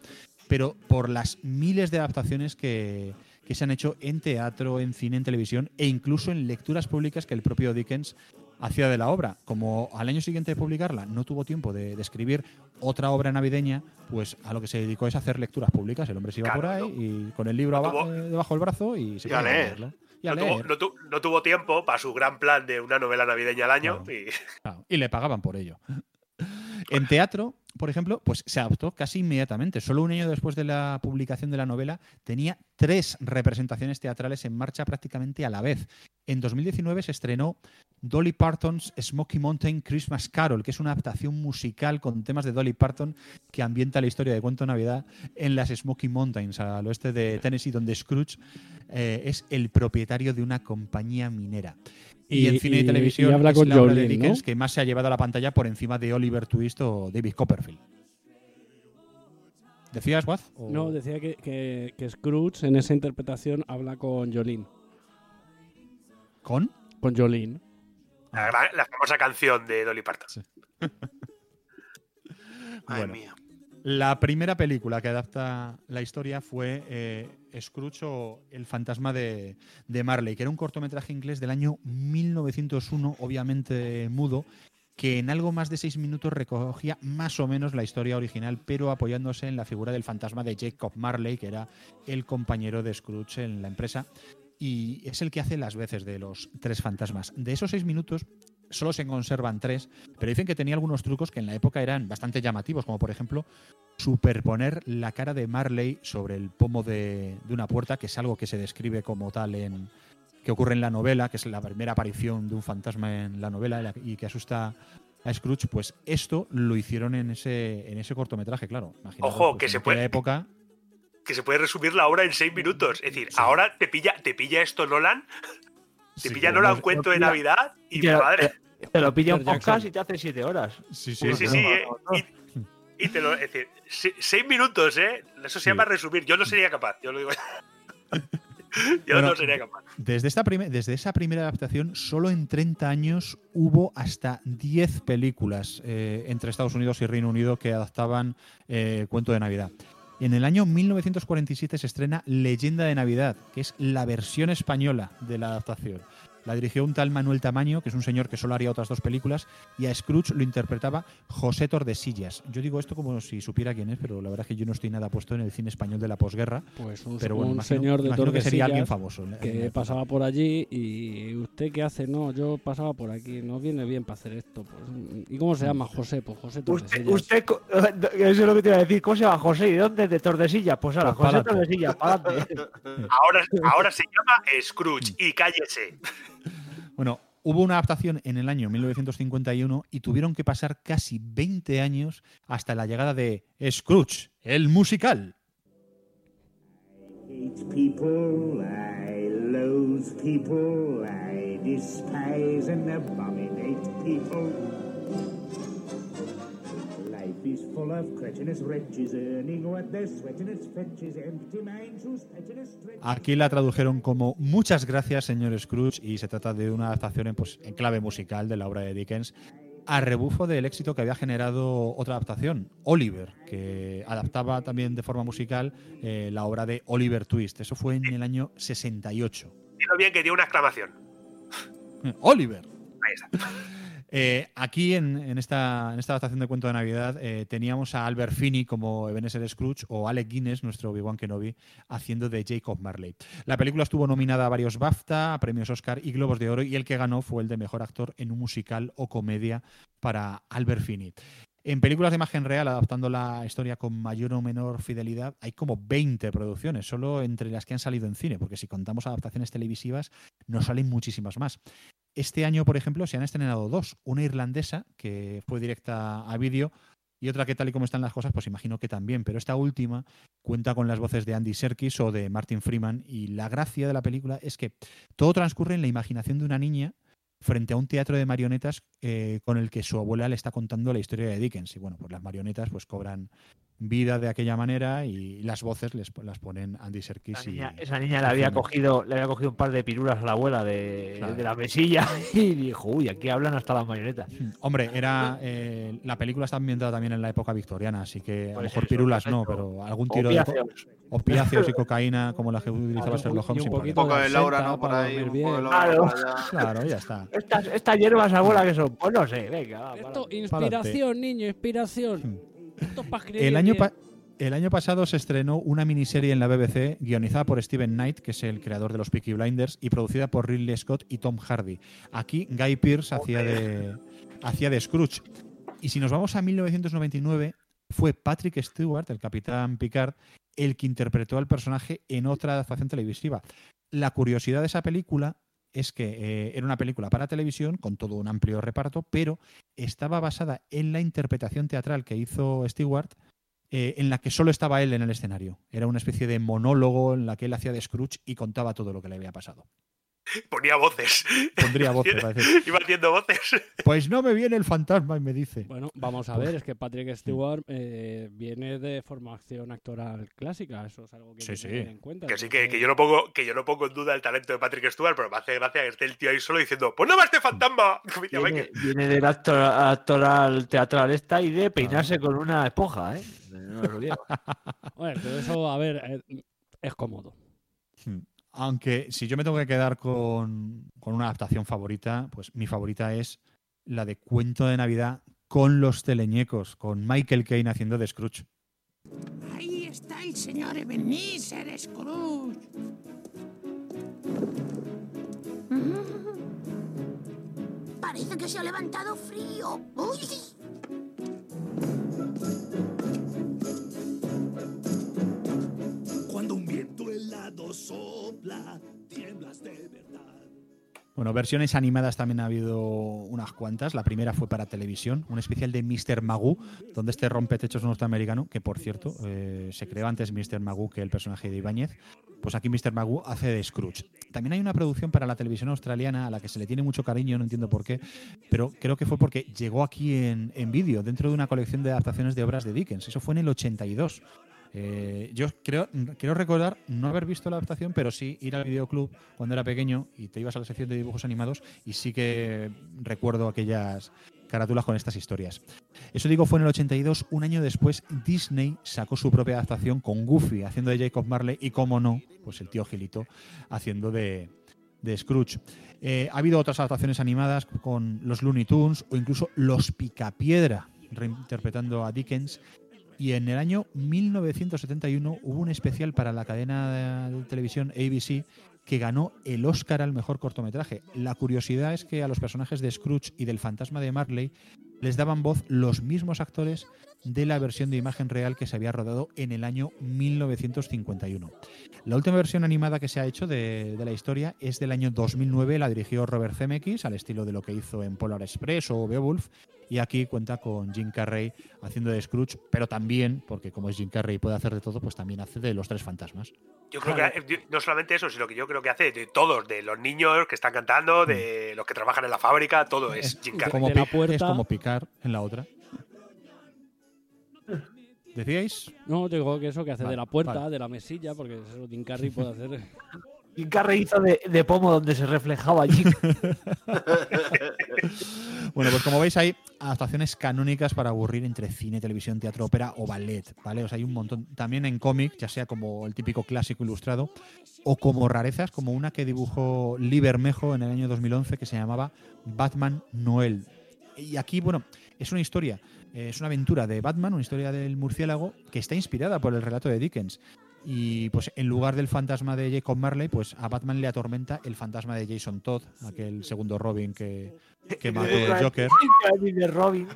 pero por las miles de adaptaciones que, que se han hecho en teatro, en cine, en televisión e incluso en lecturas públicas que el propio Dickens hacía de la obra. Como al año siguiente de publicarla no tuvo tiempo de, de escribir otra obra navideña, pues a lo que se dedicó es a hacer lecturas públicas. El hombre se iba Claro, por ahí y con el libro No aba- tuvo- eh, debajo del brazo y se Y a leerlo. Y a No tuvo, no tu- no tuvo tiempo para su gran plan de una novela navideña al año. Claro. Y Claro, y le pagaban por ello. En teatro, por ejemplo, pues se adoptó casi inmediatamente. Solo un año después de la publicación de la novela, tenía tres representaciones teatrales en marcha prácticamente a la vez. En 2019 se estrenó Dolly Parton's Smoky Mountain Christmas Carol, que es una adaptación musical con temas de Dolly Parton que ambienta la historia de Cuento Navidad en las Smoky Mountains, al oeste de Tennessee, donde Scrooge eh, es el propietario de una compañía minera. Y, Y- en cine y, y- televisión y habla es con la obra de Jolene, ¿no? Dickens que más se ha llevado a la pantalla por encima de Oliver Twist o David Copperfield. ¿Decías, Waz? O- No, decía que, que, que Scrooge en esa interpretación habla con Jolene. ¿Con? Con Jolene. la, famosa canción de Dolly Parton. (laughs) Madre Bueno. mía. La primera película que adapta la historia fue eh, Scrooge o El fantasma de, de Marley, que era un cortometraje inglés del año 1901, obviamente mudo, que en algo más de seis minutos recogía más o menos la historia original, pero apoyándose en la figura del fantasma de Jacob Marley, que era el compañero de Scrooge en la empresa, y es el que hace las veces de los tres fantasmas. De esos seis minutos solo se conservan tres, pero dicen que tenía algunos trucos que en la época eran bastante llamativos, como por ejemplo superponer la cara de Marley sobre el pomo de, de una puerta, que es algo que se describe como tal en que ocurre en la novela, que es la primera aparición de un fantasma en la novela la- y que asusta a Scrooge, pues esto lo hicieron en ese, en ese cortometraje, claro. Ojo, pues, que se puede- época Que se puede resumir la obra en seis minutos. Es decir, ahora te pilla, te pilla esto Nolan, te Sí, pilla como- Nolan un cuento de Navidad y te, madre. (laughs) te lo pilla un podcast y te hace siete horas. Sí, Sí, sí, sí. eh, y- y te lo. Es decir, se- seis minutos, ¿eh? Eso se llama resumir. Yo no sería capaz, yo lo digo. (laughs) yo Bueno, no sería capaz. Desde, esta prime- desde esa primera adaptación, solo en 30 años hubo hasta 10 películas eh, entre Estados Unidos y Reino Unido que adaptaban eh, Cuento de Navidad. En el año 1947 se estrena Leyenda de Navidad, que es la versión española de la adaptación. La dirigió un tal Manuel Tamaño, que es un señor que solo haría otras dos películas, y a Scrooge lo interpretaba José Tordesillas. Yo digo esto como si supiera quién es, pero la verdad es que yo no estoy nada puesto en el cine español de la posguerra. Pues un, pero bueno, un imagino- señor de imagino que sería alguien Tordesillas famoso. que pasaba por allí y usted qué hace no yo pasaba por aquí no viene bien para hacer esto pues, y cómo se llama José pues José Usted, Tordesillas usted, co- (laughs) eso es lo que te iba a decir. ¿Cómo se llama José? ¿Y dónde? ¿De Tordesillas? Pues ahora, Pues José pa'lante. Tordesillas, para adelante. (laughs) Ahora, ahora se llama Scrooge y cállese. Bueno, hubo una adaptación en el año 1951 y tuvieron que pasar casi 20 años hasta la llegada de Scrooge, el musical. Full of cretinous wretches earning what they're sweating its fetches, empty minds whose. Aquí la tradujeron como Muchas gracias, señor Scrooge, y se trata de una adaptación en, pues, en clave musical de la obra de Dickens, a rebufo del éxito que había generado otra adaptación, Oliver, que adaptaba también de forma musical eh, la obra de Oliver Twist. Eso fue en el año 68. Dilo bien que tiene una exclamación. (laughs) Oliver. Ahí está. Eh, aquí en, esta, en adaptación de Cuento de Navidad eh, teníamos a Albert Finney como Ebenezer Scrooge o Alec Guinness, nuestro Obi-Wan Kenobi, haciendo de Jacob Marley. La película estuvo nominada a varios BAFTA, a premios Oscar y Globos de Oro y el que ganó fue el de Mejor Actor en un musical o comedia para Albert Finney. En películas de imagen real, adaptando la historia con mayor o menor fidelidad, hay como 20 producciones, solo entre las que han salido en cine, porque si contamos adaptaciones televisivas, nos salen muchísimas más. Este año, por ejemplo, se han estrenado dos. Una irlandesa, que fue directa a vídeo, y otra que tal y como están las cosas, pues imagino que también. Pero esta última cuenta con las voces de Andy Serkis o de Martin Freeman. Y la gracia de la película es que todo transcurre en la imaginación de una niña frente a un teatro de marionetas eh, con el que su abuela le está contando la historia de Dickens. Y bueno, pues las marionetas pues cobran vida de aquella manera y las voces les, las ponen Andy Serkis y... esa niña le había cogido, le había cogido un par de pirulas a la abuela de, Claro. de la mesilla (laughs) y dijo, uy, aquí hablan hasta las marionetas. (laughs) Hombre, era eh, la película está ambientada también en la época victoriana, así que a lo mejor eso, pirulas no, pero algún tiro de Opiáceos. opiáceos y cocaína como la que utilizaba Sherlock Holmes. un. Un poco de Laura, ¿no? Por para ahí, un dormir poco de bien. Laura Claro. ya está. Estas, estas hierbas, abuela, que son? Pues no sé, venga. va, esto inspiración niño inspiración El año, el año pasado se estrenó una miniserie en la BBC guionizada por Steven Knight, que es el creador de los Peaky Blinders, y producida por Ridley Scott y Tom Hardy. Aquí Guy Pearce hacía de, hacía de Scrooge. Y si nos vamos a 1999, fue Patrick Stewart, el capitán Picard, el que interpretó al personaje en otra adaptación televisiva. La curiosidad de esa película es que eh, era una película para televisión con todo un amplio reparto, pero estaba basada en la interpretación teatral que hizo Stewart, eh, en la que solo estaba él en el escenario. Era una especie de monólogo en la que él hacía de Scrooge y contaba todo lo que le había pasado. (laughs) Ponía voces. Pondría voces, va a decir, Iba haciendo voces. Pues no me viene el fantasma y me dice. Bueno, vamos a Pues- ver, es que Patrick Stewart eh, viene de formación actoral clásica, eso es algo que Sí, hay que sí. tener en cuenta. Que sí, que, que yo no pongo, que yo no pongo en duda el talento de Patrick Stewart, pero me hace gracia que esté el tío ahí solo diciendo, pues no va este fantasma. (laughs) Viene, del actor, actoral teatral esta y de peinarse con una esponja, ¿eh? No olvidéis. (laughs) Bueno, pero eso, a ver, eh, es cómodo. Hmm. Aunque si yo me tengo que quedar con, con una adaptación favorita, pues mi favorita es la de Cuento de Navidad con los teleñecos, con Michael Caine haciendo de Scrooge. Ahí está el señor Ebenezer Scrooge. Parece que se ha levantado frío. ¡Uy! Sopla, tiemblas de verdad. Bueno, versiones animadas también ha habido unas cuantas. La primera fue para televisión, un especial de Mr. Magoo, donde este rompetechos norteamericano, que por cierto eh, se creó antes Mr. Magoo que el personaje de Ibáñez, pues aquí Mr. Magoo hace de Scrooge. También hay una producción para la televisión australiana a la que se le tiene mucho cariño, no entiendo por qué, pero creo que fue porque llegó aquí en, en vídeo, dentro de una colección de adaptaciones de obras de Dickens. Eso fue en el 82. Eh, yo creo, quiero recordar no haber visto la adaptación, pero sí ir al videoclub cuando era pequeño y te ibas a la sección de dibujos animados y sí que recuerdo aquellas carátulas con estas historias. Eso digo fue en el 82, un año después Disney sacó su propia adaptación con Goofy haciendo de Jacob Marley y como no, pues el tío Gilito haciendo de, de Scrooge. Eh, ha habido otras adaptaciones animadas con los Looney Tunes o incluso los Picapiedra reinterpretando a Dickens y en el año 1971 hubo un especial para la cadena de televisión ABC que ganó el Oscar al mejor cortometraje. La curiosidad es que a los personajes de Scrooge y del fantasma de Marley les daban voz los mismos actores de la versión de imagen real que se había rodado en el año 1951. La última versión animada que se ha hecho de, de la historia es del año 2009, la dirigió Robert Zemeckis, al estilo de lo que hizo en Polar Express o Beowulf, y aquí cuenta con Jim Carrey haciendo de Scrooge, pero también, porque como es Jim Carrey y puede hacer de todo, pues también hace de los tres fantasmas. Yo creo que no solamente eso, sino que yo creo que hace de todos, de los niños que están cantando, de los que trabajan en la fábrica, todo es Jim Carrey. Como de la puerta- Es como picar en la otra. ¿Decíais? No, digo que eso que hace Vale, de la puerta, vale. de la mesilla, porque eso Jim Carrey puede hacer. (laughs) Jim Carrey hizo de, de pomo donde se reflejaba allí. (laughs) (laughs) Bueno, pues como veis hay adaptaciones canónicas para aburrir entre cine, televisión, teatro, ópera o ballet, ¿vale? O sea, hay un montón. También en cómic, ya sea como el típico clásico ilustrado o como rarezas, como una que dibujó Lee Bermejo en el año 2011 que se llamaba Batman Noel. Y aquí, bueno, es una historia, es una aventura de Batman, una historia del murciélago que está inspirada por el relato de Dickens. Y pues en lugar del fantasma de Jacob Marley, pues a Batman le atormenta el fantasma de Jason Todd, aquel segundo Robin que, que mató el Joker. de Robin.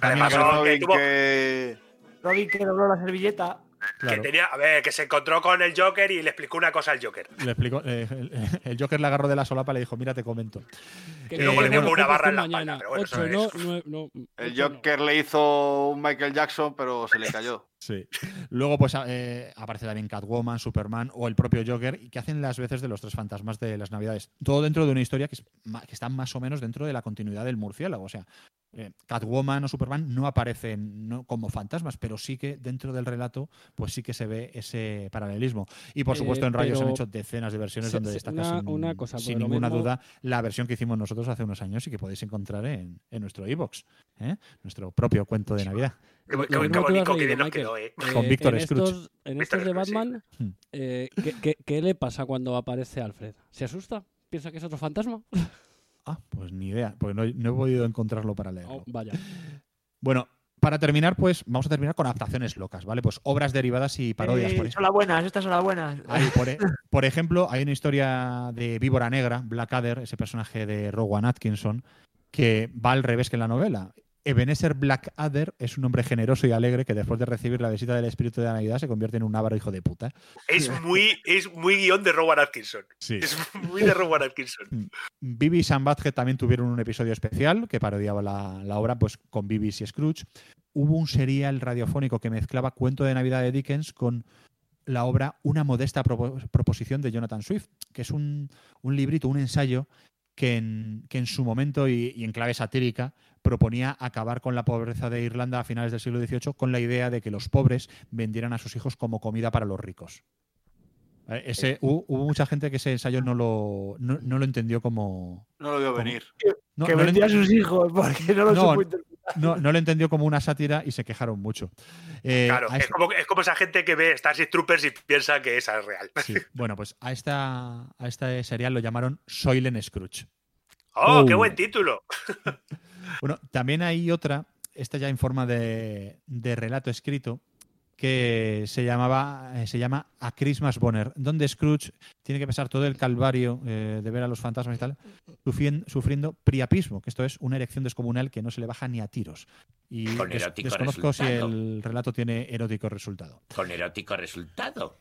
Además, Robin que- Robin que dobló la servilleta. Que tenía, a ver, que se encontró con el Joker y le explicó una cosa al Joker. Le explicó, eh, el, el Joker le agarró de la solapa y le dijo, mira, te comento. Que Eh, luego le dio bueno, una barra en la mañana, espalda, bueno, no, El. Joker le hizo un Michael Jackson, pero se le cayó. Sí. Luego, pues eh, aparece también Catwoman, Superman o el propio Joker, y que hacen las veces de los tres fantasmas de las Navidades. Todo dentro de una historia que, es que está más o menos dentro de la continuidad del murciélago. O sea, eh, Catwoman o Superman no aparecen no como fantasmas, pero sí que dentro del relato, pues sí que se ve ese paralelismo. Y por Eh, supuesto, en Radio se han hecho decenas de versiones se- donde se- destaca una- sin, una cosa, sin porque lo ninguna mismo- duda la versión que hicimos nosotros hace unos años y que podéis encontrar en, en nuestro iBox, nuestro propio cuento de Navidad. Qué, bonito que bien nos quedó, eh. Con Eh, Víctor en Scrooge. estos, en estos de sí. Batman, Hmm. eh, ¿qué, qué, qué le pasa cuando aparece Alfred? ¿Se asusta? ¿Piensa que es otro fantasma? Ah, pues ni idea, porque no, no he podido encontrarlo para leerlo. Oh, vaya. Bueno, para terminar, pues vamos a terminar con adaptaciones locas, ¿vale? Pues obras derivadas y parodias. Eh, por, son las buenas, estas son las buenas. por e- (laughs) por ejemplo, hay una historia de Víbora Negra, Blackadder, ese personaje de Rowan Atkinson, que va al revés que en la novela. Ebenezer Blackadder es un hombre generoso y alegre que después de recibir la visita del espíritu de la Navidad se convierte en un ávaro hijo de puta. Es muy, es muy guion de Rowan Atkinson. Sí. Es muy de Rowan Atkinson. Bibi y Sam Badget también tuvieron un episodio especial que parodiaba la, la obra pues, con Bibi y Scrooge. Hubo un serial radiofónico que mezclaba Cuento de Navidad de Dickens con la obra Una modesta propo- proposición de Jonathan Swift, que es un, un librito, un ensayo que en, que en su momento y, y en clave satírica proponía acabar con la pobreza de Irlanda a finales del siglo XVIII con la idea de que los pobres vendieran a sus hijos como comida para los ricos. Eh, Ese, hubo, hubo mucha gente que ese ensayo no lo, no, no lo entendió como, No lo Como- venir. no, que vendía a sus hijos porque no lo No, supo interpretar. No, no lo entendió como una sátira y se quejaron mucho. Eh, Claro, es este- como, es como esa gente que ve Starship Troopers y piensa que esa es real. sí, (laughs) bueno, pues a esta a este serial lo llamaron Soylent Scrooge. ¡Oh, qué Oh. buen título! (laughs) Bueno, también hay otra, esta ya en forma de, de relato escrito, que se llamaba eh, se llama A Christmas Bonner, donde Scrooge tiene que pasar todo el calvario eh, de ver a los fantasmas y tal, sufrien- sufriendo priapismo, que esto es una erección descomunal que no se le baja ni a tiros. Y Con des- desconozco si el relato tiene erótico resultado. Con erótico resultado.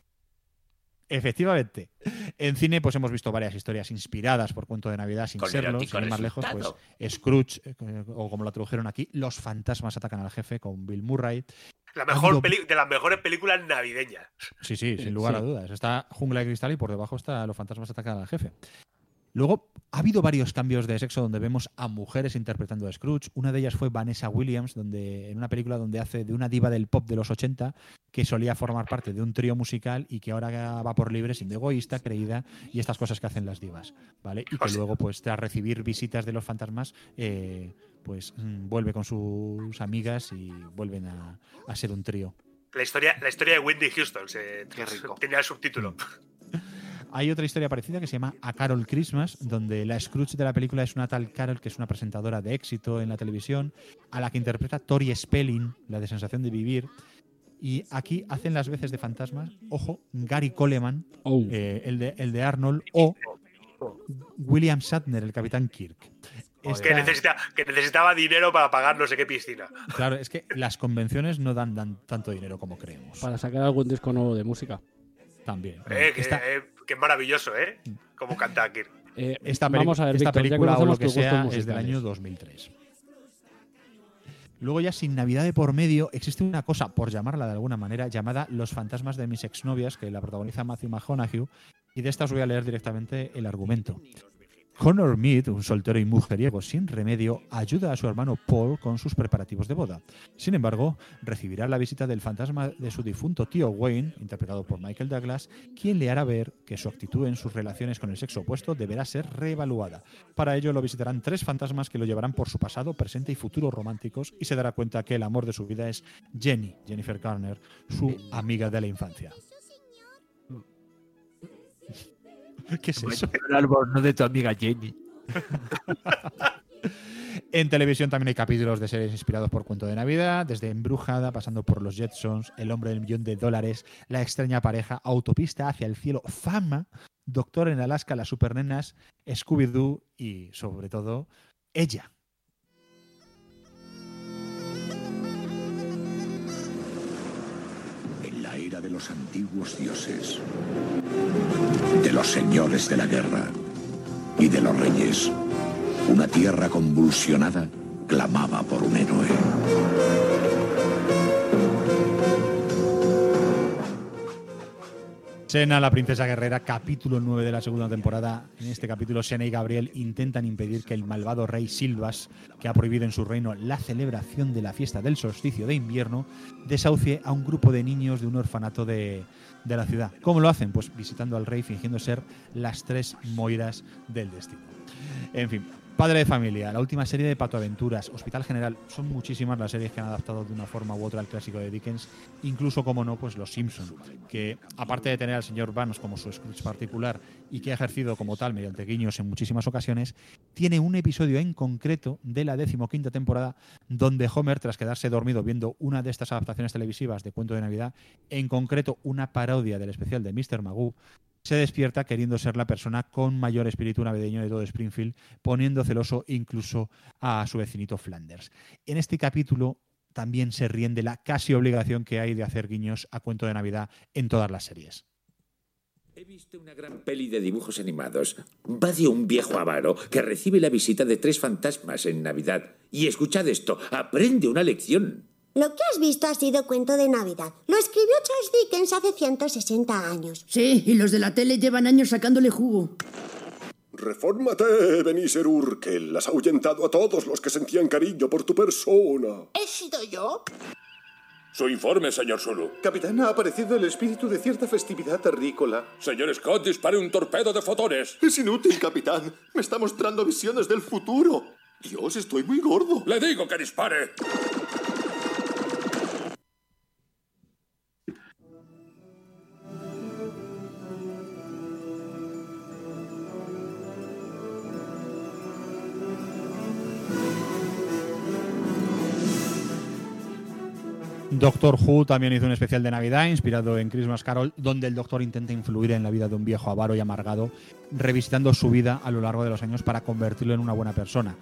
Efectivamente. En cine, pues hemos visto varias historias inspiradas por cuento de Navidad sin Con serlo, sin ir más lejos, pues. Scrooge, eh, o como lo tradujeron aquí, Los fantasmas atacan al jefe con Bill Murray. La Ha mejor habido- peli- de las mejores películas navideñas. Sí, sí, sin lugar Sí. a dudas. Está Jungla de Cristal y por debajo está Los fantasmas atacan al jefe. Luego, ha habido varios cambios de sexo donde vemos a mujeres interpretando a Scrooge. Una de ellas fue Vanessa Williams, donde, en una película donde hace de una diva del pop de los 80 que solía formar parte de un trío musical y que ahora va por libre, siendo egoísta, creída y estas cosas que hacen las divas. ¿vale? Y que luego, pues, tras recibir visitas de los fantasmas, eh, pues mm, vuelve con sus amigas y vuelven a, a ser un trío. La historia, la historia de Whitney Houston. Se, Tenía el subtítulo. Hay otra historia parecida que se llama A Carol Christmas, donde la Scrooge de la película es una tal Carol que es una presentadora de éxito en la televisión, a la que interpreta Tori Spelling, la de Sensación de Vivir. Y aquí hacen las veces de fantasmas, ojo, Gary Coleman, eh, el, de, el de Arnold, o William Shatner, el Capitán Kirk. Que, necesita, que necesitaba dinero para pagar no sé qué piscina. claro, es que las convenciones no dan, dan tanto dinero como creemos. Para sacar algún disco nuevo de música. También. Eh, que, Esta- eh, que maravilloso, ¿eh? Como canta Kirk. Eh, esta, vamos a ver, esta Víctor, película o lo que sea es del año 2003. Luego ya sin Navidad de por medio existe una cosa, por llamarla de alguna manera, llamada Los fantasmas de mis exnovias, que la protagoniza Matthew McConaughey, y de esta os voy a leer directamente el argumento. Connor Mead, un soltero y mujeriego sin remedio, ayuda a su hermano Paul con sus preparativos de boda. Sin embargo, recibirá la visita del fantasma de su difunto tío Wayne, interpretado por Michael Douglas, quien le hará ver que su actitud en sus relaciones con el sexo opuesto deberá ser reevaluada. Para ello lo visitarán tres fantasmas que lo llevarán por su pasado, presente y futuro románticos y se dará cuenta que el amor de su vida es Jenny, Jennifer Garner, su amiga de la infancia. (laughs) ¿Qué es eso? El albornoz de tu amiga Jenny. (laughs) En televisión también hay capítulos de series inspirados por Cuento de Navidad, desde Embrujada, pasando por Los Jetsons, El hombre del millón de dólares, La extraña pareja, Autopista hacia el cielo, Fama, Doctor en Alaska, Las supernenas, Scooby-Doo y, sobre todo, ella. De los antiguos dioses, de los señores de la guerra y de los reyes, una tierra convulsionada clamaba por un héroe. Sena, la princesa guerrera, capítulo 9 de la segunda temporada. En este capítulo, Sena y Gabriel intentan impedir que el malvado rey Silvas, que ha prohibido en su reino la celebración de la fiesta del solsticio de invierno, desahucie a un grupo de niños de un orfanato de, de la ciudad. ¿Cómo lo hacen? Pues visitando al rey fingiendo ser las tres moiras del destino. En fin, Padre de Familia, la última serie de Pato Aventuras, Hospital General, son muchísimas las series que han adaptado de una forma u otra al clásico de Dickens, incluso, como no, pues Los Simpson, que aparte de tener al señor Barnes como su Scrooge particular y que ha ejercido como tal mediante guiños en muchísimas ocasiones, tiene un episodio en concreto de la decimoquinta temporada donde Homer, tras quedarse dormido viendo una de estas adaptaciones televisivas de Cuento de Navidad, en concreto una parodia del especial de Mr. Magoo, se despierta queriendo ser la persona con mayor espíritu navideño de todo Springfield, poniendo celoso incluso a su vecinito Flanders. En este capítulo también se ríen de la casi obligación que hay de hacer guiños a cuento de Navidad en todas las series. He visto una gran peli de dibujos animados. Va de un viejo avaro que recibe la visita de tres fantasmas en Navidad. Y escuchad esto, aprende una lección. Lo que has visto ha sido cuento de Navidad. Lo escribió Charles Dickens hace 160 años. Sí, y los de la tele llevan años sacándole jugo. Refórmate, Ebenezer Urkel. Has ahuyentado a todos los que sentían cariño por tu persona. ¿He sido yo? Su informe, señor Sulu. Capitán, ha aparecido el espíritu de cierta festividad terrícola. Señor Scott, dispare un torpedo de fotones. Es inútil, capitán. Me está mostrando visiones del futuro. Dios, estoy muy gordo. Le digo que dispare. Doctor Who también hizo un especial de Navidad inspirado en Christmas Carol, donde el doctor intenta influir en la vida de un viejo avaro y amargado, revisitando su vida a lo largo de los años para convertirlo en una buena persona,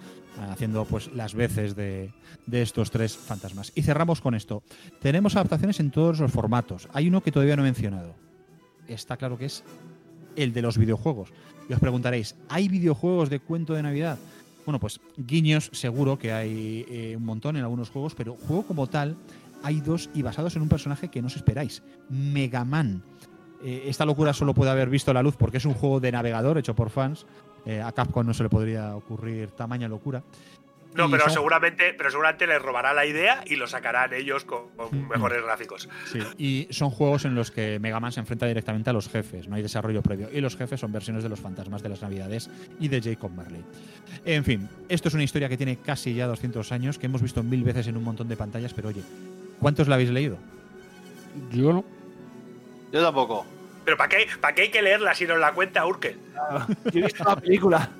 haciendo pues las veces de, de estos tres fantasmas. Y cerramos con esto. Tenemos adaptaciones en todos los formatos. Hay uno que todavía no he mencionado. está claro que es el de los videojuegos. Y os preguntaréis, ¿hay videojuegos de cuento de Navidad? Bueno, pues guiños seguro que hay eh, un montón en algunos juegos, pero juego como tal hay dos y basados en un personaje que no os esperáis, Mega Man. Eh, esta locura solo puede haber visto la luz porque es un juego de navegador hecho por fans. Eh, a Capcom no se le podría ocurrir tamaña locura. No, pero son- seguramente, pero seguramente les robará la idea y lo sacarán ellos con, con Mm, mejores gráficos. Sí, y son juegos en los que Mega Man se enfrenta directamente a los jefes, no hay desarrollo previo. Y los jefes son versiones de los fantasmas de las Navidades y de Jacob Marley. En fin, esto es una historia que tiene casi ya 200 años, que hemos visto mil veces en un montón de pantallas, pero oye, ¿cuántos la habéis leído? Yo no. Yo tampoco. Pero ¿para qué, ¿para qué hay que leerla si nos la cuenta Urkel? Yo he visto la película.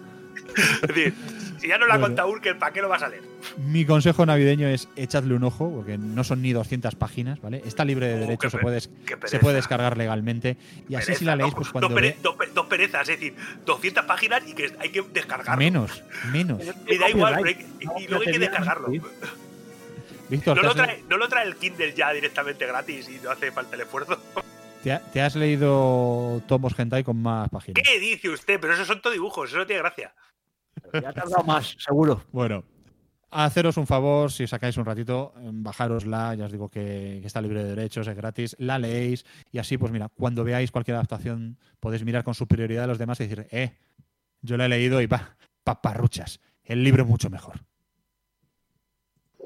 Es decir, si ya nos la Bueno. cuenta Urkel, ¿para qué lo vas a leer? Mi consejo navideño es echadle un ojo, porque no son ni 200 páginas, ¿vale? Está libre de Oh, derechos, se puede, se descargar legalmente. Y así si la leéis, dos- pues dos, cuando pere- dos dos perezas, es decir, 200 páginas y que hay que descargarlo. Menos, menos. (laughs) Me da igual, pero hay que- y luego hay que descargarlo. Víctor, No ¿te lo, trae, no lo trae el Kindle ya directamente gratis y no hace falta el esfuerzo. (laughs) te, ha- te has leído tomos hentai con más páginas? ¿Qué dice usted? Pero esos son todo dibujos, eso no tiene gracia. Ya ha tardado más, seguro. Bueno, haceros un favor, si os sacáis un ratito, em, bajárosla, ya os digo que, que está libre de derechos, es gratis, la leéis y así, pues mira, cuando veáis cualquier adaptación podéis mirar con superioridad a los demás y decir, eh, yo la he leído y pa, paparruchas, el libro mucho mejor.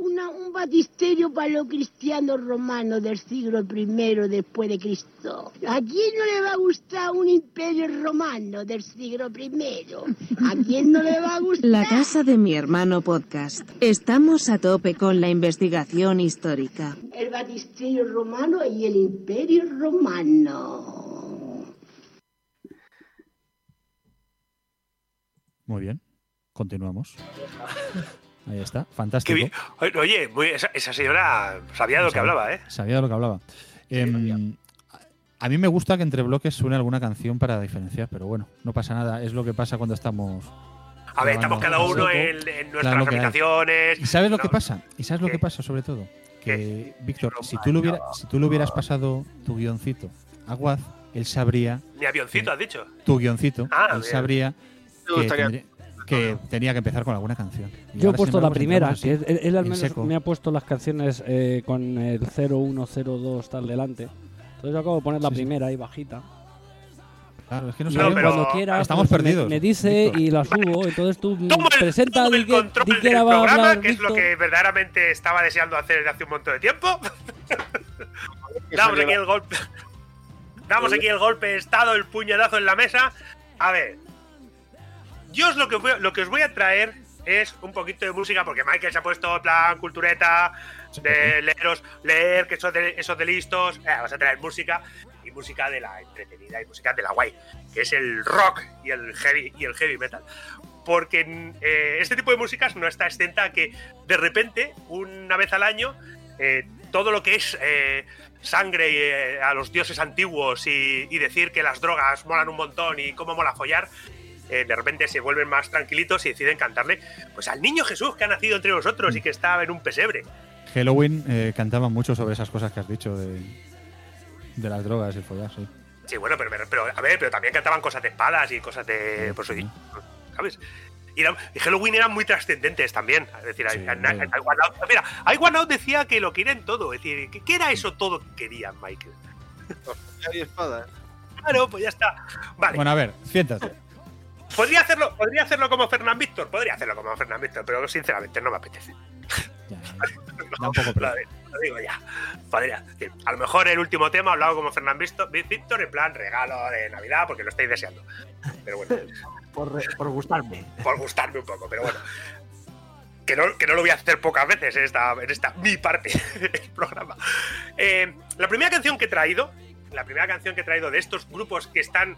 Una, un batisterio para los cristianos romanos del siglo I después de Cristo. ¿A quién no le va a gustar un imperio romano del siglo I? ¿A quién no le va a gustar? La casa de mi hermano podcast. Estamos a tope con la investigación histórica. El batisterio romano y el imperio romano. Muy bien, continuamos. (laughs) Ahí está, Qué fantástico. bien. Oye, muy- esa, esa señora sabía de lo que hablaba, ¿eh? Sabía de lo que hablaba. A mí me gusta que entre bloques suene alguna canción para diferenciar, pero bueno, no pasa nada. Es lo que pasa cuando estamos. A ver, estamos cada uno en, nuestras habitaciones. ¿Y sabes lo No, que pasa? ¿Y sabes lo ¿Qué? que pasa sobre todo? Que, Víctor, si tú, lo hubiera- si tú le hubieras pasado tu guioncito a Guaz, él sabría, Mi avioncito, has dicho. tu guioncito, Ah, él bien. sabría Me que, gustaría- tendría- que tenía que empezar con alguna canción. Y Yo he puesto la primera, que así, él, él al en menos seco. me ha puesto las canciones eh, con el 0102 tal delante. Entonces yo acabo de poner la primera ahí bajita. Claro, es que no sabemos. él cuando quiera, Estamos pues, me- perdidos. Me, dice Víctor. y la subo. Entonces tú (laughs) Toma el- presenta toma el que, control di que del programa, hablar que es lo que verdaderamente estaba deseando hacer desde hace un montón de tiempo. (laughs) Damos aquí el golpe. Damos aquí el golpe de estado, el puñetazo en la mesa. A ver. Yo os lo que, voy- lo que os voy a traer es un poquito de música, porque Michael se ha puesto plan cultureta, de leeros, leer, que eso de, eso de listos. Eh, vas a traer música, y música de la entretenida, y música de la guay, que es el rock y el heavy, y el heavy metal. Porque eh, este tipo de músicas no está exenta a que de repente, una vez al año, eh, todo lo que es sangre a los dioses antiguos y, y decir que las drogas molan un montón y cómo mola follar, eh, de repente se vuelven más tranquilitos y deciden cantarle pues al niño Jesús que ha nacido entre nosotros y que está en un pesebre. Halloween eh, cantaba mucho sobre esas cosas que has dicho de, de las drogas y el follar, sí. Sí, bueno, pero, pero, a ver, pero también cantaban cosas de espadas y cosas de. Pues, oye, ¿sabes? Y, Halloween eran muy trascendentes también. Es decir, Want Out- mira, I Out decía que lo querían todo. Es decir, ¿qué, qué era eso todo que querían, Michael? (laughs) Hay espada. Claro, pues ya está. Vale. Bueno, a ver, siéntate. ¿Podría hacerlo, podría hacerlo como Fernán Víctor, podría hacerlo como Fernán Víctor, pero sinceramente no me apetece. (laughs) Poco lo, lo digo ya. Podría. A lo mejor el último tema hablado como Fernán Víctor, Víctor en plan regalo de Navidad porque lo estáis deseando. Pero bueno, (laughs) por gustarme. por gustarme un poco, pero bueno. Que no, que no lo voy a hacer pocas veces en esta, en esta mi parte (laughs) del programa. Eh, la primera canción que he traído, la primera canción que he traído de estos grupos que están,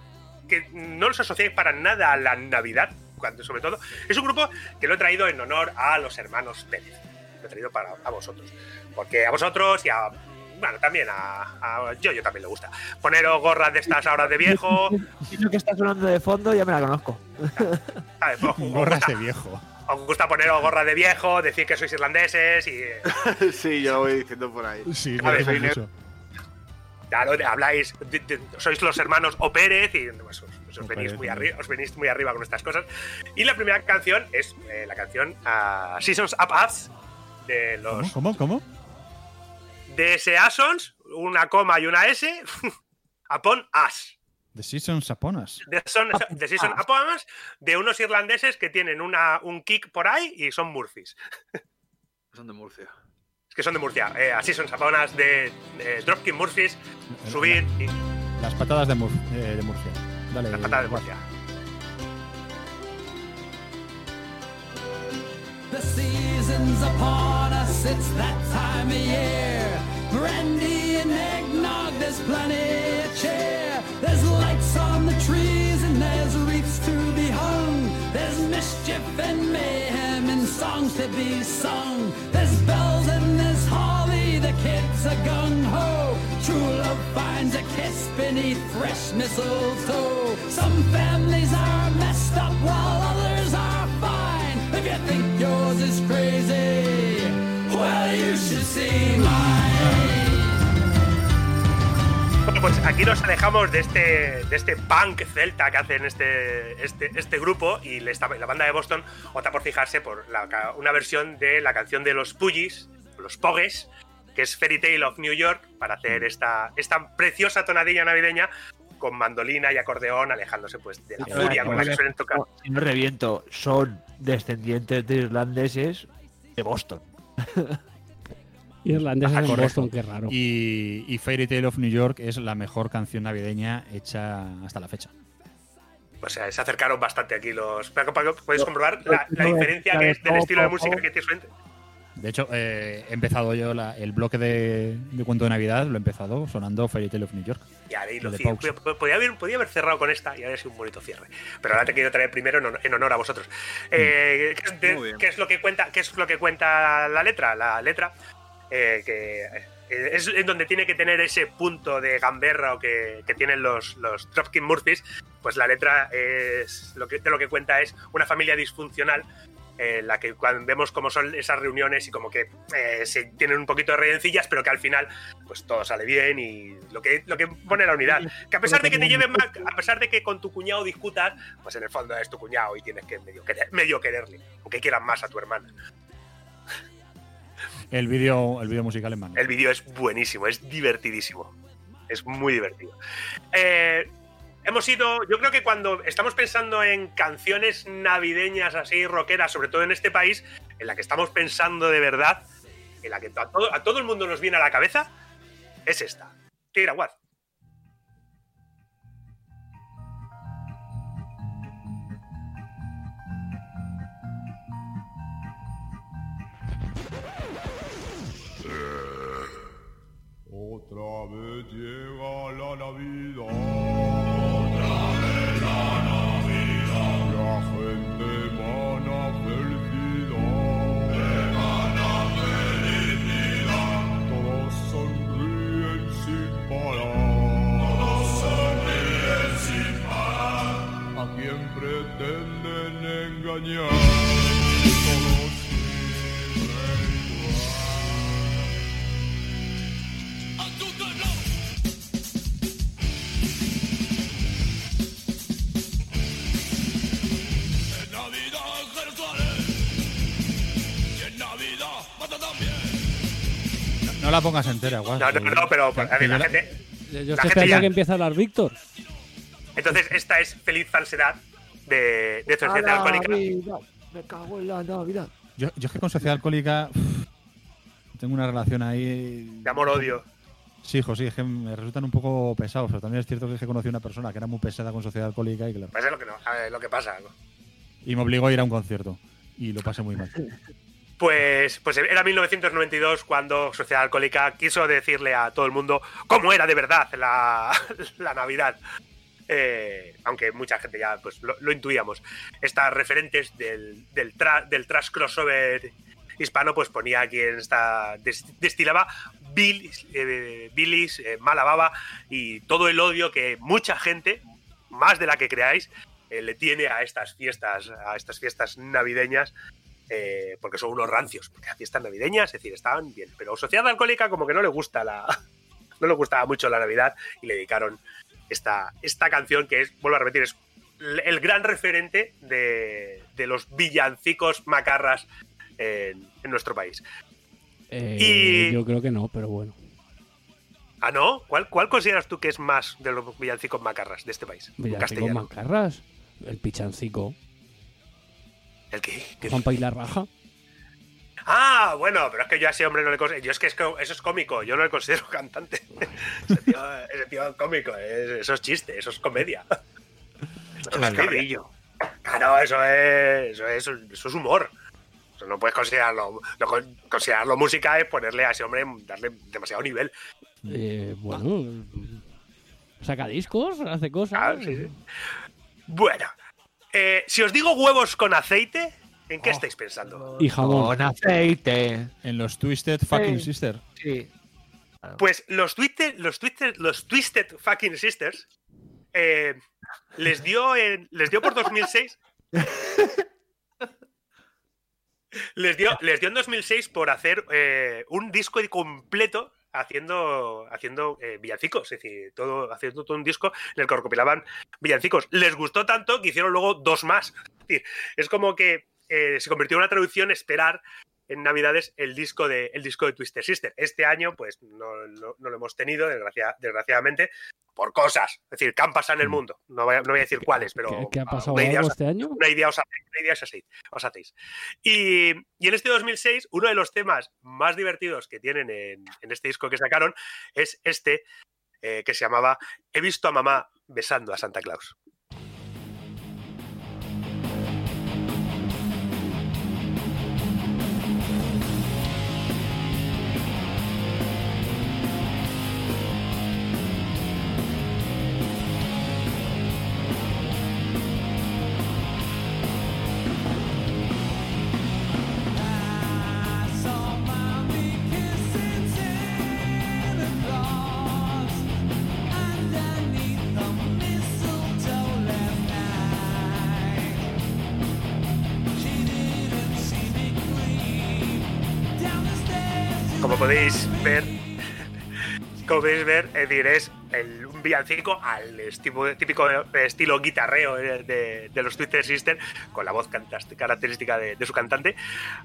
que no los asociáis para nada a la Navidad, cuando, sobre todo, es un grupo que lo he traído en honor a los hermanos Pérez. Lo he traído para a vosotros. Porque a vosotros y a. Bueno, también a, a yo, yo también le gusta. Poneros gorras de estas ahora de viejo. (laughs) Eso que está sonando de fondo ya me la conozco. (laughs) ¿sabes? Os- os Gorras gusta- de viejo. Os gusta poneros gorras de viejo, decir que sois irlandeses y. (laughs) sí, yo lo voy diciendo por ahí. Sí, A ver, soy mucho. Claro, habláis, de- de- sois los hermanos O Pérez y pues, os, os venís muy arriba, os venís muy arriba con estas cosas. Y la primera canción es eh, la canción ah, Seasons Up Us de los ¿Cómo? ¿Cómo? de Seasons, una coma y una S, (laughs) Upon Us. The Seasons Upon Us. De, son, de Season Upon Us, de unos irlandeses que tienen una, un kick por ahí y son Murphys. Son de Murcia. Que son de Murcia. Eh, a Seasons Upon Us de, de Dropkick Murphys, subir y Las patadas de, Mur- eh, de Murcia. Dale. las patadas de. Murcia. The season's upon us, it's that time of year. Brandy and eggnog, there's plenty of cheer. There's lights on the trees and there's wreaths to be hung. There's mischief and mayhem and songs to be sung. There's bells the kids are gung ho. True love finds a kiss beneath fresh mistletoe. Some families are messed up while others are fine. If you think yours is crazy, well, you should see mine. Bueno, pues aquí nos alejamos de este, de este punk celta que hacen este, este, este grupo y la banda de Boston opta por fijarse por la una versión de la canción de los Puggies, los Pogues, que es Fairy Tale of New York, para hacer esta, esta preciosa tonadilla navideña con mandolina y acordeón alejándose pues de la furia con la que suelen tocar. Si no reviento, son descendientes de irlandeses de Boston. (laughs) Irlandeses Ah, en correcto. Boston, qué raro. Y, y Fairy Tale of New York es la mejor canción navideña hecha hasta la fecha. O sea, se acercaron bastante aquí los. Paco, Paco, Puedes comprobar la, diferencia que es del estilo de música que tiene. De hecho, eh, he empezado yo la- el bloque de, de cuento de Navidad, lo he empezado sonando Fairy Tale of New York. Y ahí Lo de podía, haber, podía haber cerrado con esta y habría sido un bonito cierre. Pero ahora te quiero traer primero en honor, en honor a vosotros. Eh, ¿qué, Muy bien. qué es lo que cuenta, ¿Qué es lo que cuenta la letra? La letra eh, que eh, es en donde tiene que tener ese punto de gamberra que, que tienen los, los Dropkick Murphys. Pues la letra es lo que, de lo que cuenta es una familia disfuncional en la que cuando vemos cómo son esas reuniones y como que eh, se tienen un poquito de redencillas, pero que al final pues todo sale bien y lo que, lo que pone la unidad. Que a pesar de que te lleven mal, a pesar de que con tu cuñado discutas, pues en el fondo es tu cuñado y tienes que medio, querer- medio quererle, aunque quieras más a tu hermana. El vídeo el vídeo musical en mano. El vídeo es buenísimo, es divertidísimo. Es muy divertido. Eh, hemos ido, yo creo que cuando estamos pensando en canciones navideñas así rockeras, sobre todo en este país, en la que estamos pensando de verdad, en la que a todo, el mundo nos viene a la cabeza, es esta. Tira, Wad. Otra vez llega la Navidad. Engañar. Todos siempre igual. En Navidad Jerusalén y en Navidad mata también. No la pongas entera, guau. No, no, no, pero a la gente. Yo la estoy gente esperando ya- que empiece a hablar Víctor. Entonces, esta es Feliz Falsedad de, de Sociedad Alcohólica. Me cago en la Navidad. Yo, yo es que con sociedad alcohólica tengo una relación ahí. De amor-odio. Sí, hijo, sí, es que me resultan un poco pesados, pero también es cierto que es que conocí a una persona que era muy pesada con sociedad alcohólica y, claro, Pues es lo que, no, a ver, lo que pasa. y me obligó a ir a un concierto y lo pasé muy mal. Pues, pues era 1992 cuando Sociedad Alcohólica quiso decirle a todo el mundo cómo era de verdad la, (laughs) la Navidad. Eh, aunque mucha gente ya pues, lo, intuíamos. Estas referentes del, del, del trash crossover hispano, pues ponía aquí en esta. des- destilaba bilis, eh, bilis, eh, mala baba y todo el odio que mucha gente, más de la que creáis, eh, le tiene a estas fiestas, a estas fiestas navideñas porque son unos rancios, porque las fiestas navideñas, es decir, estaban bien, pero Sociedad Alcohólica como que no le gusta la, (laughs) no les gustaba mucho la Navidad y le dedicaron esta, esta canción que es, vuelvo a repetir, es el gran referente de, de los villancicos macarras en, en nuestro país. Eh, Y- Yo creo que no, pero bueno. Ah, ¿no? ¿Cuál, ¿Cuál consideras tú que es más de los villancicos macarras de este país? Villancicos macarras. El pichancico. ¿El qué? ¿Qué Juanpa y la raja. Ah, bueno, pero es que yo a ese hombre no le considero. Yo es que eso es cómico, yo no le considero (laughs) cantante. ese, tío, ese tío es cómico, es- eso es chiste, eso es comedia. Eso es mascarrillo. Claro, eso es, eso es, eso es humor. Eso no puedes considerarlo. no considerarlo música es ponerle a ese hombre, darle demasiado nivel. Eh, bueno. Saca discos, hace cosas. Ah, Bueno, eh, si os digo huevos con aceite, ¿en qué estáis pensando? Y jamón. Con aceite. En los Twisted Fucking Sí. Sister. Sí. Pues los Twisted, los Twisted, los Twisted Fucking Sisters eh, les dio en, les dio por 2006. (laughs) les dio, les dio en 2006 por hacer eh, un disco completo haciendo, haciendo eh, villancicos, es decir, todo, haciendo todo un disco en el que recopilaban villancicos. Les gustó tanto que hicieron luego dos más. Es, decir, es como que eh, se convirtió en una traducción esperar en Navidades el disco de, el disco de Twister Sister. Este año, pues no, no- no lo hemos tenido, desgracia- desgraciadamente, por cosas. Es decir, que han pasado en el mundo. No voy a, no voy a decir cuáles, pero. ¿Qué, qué ha pasado una idea este año? una idea os hacéis. Una idea os hacéis, os hacéis. Y, y en este 2006, uno de los temas más divertidos que tienen en, en este disco que sacaron es este, eh, que se llamaba He visto a mamá besando a Santa Claus. Podéis ver, es decir, es el, un villancico al estilo, típico estilo guitarreo de, de- los Twister Sisters, con la voz característica de, su cantante.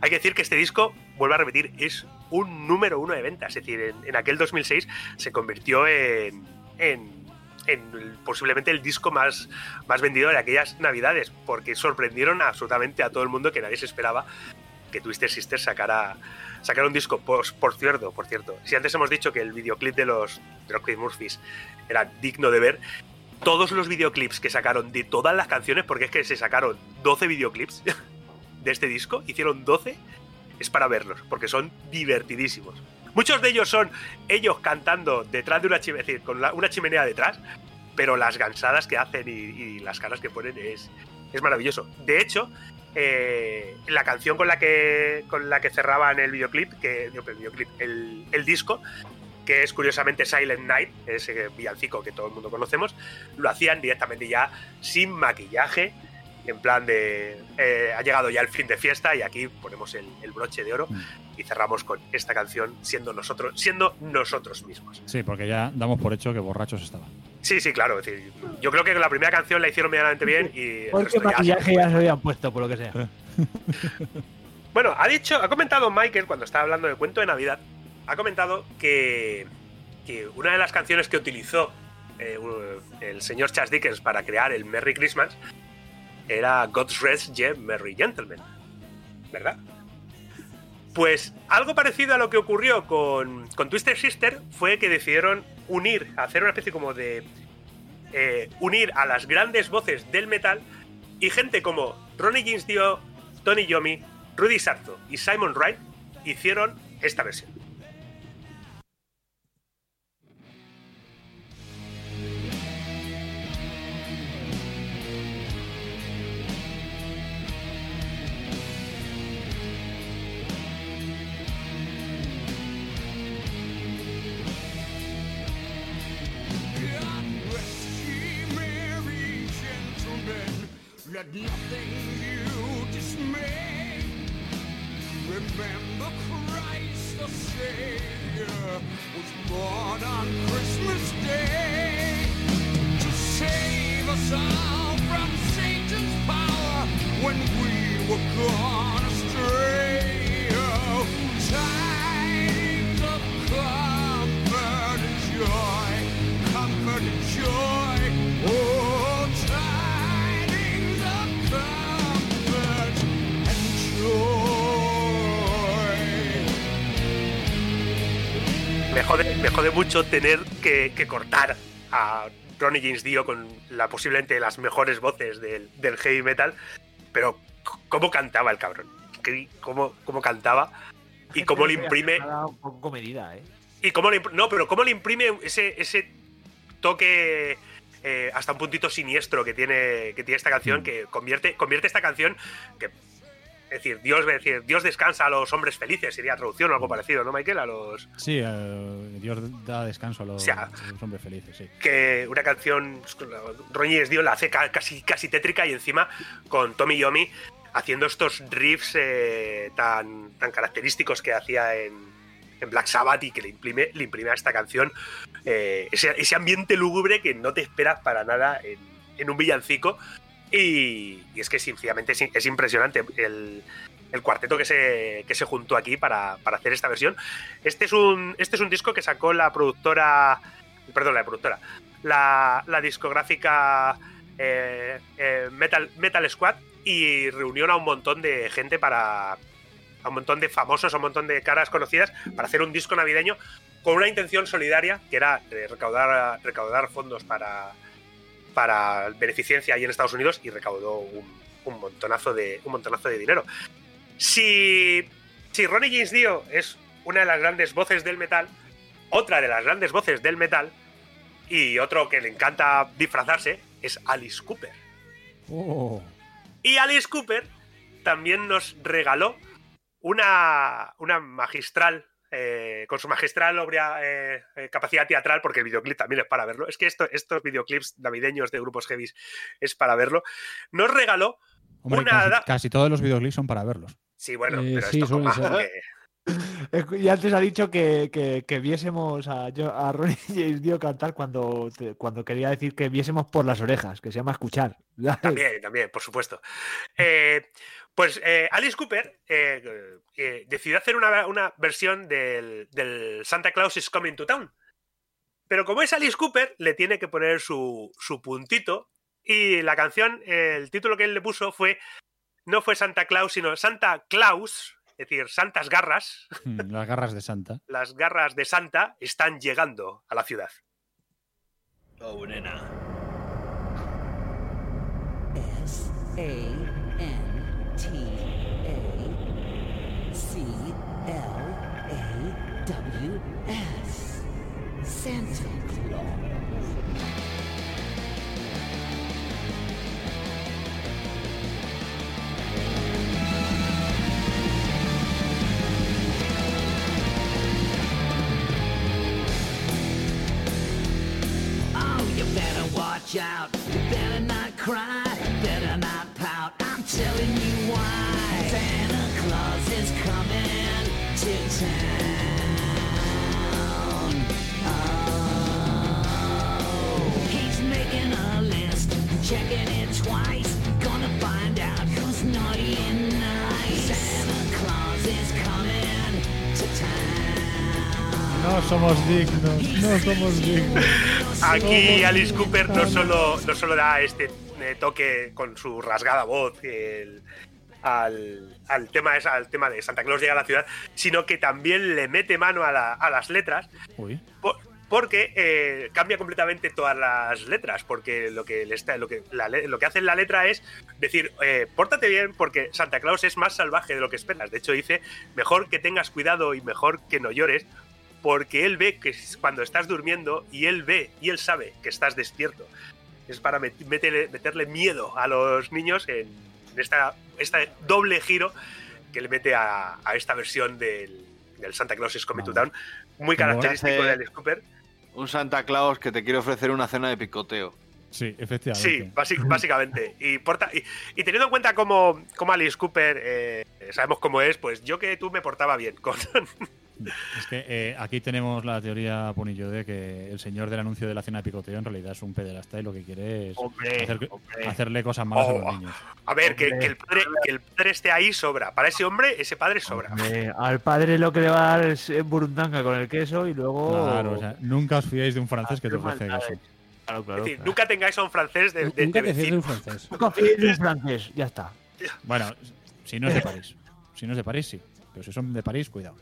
Hay que decir que este disco, vuelvo a repetir, es un número uno de ventas. Es decir, en, aquel 2006 se convirtió en, en- posiblemente el disco más, más vendido de aquellas navidades, porque sorprendieron absolutamente a todo el mundo que nadie se esperaba que Twister Sister sacara, un disco. Pues, por cierto, por cierto, si antes hemos dicho que el videoclip de los Chris Murphys era digno de ver, todos los videoclips que sacaron de todas las canciones, porque es que se sacaron 12 videoclips de este disco, hicieron 12, es para verlos, porque son divertidísimos. Muchos de ellos son ellos cantando detrás de una chimenea, decir, con una chimenea detrás, pero las gansadas que hacen y, y las caras que ponen es, es maravilloso. De hecho, eh, la canción con la que con la que cerraban el videoclip, que el videoclip, el, el disco, que es curiosamente Silent Night, ese villancico que todo el mundo conocemos, lo hacían directamente ya sin maquillaje, en plan de eh, ha llegado ya el fin de fiesta y aquí ponemos el, el broche de oro y cerramos con esta canción siendo nosotros, siendo nosotros mismos. Sí, porque ya damos por hecho que borrachos estaban. Sí, sí, claro. es decir, yo creo que la primera canción la hicieron medianamente bien y el Porque resto ya- maquillaje ya se habían puesto, por lo que sea. (laughs) Bueno, ha dicho, ha comentado Michael cuando estaba hablando del cuento de Navidad, ha comentado que, que una de las canciones que utilizó eh, el señor Chas Dickens para crear el Merry Christmas era God's Rest Ye Merry Gentlemen, ¿verdad? Pues algo parecido a lo que ocurrió con, con Twister Sister fue que decidieron unir, hacer una especie como de eh, unir a las grandes voces del metal y gente como Ronnie James Dio, Tony Yomi, Rudy Sarzo y Simon Wright hicieron esta versión. Let nothing you dismay. Remember Christ the Savior was born on Christmas Day to save us all from Satan's power when we were gone Me jode, me jode mucho tener que, que cortar a Ronnie James Dio con la posiblemente las mejores voces del, del heavy metal, pero cómo cantaba el cabrón, cómo, cómo cantaba y cómo le imprime Un poco comedida, ¿eh? y cómo le, no, pero cómo le imprime ese, ese toque eh, hasta un puntito siniestro que tiene, que tiene esta canción, que convierte, convierte esta canción que es decir, Dios, es decir, Dios descansa a los hombres felices, sería traducción o algo parecido, ¿no, Michael? A los Sí, eh, Dios da descanso a los, O sea, a los hombres felices, sí. que una canción Roñez Dio la hace ca- casi, casi tétrica y encima con Tommy Yomi haciendo estos riffs eh, tan, tan característicos que hacía en, en Black Sabbath y que le imprime, le imprime a esta canción eh, ese, ese ambiente lúgubre que no te esperas para nada en, en un villancico y, y es que sencillamente es, es impresionante el, cuarteto que se, que se juntó aquí para, para hacer esta versión. Este es, un, este es un disco que sacó la productora perdón, la productora, la, la discográfica eh, eh, Metal, Metal Squad y reunió a un montón de gente para. a un montón de famosos, a un montón de caras conocidas para hacer un disco navideño con una intención solidaria que era recaudar, recaudar fondos para, para beneficencia ahí en Estados Unidos y recaudó un, un montonazo de, un montonazo de dinero. Si, si Ronnie James Dio es una de las grandes voces del metal, otra de las grandes voces del metal y otro que le encanta disfrazarse es Alice Cooper. Oh. Y Alice Cooper también nos regaló una, una magistral, eh, con su magistral obra, eh, eh, capacidad teatral, porque el videoclip también es para verlo. Es que esto, estos videoclips navideños de grupos heavies es para verlo. Nos regaló Hombre, una. casi, todos los videoclips son para verlos. Sí, bueno, Eh, pero sí, esto ser. (laughs) que- Y antes ha dicho que, que, que viésemos a, yo- a Ronnie (laughs) James Dio cantar cuando, te- cuando quería decir que viésemos por las orejas, que se llama escuchar. También, también, por supuesto. Eh, pues eh, Alice Cooper eh, eh, decidió hacer una, una versión del, del Santa Claus is Coming to Town. Pero como es Alice Cooper, le tiene que poner su, su puntito. Y la canción, el título que él le puso fue, no fue Santa Claus, sino Santa Claus, es decir, Santas Garras, Mm, Las garras de Santa. (laughs) las garras de Santa están llegando a la ciudad. Oh, nena. S Santa Oh, you better watch out. You better not cry. Checking it twice. Gonna find out who's naughty and nice. Santa Claus is coming to town. No somos dignos, no somos dignos. Aquí Alice Cooper no solo, no solo da este eh, toque con su rasgada voz el- al, al tema, es- al tema de Santa Claus llega a la ciudad, sino que también le mete mano a, la- a las letras Uy. por- porque eh, cambia completamente todas las letras, porque lo que, le está, lo, que la lo que hace en la letra es decir, eh, pórtate bien porque Santa Claus es más salvaje de lo que esperas. De hecho dice, mejor que tengas cuidado y mejor que no llores, porque él ve que cuando estás durmiendo y él ve y él sabe que estás despierto. Es para met- meterle, meterle miedo a los niños en esta, este doble giro que le mete a, a esta versión del, del Santa Claus is Coming to Town, muy característico hace- de Alice Cooper. Un Santa Claus que te quiere ofrecer una cena de picoteo. Sí, efectivamente. Sí, (laughs) básicamente. Y, porta- y, y teniendo en cuenta cómo, cómo Alice Cooper, eh, sabemos cómo es, pues yo que tú me portaba bien con, Es que eh, aquí tenemos la teoría, Punillo, de que el señor del anuncio de la cena de picoteo en realidad es un pederasta y lo que quiere es Hombre, hacer- hombre. hacerle cosas malas a Oh, los niños. A ver, que, que el padre, que el padre esté ahí sobra. Para ese hombre, ese padre sobra. Al padre lo que le va a dar es eh, burundanga con el queso y luego. Claro, o sea, nunca os fiéis de un francés que te ofrece maldades. eso. Claro, Es claro. decir, nunca tengáis a un francés de, de, Nunca de te de un francés. Confíes en un francés, ya está. Bueno, si no es de París. Si no es de París, sí. Pero si son de París, cuidado.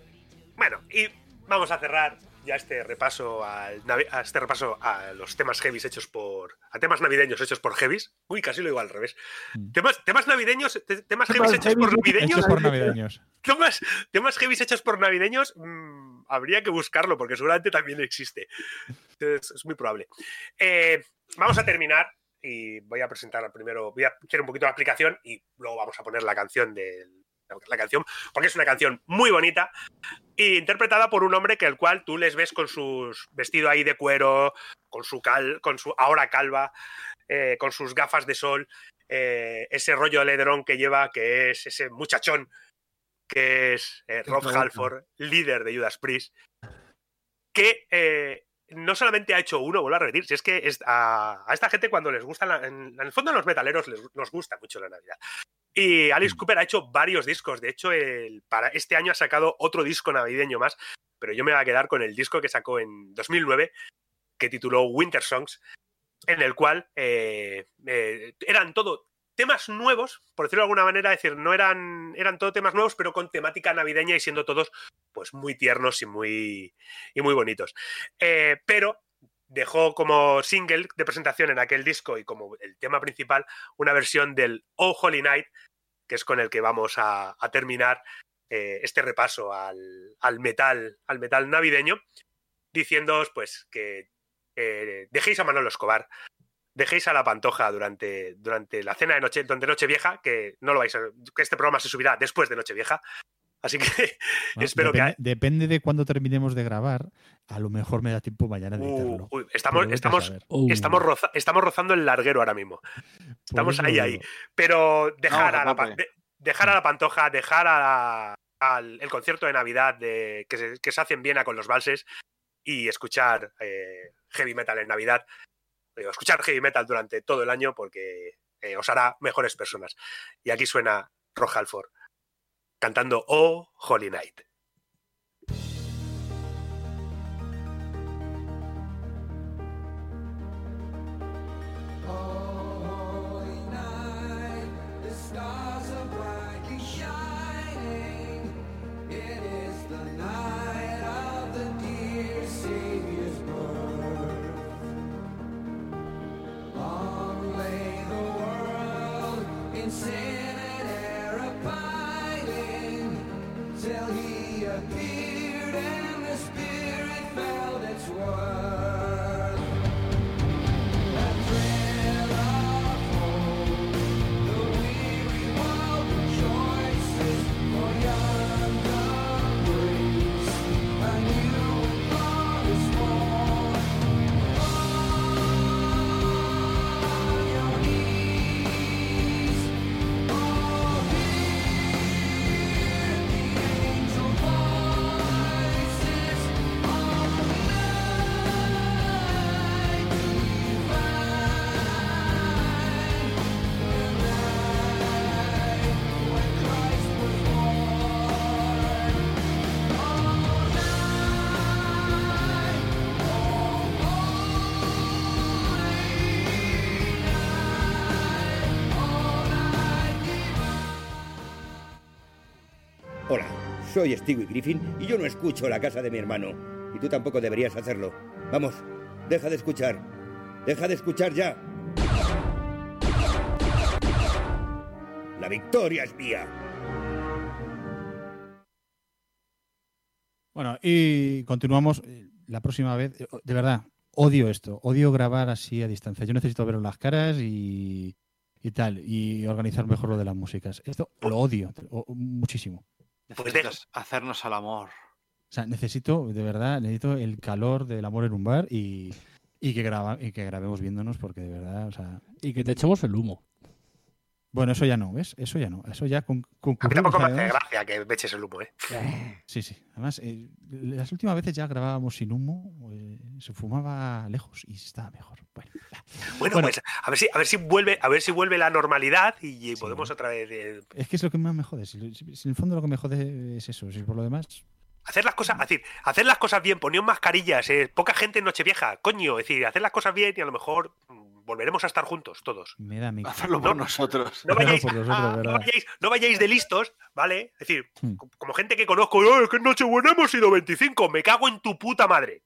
Bueno, y vamos a cerrar ya este repaso al a este repaso a los temas heavies hechos por a temas navideños hechos por heavies. Uy, casi lo digo al revés. Temas, temas navideños, te- temas heavies hechos por navideños. Hechos por navideños. Temas, temas heavies hechos por navideños, mm, habría que buscarlo porque seguramente también existe. Entonces, es muy probable. Eh, vamos a terminar y voy a presentar primero, voy a hacer un poquito la aplicación y luego vamos a poner la canción de la canción, porque es una canción muy bonita y interpretada por un hombre que el cual tú les ves con sus vestido ahí de cuero, con su cal, con su ahora calva, eh, con sus gafas de sol, eh, ese rollo de ledrón que lleva, que es ese muchachón que es eh, Rob. Halford, líder de Judas Priest, que no solamente ha hecho uno, vuelvo a repetir, si es que es a, a esta gente cuando les gusta, la- en, en el fondo a los metaleros les, nos gusta mucho la Navidad. Y Alice Cooper ha hecho varios discos, de hecho el, para este año ha sacado otro disco navideño más, pero yo me voy a quedar con el disco que sacó en 2009, que tituló Winter Songs, en el cual eh, eh, eran todo temas nuevos, por decirlo de alguna manera, es decir, no eran, eran todo temas nuevos, pero con temática navideña y siendo todos pues muy tiernos y muy, y muy bonitos. Eh, pero dejó como single de presentación en aquel disco y como el tema principal una versión del Oh Holy Night, que es con el que vamos a, terminar eh, este repaso al, al metal, al metal navideño, diciéndoos pues que eh, dejéis a Manolo Escobar, dejéis a la Pantoja durante, durante la cena de noche, durante Nochevieja, que no lo vais a, que este programa se subirá después de Nochevieja. Así que (laughs) Bueno, espero depende, que depende de cuándo terminemos de grabar. A lo mejor me da tiempo mañana de editarlo. Uy, estamos, roza- rozando el larguero ahora mismo. Estamos ahí, ahí. Pero dejar, a la, pa- tope. de- dejar a la pantoja, dejar a la- al el concierto de Navidad de, que, se, que se hace en Viena con los valses y escuchar eh, heavy metal en Navidad. Escuchar heavy metal durante todo el año porque eh, os hará mejores personas. Y aquí suena Rock Halford cantando Oh Holy Night. Soy Stewie Griffin y yo no escucho la casa de mi hermano. Y tú tampoco deberías hacerlo. Vamos, deja de escuchar. Deja de escuchar ya. La victoria es mía. Bueno, y continuamos la próxima vez. De verdad, odio esto. Odio grabar así a distancia. Yo necesito ver las caras y, y tal. Y organizar mejor lo de las músicas. Esto lo odio muchísimo. Necesitas hacernos al amor. O sea, necesito, de verdad, necesito el calor del amor en un bar y, y que, graba, y que grabemos viéndonos porque de verdad, o sea... Y que te echemos el humo. Bueno, eso ya no, ¿ves? Eso ya no. Eso ya con, A mí tampoco me hace gracia que me eches el humo, ¿eh? Sí, sí. Además, eh, las últimas veces ya grabábamos sin humo, eh, se fumaba lejos y estaba mejor. Bueno, Bueno, Bueno. pues a ver si, a ver si vuelve, a ver si vuelve la normalidad y podemos otra vez eh, es que es lo que más me jode. Si, en el fondo lo que me jode es eso. Si por lo demás, hacer las cosas, decir, hacer las cosas bien, poníos mascarillas, eh, poca gente en Nochevieja, coño, es decir, hacer las cosas bien y a lo mejor mm, volveremos a estar juntos todos. me da mi. Hacerlo por nosotros. No vayáis, por nosotros, ah, no vayáis, no vayáis de listos, ¿vale? Es decir, Hmm. co- como gente que conozco, "Oh, es que en Nochebuena hemos sido 25, me cago en tu puta madre.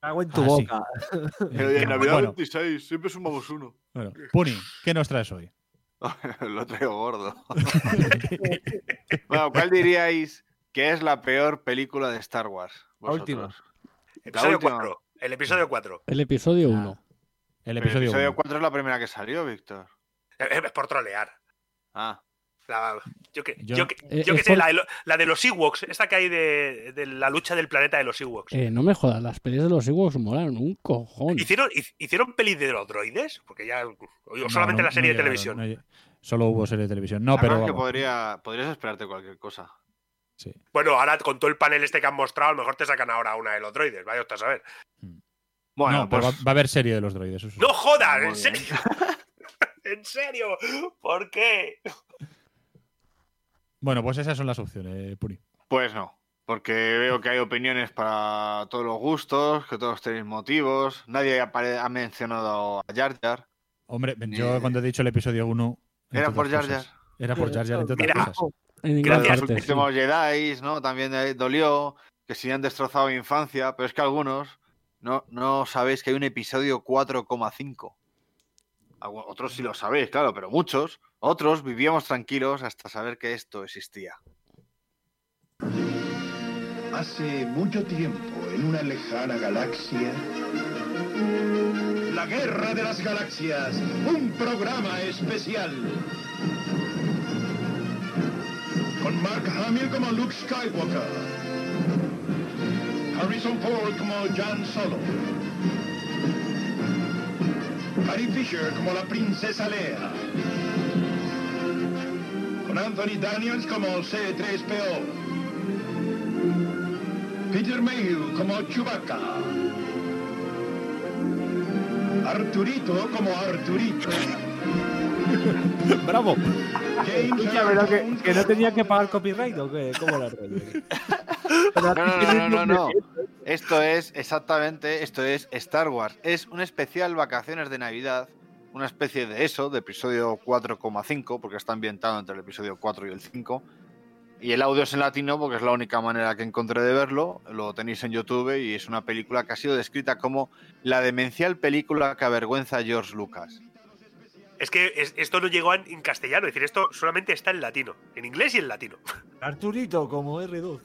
Cago en tu Ah, sí. boca. (laughs) Pero Eh, Navidad bueno. 26, siempre sumamos uno. Bueno, Puni, ¿qué nos traes hoy? (laughs) Lo traigo gordo. (laughs) bueno, ¿cuál diríais que es la peor película de Star Wars? La última. vosotros? Episodio última. 4. El episodio 4. El episodio 1. El El episodio, episodio uno. 4 es la primera que salió, Víctor. Es por trolear. Ah. La- yo que, Yo- yo que, eh, yo que es sé, por- la, de lo- la de los Ewoks, esta que hay de, de la lucha del planeta de los Ewoks. Eh, no me jodas, las pelis de los Ewoks molaron un cojón. ¿Hicieron, hic- ¿Hicieron pelis de los droides? Porque ya. O solamente no- la serie no de llegaron, televisión. solo hubo serie de televisión. No, Además pero. que podría, podrías esperarte cualquier cosa. sí. Bueno, ahora con todo el panel este que han mostrado, a lo mejor te sacan ahora una de los droides. Vaya usted a saber. Bueno, no, pero pues va, va a haber serie de los droides. eso sí. ¡No jodas! ¿En serio? (laughs) ¿En serio? ¿Por qué? Bueno, pues esas son las opciones, Puni. Pues no. Porque veo que hay opiniones para todos los gustos, que todos tenéis motivos. Nadie ha mencionado a Jar Jar. Hombre, yo Eh, cuando he dicho el episodio 1. Era por Jar cosas, Era por Jar Jar, entre otras Mira, cosas. En los sí. Jedi, ¿no? También eh, dolió que si han destrozado mi infancia, pero es que algunos no, no sabéis que hay un episodio 4,5. Algu- Otros sí lo sabéis, claro, pero muchos, otros vivíamos tranquilos hasta saber que esto existía. Hace mucho tiempo, en una lejana galaxia. La Guerra de las Galaxias, un programa especial. Con Mark Hamill como Luke Skywalker. Harrison Ford como Jan Solo. Carrie Fisher como la princesa Leia. Con Anthony Daniels como C3PO. Peter Mayhew como Chewbacca. Arturito como Arturito. (laughs) ¡Bravo! Pero que, que no tenía que pagar copyright o qué? ¿Cómo no, no, no, no, no. (laughs) Esto es exactamente, esto es Star Wars. Es un especial vacaciones de Navidad, una especie de eso, de episodio 4,5, porque está ambientado entre el episodio 4 y el 5. Y el audio es en latino porque es la única manera que encontré de verlo. Lo tenéis en YouTube y es una película que ha sido descrita como la demencial película que avergüenza a George Lucas. Es que es- esto no llegó en, en castellano, es decir, esto solamente está en latino, en inglés y en latino. (laughs) Arturito como R2.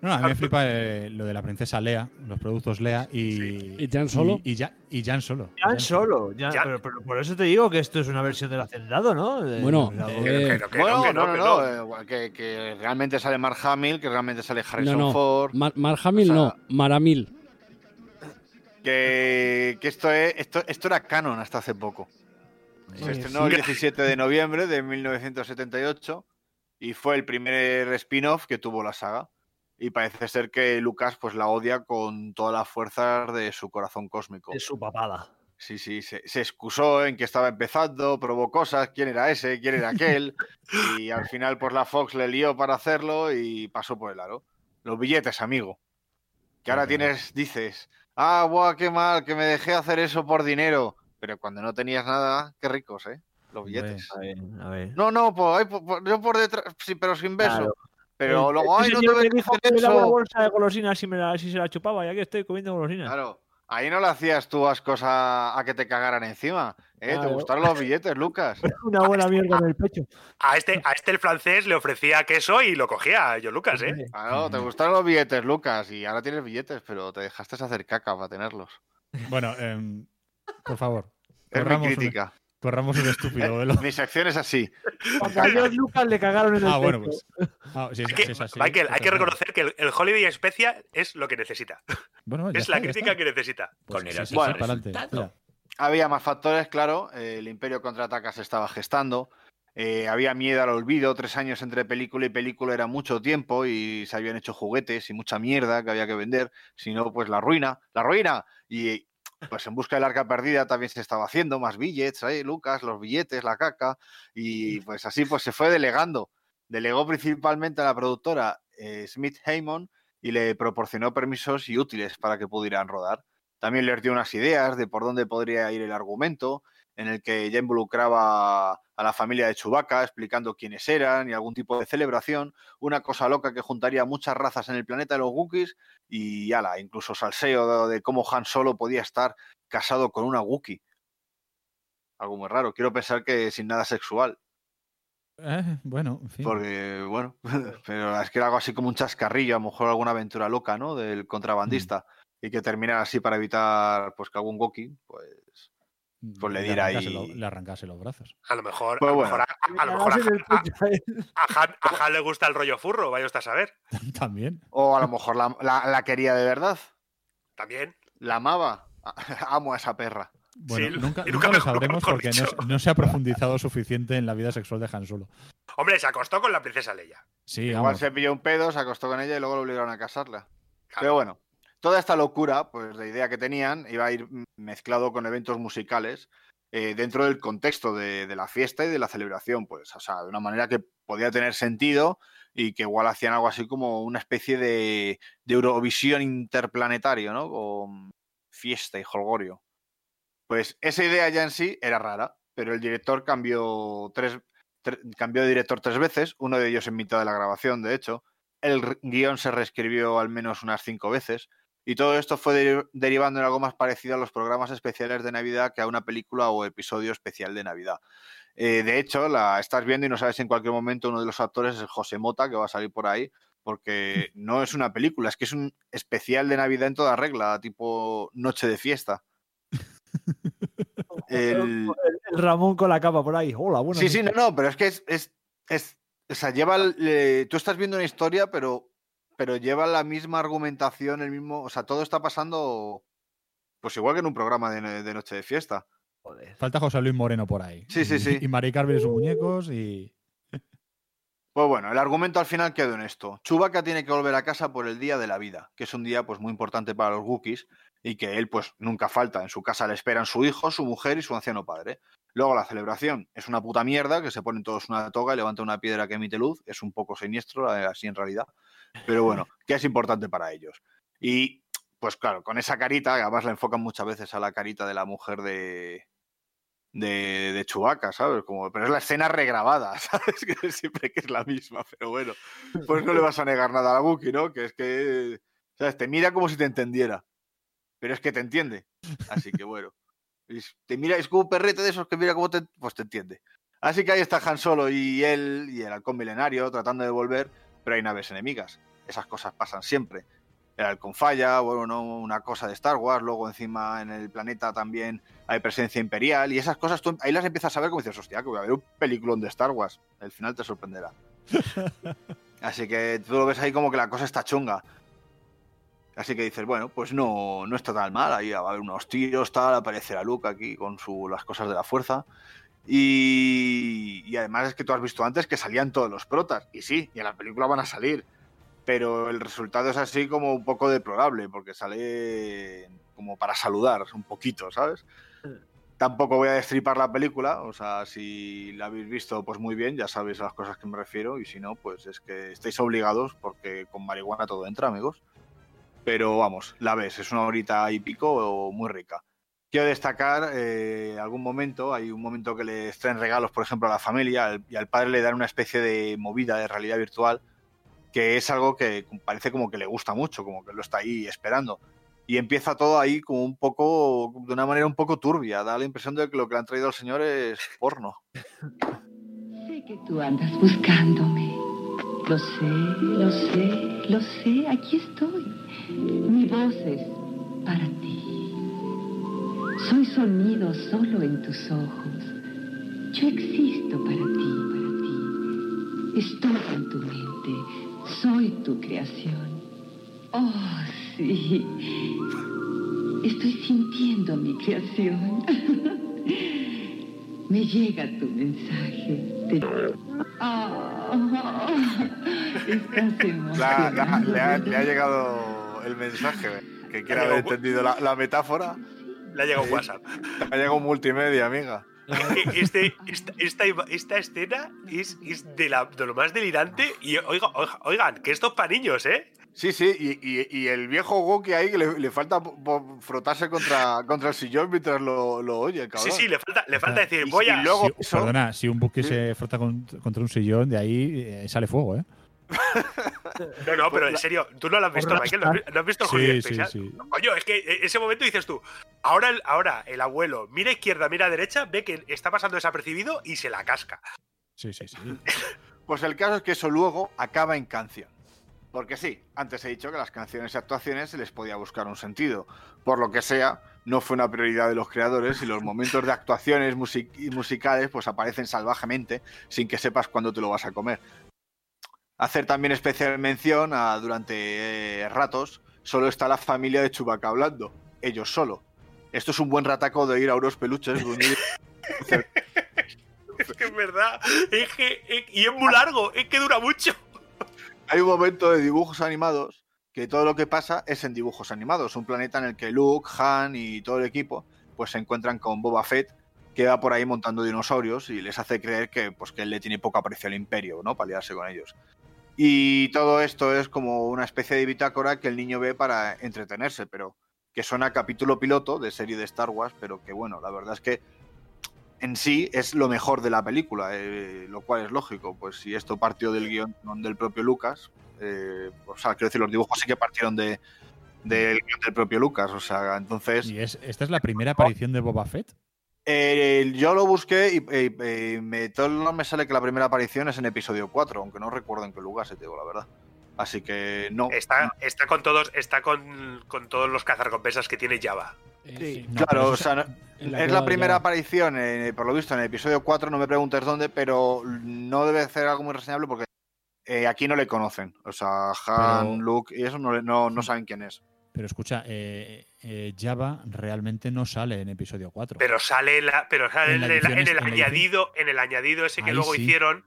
No, a mí me flipa eh, lo de la princesa Lea, los productos Lea y. ¿Y Jan Solo? Y, y, Ja- y Jan Solo. Ya solo. Ya, Ya. Pero, pero por eso te digo que esto es una versión del hacendado, ¿no? De- Bueno, eh, que bueno, no, que no, no, no, que no, que, que realmente sale Mark Hamill, que realmente sale No, Harrison no. Ford. Mar, Mark Hamill O sea, no, Maramil. que, que esto, es, esto, esto era canon hasta hace poco. Se estrenó el 17 de noviembre de 1978 y fue el primer spin-off que tuvo la saga. Y parece ser que Lucas pues la odia con todas las fuerzas de su corazón cósmico. Es su papada. Sí, sí, se, se excusó en que estaba empezando, probó cosas, quién era ese, quién era aquel, (laughs) y al final pues la Fox le lió para hacerlo y pasó por el aro. Los billetes, amigo. Que ahora tienes, dices, ah, buah, qué mal, que me dejé hacer eso por dinero. Pero cuando no tenías nada, qué ricos, ¿eh? Los billetes. A ver, a ver. No, no, pues, ay, yo por detrás, sí, pero sin beso. Claro. Pero El- luego, ay, no tuve me que dijo hacer que me daba una bolsa de golosinas si, me la, si se la chupaba y aquí estoy comiendo golosinas. Claro, ahí no le hacías tú ascos a, a que te cagaran encima. ¿eh? Claro. Te gustaron los billetes, Lucas. (laughs) Una buena mierda en el pecho. A este, a este el francés le ofrecía queso y lo cogía John Lucas, ¿eh? Claro, te gustaron los billetes, Lucas, y ahora tienes billetes, pero te dejaste hacer caca para tenerlos. Bueno, em, por favor. Es mi corramos un- crítica. corramos un estúpido velo. (laughs) Mi sección es así. Cuando a George Lucas le cagaron en el Ah, bueno, pues. Ah, sí, Hay que, sí, es así, Michael, hay que reconocer que el, el Holiday Especia es lo que necesita. Bueno, es está, la crítica que necesita. Pues Con el sí, Bueno. Había más factores, claro. El Imperio contraataca se estaba gestando. eh, había miedo al olvido, tres años entre película y película era mucho tiempo y se habían hecho juguetes y mucha mierda que había que vender, si no, pues la ruina, la ruina. Y pues en busca del arca perdida también se estaba haciendo más billetes, ahí, Lucas, los billetes, la caca, y pues así pues se fue delegando. Delegó principalmente a la productora eh, Smith Haymon y le proporcionó permisos y útiles para que pudieran rodar. También les dio unas ideas de por dónde podría ir el argumento, en el que ya involucraba a la familia de Chewbacca, explicando quiénes eran y algún tipo de celebración, una cosa loca que juntaría muchas razas en el planeta de los Wookiees y ala, incluso salseo de, cómo Han Solo podía estar casado con una Wookiee. Algo muy raro. Quiero pensar que sin nada sexual. Eh, bueno, en fin. Porque, bueno, (laughs) pero es que era algo así como un chascarrillo, a lo mejor alguna aventura loca, ¿no? Del contrabandista. Y que terminara así para evitar pues que algún Wookiee, pues, pues le arrancase ahí. lo- le arrancase los brazos. A lo mejor, Pues a, lo bueno. mejor a, a lo mejor a, a- a Han, a Han le gusta el rollo furro, vaya usted a saber. (laughs) También. O a lo mejor la, la- la quería de verdad. También. La amaba. (laughs) Amo a esa perra. Bueno, Sí, nunca, nunca nunca lo sabremos mejor porque no, no se ha profundizado suficiente en la vida sexual de Han Solo. Hombre, se acostó con la princesa Leia. Sí, Igual vamos. se pilló un pedo, se acostó con ella y luego lo obligaron a casarla. Pero bueno, toda esta locura, pues de idea que tenían, iba a ir mm, mezclado con eventos musicales eh, dentro del contexto de, la fiesta y de la celebración, pues, o sea, de una manera que podía tener sentido y que igual hacían algo así como una especie de, Eurovisión interplanetario, ¿no? Con fiesta y holgorio. Pues esa idea ya en sí era rara, pero el director cambió tres, tre- cambió de director tres veces, uno de ellos en mitad de la grabación, de hecho. El guion se reescribió al menos unas cinco veces. Y todo esto fue deri- derivando en algo más parecido a los programas especiales de Navidad que a una película o episodio especial de Navidad. Eh, de hecho, la estás viendo y no sabes si en cualquier momento uno de los actores es José Mota, que va a salir por ahí, porque (laughs) no es una película, es que es un especial de Navidad en toda regla, tipo Noche de Fiesta. (laughs) El- El Ramón con la capa por ahí. Hola, bueno. Sí, sí, no, no, pero es que es, es, es- o sea, lleva, el- eh, tú estás viendo una historia, pero, pero lleva la misma argumentación, el mismo, o sea, todo está pasando, pues igual que en un programa de, de noche de fiesta. Falta José Luis Moreno por ahí. Sí, sí, Y- sí. Y Mari Carmen y sus muñecos y. (laughs) Pues bueno, el argumento al final quedó en esto. Chewbacca tiene que volver a casa por el día de la vida, que es un día pues muy importante para los Wookiees y que él pues nunca falta. En su casa le esperan su hijo, su mujer y su anciano padre. Luego la celebración es una puta mierda, que se ponen todos una toga y levanta una piedra que emite luz. Es un poco siniestro, así en realidad. Pero bueno, que es importante para ellos. Y pues claro, con esa carita, además la enfocan muchas veces a la carita de la mujer de, de, Chewbacca, ¿sabes? Como, pero es la escena regrabada, (laughs) ¿sabes? Que siempre que es la misma, pero bueno, pues no le vas a negar nada a la Wookiee, ¿no? Que es que, ¿sabes? Te mira como si te entendiera, pero es que te entiende. Así que bueno, te mira, es como un perrete de esos que mira cómo te, pues te entiende. Así que ahí está Han Solo y él y el halcón milenario tratando de volver, pero hay naves enemigas. Esas cosas pasan siempre. El halcón falla, bueno, no, una cosa de Star Wars, luego encima en el planeta también hay presencia imperial y esas cosas tú ahí las empiezas a ver como dices, hostia, que voy a ver un peliculón de Star Wars. El final te sorprenderá. (laughs) Así que tú lo ves ahí como que la cosa está chunga. Así que dices, bueno, pues no, no está tan mal. Ahí va a haber unos tiros, tal, aparecerá Luke aquí con su, las cosas de la fuerza. Y, y además es que tú has visto antes que salían todos los protas. Y sí, y en la película van a salir. Pero el resultado es así como un poco deplorable, porque sale como para saludar un poquito, ¿sabes? Tampoco voy a destripar la película, o sea, si la habéis visto, pues muy bien, ya sabéis a las cosas que me refiero, y si no, pues es que estáis obligados, porque con marihuana todo entra, amigos. Pero vamos, la ves, es una horita y pico muy rica. Quiero destacar eh, algún momento, hay un momento que les traen regalos, por ejemplo, a la familia, y al padre le dan una especie de movida de realidad virtual, que es algo que parece como que le gusta mucho, como que lo está ahí esperando. Y empieza todo ahí como un poco, de una manera un poco turbia, da la impresión de que lo que le han traído al señor es porno. Sé que tú andas buscándome. Lo sé, lo sé, lo sé. Aquí estoy. Mi voz es para ti. Soy sonido solo en tus ojos. Yo existo para ti, para ti. Estoy en tu mente. Soy tu creación. Oh, sí. Estoy sintiendo mi creación. (laughs) Me llega tu mensaje. Te... Ah, (laughs) estás La- la- emocionado. le, ha, le llegado el mensaje. Que quiere Le ha haber entendido la, la metáfora. Le ha llegado un WhatsApp. (laughs) Ha llegado un multimedia, amiga. (laughs) Este, esta, esta, escena es, es de, la, de lo más delirante. Y oiga, oiga- oigan, que esto es para niños, ¿eh? Sí, sí, y, y- y el viejo Goki ahí que le, le falta frotarse contra, contra el sillón mientras lo, lo oye, Sí, cabrón. sí, le falta, le falta decir, Y- voy y a. luego- Si- perdona, si un buque se frota con- contra un sillón, de ahí eh, sale fuego, ¿eh? (laughs) No, no, pero en serio, tú no lo has visto, Michael. ¿No has vi- ¿No has visto el Sí, Holiday sí, Special? sí. Coño, es que ese momento dices tú, ahora el, ahora el abuelo mira izquierda, mira derecha, ve que está pasando desapercibido y se la casca. Sí, sí, sí. (laughs) Pues el caso es que eso luego acaba en canción. Porque sí, antes he dicho que las canciones y actuaciones se les podía buscar un sentido. Por lo que sea, no fue una prioridad de los creadores y los momentos de actuaciones music- musicales pues aparecen salvajemente sin que sepas cuándo te lo vas a comer. Hacer también especial mención a durante eh, ratos solo está la familia de Chewbacca hablando, ellos solo. Esto es un buen rataco de ir a unos peluches Es que es verdad, es que, es- y es muy largo, es que dura mucho. Hay un momento de dibujos animados que todo lo que pasa es en dibujos animados. Un planeta en el que Luke, Han y todo el equipo pues se encuentran con Boba Fett que va por ahí montando dinosaurios y les hace creer que, pues, que él le tiene poco aprecio al imperio, ¿no? Para liarse con ellos. Y todo esto es como una especie de bitácora que el niño ve para entretenerse, pero que suena a capítulo piloto de serie de Star Wars, pero que bueno, la verdad es que en sí es lo mejor de la película, eh, lo cual es lógico, pues si esto partió del guion del propio Lucas, eh, o sea, quiero decir, los dibujos sí que partieron de, del guion del propio Lucas, o sea, entonces... ¿Y es, esta es la primera aparición de Boba Fett? Eh, yo lo busqué y, y- y me, todo no me sale que la primera aparición es en episodio 4, aunque no recuerdo en qué lugar se te digo la verdad. Así que no. Está, está con todos, está con, con todos los cazarrecompensas que tiene Java. claro, o sea, no- en la es la primera Java. aparición, eh, por lo visto, en el episodio 4, no me preguntes dónde, pero no debe ser algo muy reseñable porque eh, aquí no le conocen. O sea, Han, Pero- Luke y eso no, le- no, no saben quién es. Pero escucha, eh, eh, Java realmente no sale en episodio 4. Pero sale, la, pero sale En la el, en en añadido, en el añadido ese que Ahí luego sí. hicieron,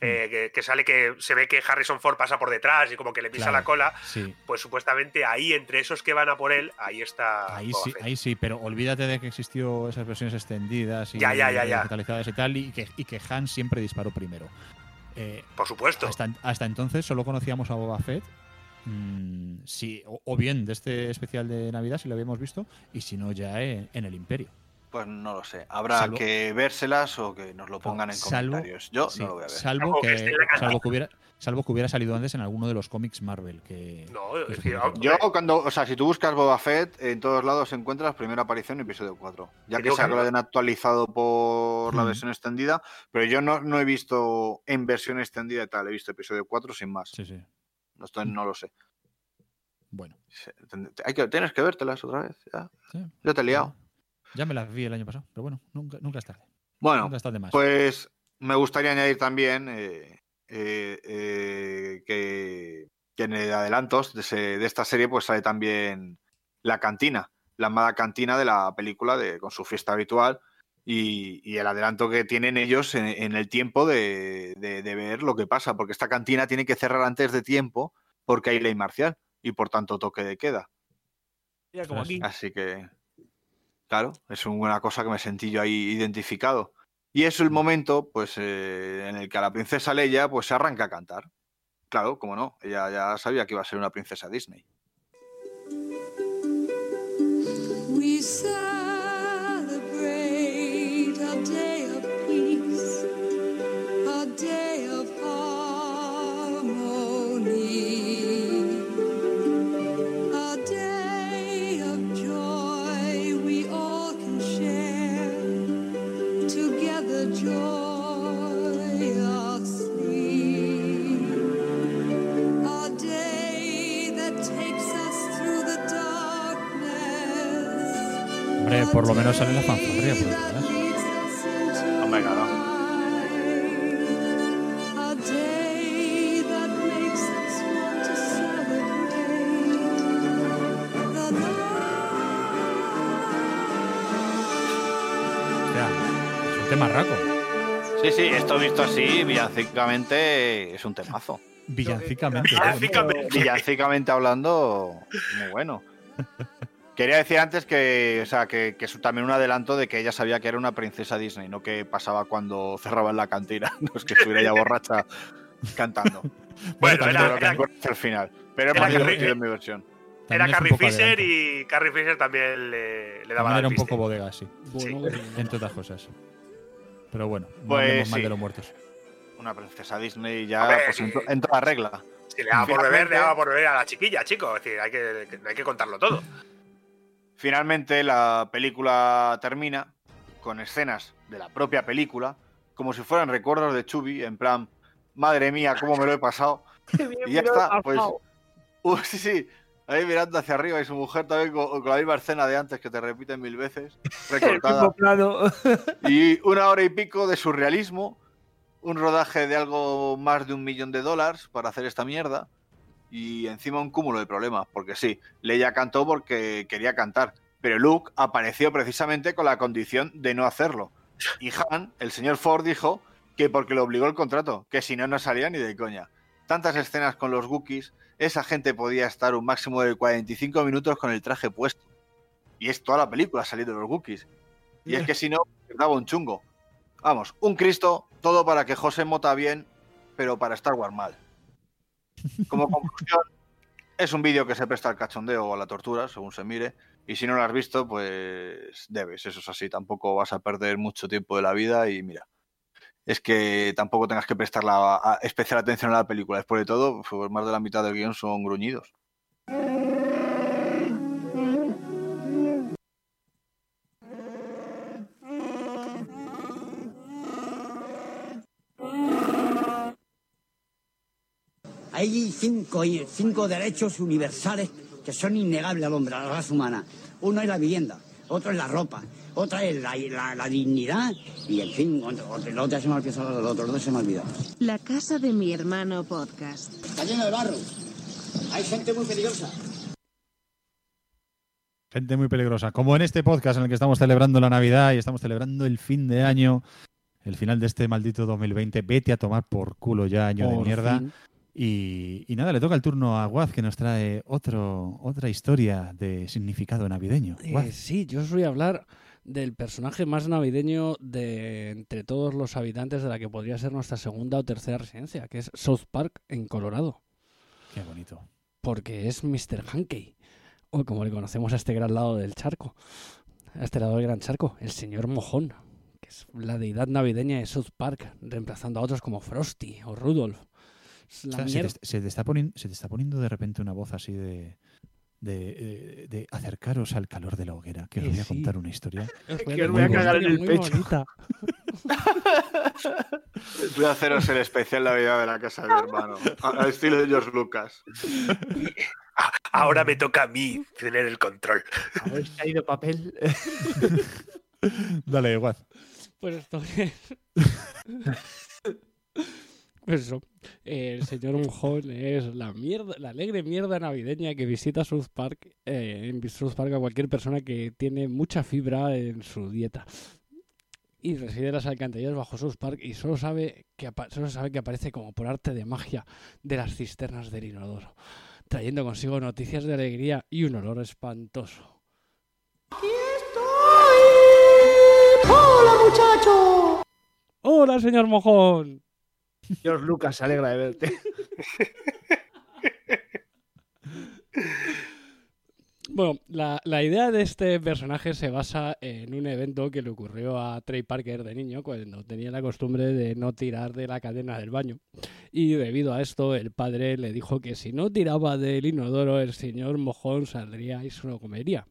eh, que, que sale que se ve que Harrison Ford pasa por detrás y como que le pisa Claro, la cola. sí. Pues supuestamente ahí, entre esos que van a por él, ahí está. Ahí Boba sí, Fett. ahí sí, pero olvídate de que existió esas versiones extendidas y Ya, ya, ya, ya. digitalizadas y tal, y que, y que Han siempre disparó primero. Eh, Por supuesto. Hasta, hasta entonces solo conocíamos a Boba Fett. Mm, sí, o, o bien de este especial de Navidad, si lo habíamos visto, y si no, ya en, en el Imperio. Pues no lo sé. Habrá Salvo- que vérselas o que nos lo pongan en Salvo- comentarios. Yo sí, no lo voy a ver. Salvo que, salvo, que hubiera, salvo que hubiera salido antes en alguno de los cómics Marvel. Que, No, que es que. Yo cuando, o sea, si tú buscas Boba Fett, en todos lados encuentras primera aparición en episodio 4. Ya que se han actualizado por la Mm. versión extendida, pero yo no, no he visto en versión extendida y tal, he visto episodio 4 sin más. Sí, sí. Esto no lo sé. Bueno. Hay que, tienes que vértelas otra vez. Ya, Sí. ya te he liado. Ya me las vi el año pasado, pero bueno, nunca, nunca es tarde. Bueno, Nunca es tarde más. pues me gustaría añadir también eh, eh, eh, que, que en el adelantos de, ese- de esta serie pues sale también la cantina, la amada cantina de la película de, con su fiesta habitual y, y el adelanto que tienen ellos en, en el tiempo de, de- de ver lo que pasa, porque esta cantina tiene que cerrar antes de tiempo porque hay ley marcial y por tanto toque de queda. Mira, como aquí. Así que, claro, es una cosa que me sentí yo ahí identificado. Y es el momento, pues, eh, en el que a la princesa Leia, pues, se arranca a cantar. Claro, como no, ella ya sabía que iba a ser una princesa Disney. We por lo menos sale la fanfarria, the O sea, es un tema raco. Sí, sí, esto visto así, villancicamente es un temazo. Villancicamente. Villancicamente. Villancicamente hablando, muy bueno. Quería decir antes que, o sea, que, que es también un adelanto de que ella sabía que era una princesa Disney, no que pasaba cuando cerraban la cantina, (laughs) no es que estuviera ya borracha cantando. (laughs) Bueno, era- lo que era- el final. Pero era más Carrie- divertido en mi versión. Era Carrie Fisher adelanto. y Carrie Fisher también le, le daba También la era un piste. poco bodega, sí. Bueno, que- Entre otras cosas. Pero bueno, no Pues hablemos mal sí. de los muertos. Una princesa Disney ya pues, sí. en, to- en toda regla. Si le daba por beber, Finalmente- le daba por beber a la chiquilla, chico. Es decir, hay que, que- hay que contarlo todo. Finalmente la película termina con escenas de la propia película, como si fueran recuerdos de Chubby, en plan, madre mía, cómo me lo he pasado. (laughs) y ya está, pues. Uh, (laughs) sí, sí. Ahí mirando hacia arriba y su mujer también con, con la misma escena de antes que te repiten mil veces, (laughs) recortada. (laughs) Y una hora y pico de surrealismo, un rodaje de algo más de un millón de dólares para hacer esta mierda. Y encima un cúmulo de problemas, porque sí, Leia cantó porque quería cantar, pero Luke apareció precisamente con la condición de no hacerlo. Y Han, el señor Ford, dijo que porque lo obligó el contrato, que si no, no salía ni de coña. Tantas escenas con los Wookiees, esa gente podía estar un máximo de 45 minutos con el traje puesto. Y es toda la película salir de los Wookiees. Y es que si no, daba un chungo. Vamos, un Cristo, todo para que José mota bien, pero para Star Wars mal. Como conclusión, (laughs) es un vídeo que se presta al cachondeo o a la tortura, según se mire. Y si no lo has visto, pues debes, eso es así. Tampoco vas a perder mucho tiempo de la vida y mira. Es que tampoco tengas que prestar la, especial atención a la película. Después de todo, pues más de la mitad del guion son gruñidos. Hay cinco, cinco derechos universales que son innegables al hombre, a la raza humana. Uno es la vivienda, otro es la ropa, otra es la, la- la dignidad y, en fin, el otro se me ha olvidado, el otro se me ha olvidado. La casa de mi hermano podcast. Está lleno de barro. Hay gente muy peligrosa. Gente muy peligrosa. Como en este podcast en el que estamos celebrando la Navidad y estamos celebrando el fin de año, el final de este maldito 2020. Vete a tomar por culo ya, año de Por mierda. fin. Y, y nada, le toca el turno a Guaz que nos trae otro, otra historia de significado navideño. Eh, Guaz. sí, yo os voy a hablar del personaje más navideño de entre todos los habitantes de la que podría ser nuestra segunda o tercera residencia, que es South Park en Colorado. Qué bonito. Porque es Mr. Hankey, o como le conocemos a este gran lado del charco, a este lado del gran charco, el señor Mojón, que es la deidad navideña de South Park, reemplazando a otros como Frosty o Rudolph. O sea, se, te, se te está poniendo, se te está poniendo de repente una voz así de, de, eh, de acercaros al calor de la hoguera, que os Eh, voy a sí. contar una historia. (laughs) Que os voy a cagar en el pecho. (laughs) Voy a haceros el especial Navidad de la casa de mi hermano, al estilo de George Lucas. Ahora me toca a mí tener el control. Habéis caído papel. (laughs) Dale, Guaz. Pues esto es. Eso. El señor Mojón es la mierda, la alegre mierda navideña que visita South Park, eh, en South Park a cualquier persona que tiene mucha fibra en su dieta. Y reside en las alcantarillas bajo South Park y solo sabe que solo sabe que aparece como por arte de magia de las cisternas del inodoro, trayendo consigo noticias de alegría y un olor espantoso. ¡Hola, muchacho! ¡Hola, señor Mojón! George Lucas alegra de verte. (laughs) Bueno, la, la idea de este personaje se basa en un evento que le ocurrió a Trey Parker de niño cuando tenía la costumbre de no tirar de la cadena del baño. Y debido a esto, el padre le dijo que si no tiraba del inodoro, el señor mojón saldría y se lo comería.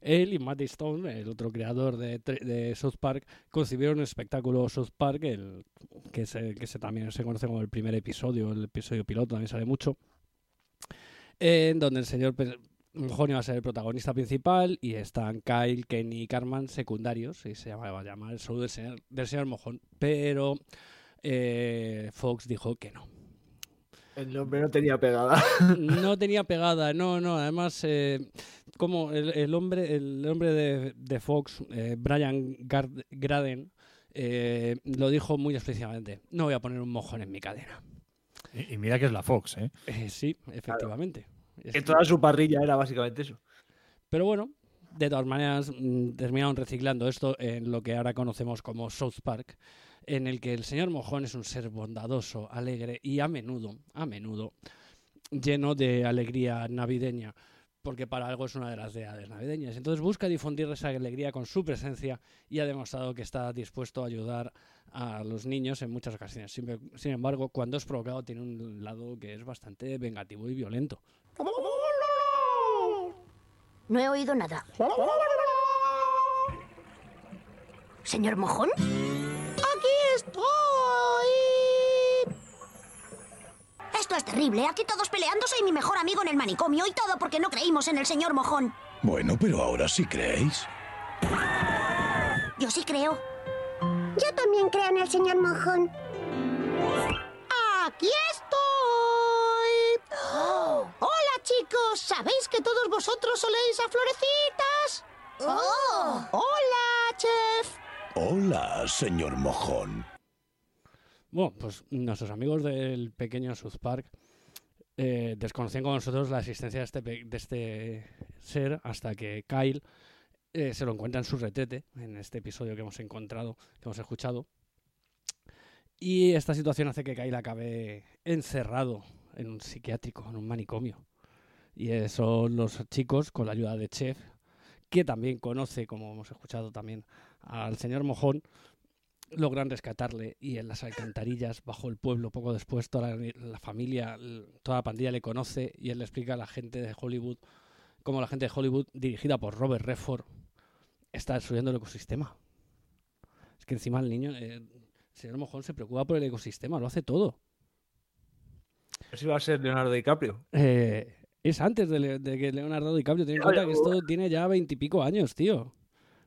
Él y Matt Stone, el otro creador de, de South Park, concibieron un espectáculo South Park, el, que, se, que se también se conoce como el primer episodio, el episodio piloto, también sale mucho, en donde el señor Mojón iba a ser el protagonista principal y están Kyle, Kenny y Carman secundarios, y se llamaba llamar el show del señor, del señor Mojón, pero eh, Fox dijo que no. El nombre no tenía pegada. No tenía pegada, no, no. Además, eh, como el, el hombre, el hombre de, de Fox, eh, Brian Gard- Graden, eh, lo dijo muy explícitamente. No voy a poner un mojón en mi cadena. Y, y mira que es la Fox, ¿eh? Eh, sí, efectivamente. Es Que que- toda su parrilla era básicamente eso. Pero bueno, de todas maneras, mm, terminaron reciclando esto en lo que ahora conocemos como South Park, en el que el señor Mojón es un ser bondadoso, alegre y a menudo, a menudo, lleno de alegría navideña, porque para algo es una de las deidades navideñas. Entonces busca difundir esa alegría con su presencia y ha demostrado que está dispuesto a ayudar a los niños en muchas ocasiones. Sin, sin embargo, cuando es provocado tiene un lado que es bastante vengativo y violento. No he oído nada. ¿Señor Mojón? Aquí estoy. Esto es terrible. Aquí todos peleándose y mi mejor amigo en el manicomio y todo porque no creímos en el señor Mojón. Bueno, pero ahora sí creéis. Yo sí creo. Yo también creo en el señor Mojón. Aquí estoy. Hola chicos, ¿sabéis que todos vosotros soléis a florecitas? Oh. Hola, chef. Hola, señor Mojón. Bueno, pues nuestros amigos del pequeño South Park eh, con nosotros la existencia de este, de este ser hasta que Kyle eh, se lo encuentra en su retrete, en este episodio que hemos encontrado, que hemos escuchado. Y esta situación hace que Kyle acabe encerrado en un psiquiátrico, en un manicomio. Y son los chicos, con la ayuda de Chef, que también conoce, como hemos escuchado también, al señor Mojón, logran rescatarle y en las alcantarillas bajo el pueblo poco después toda la, la familia, toda la pandilla le conoce y él le explica a la gente de Hollywood cómo la gente de Hollywood dirigida por Robert Redford está destruyendo el ecosistema. Es que encima el niño, eh, el señor Mojón se preocupa por el ecosistema, lo hace todo. Eso iba a ser Leonardo DiCaprio. Eh, es antes de, Le- de que Leonardo DiCaprio. Ten en cuenta que esto tiene ya veintipico años, tío.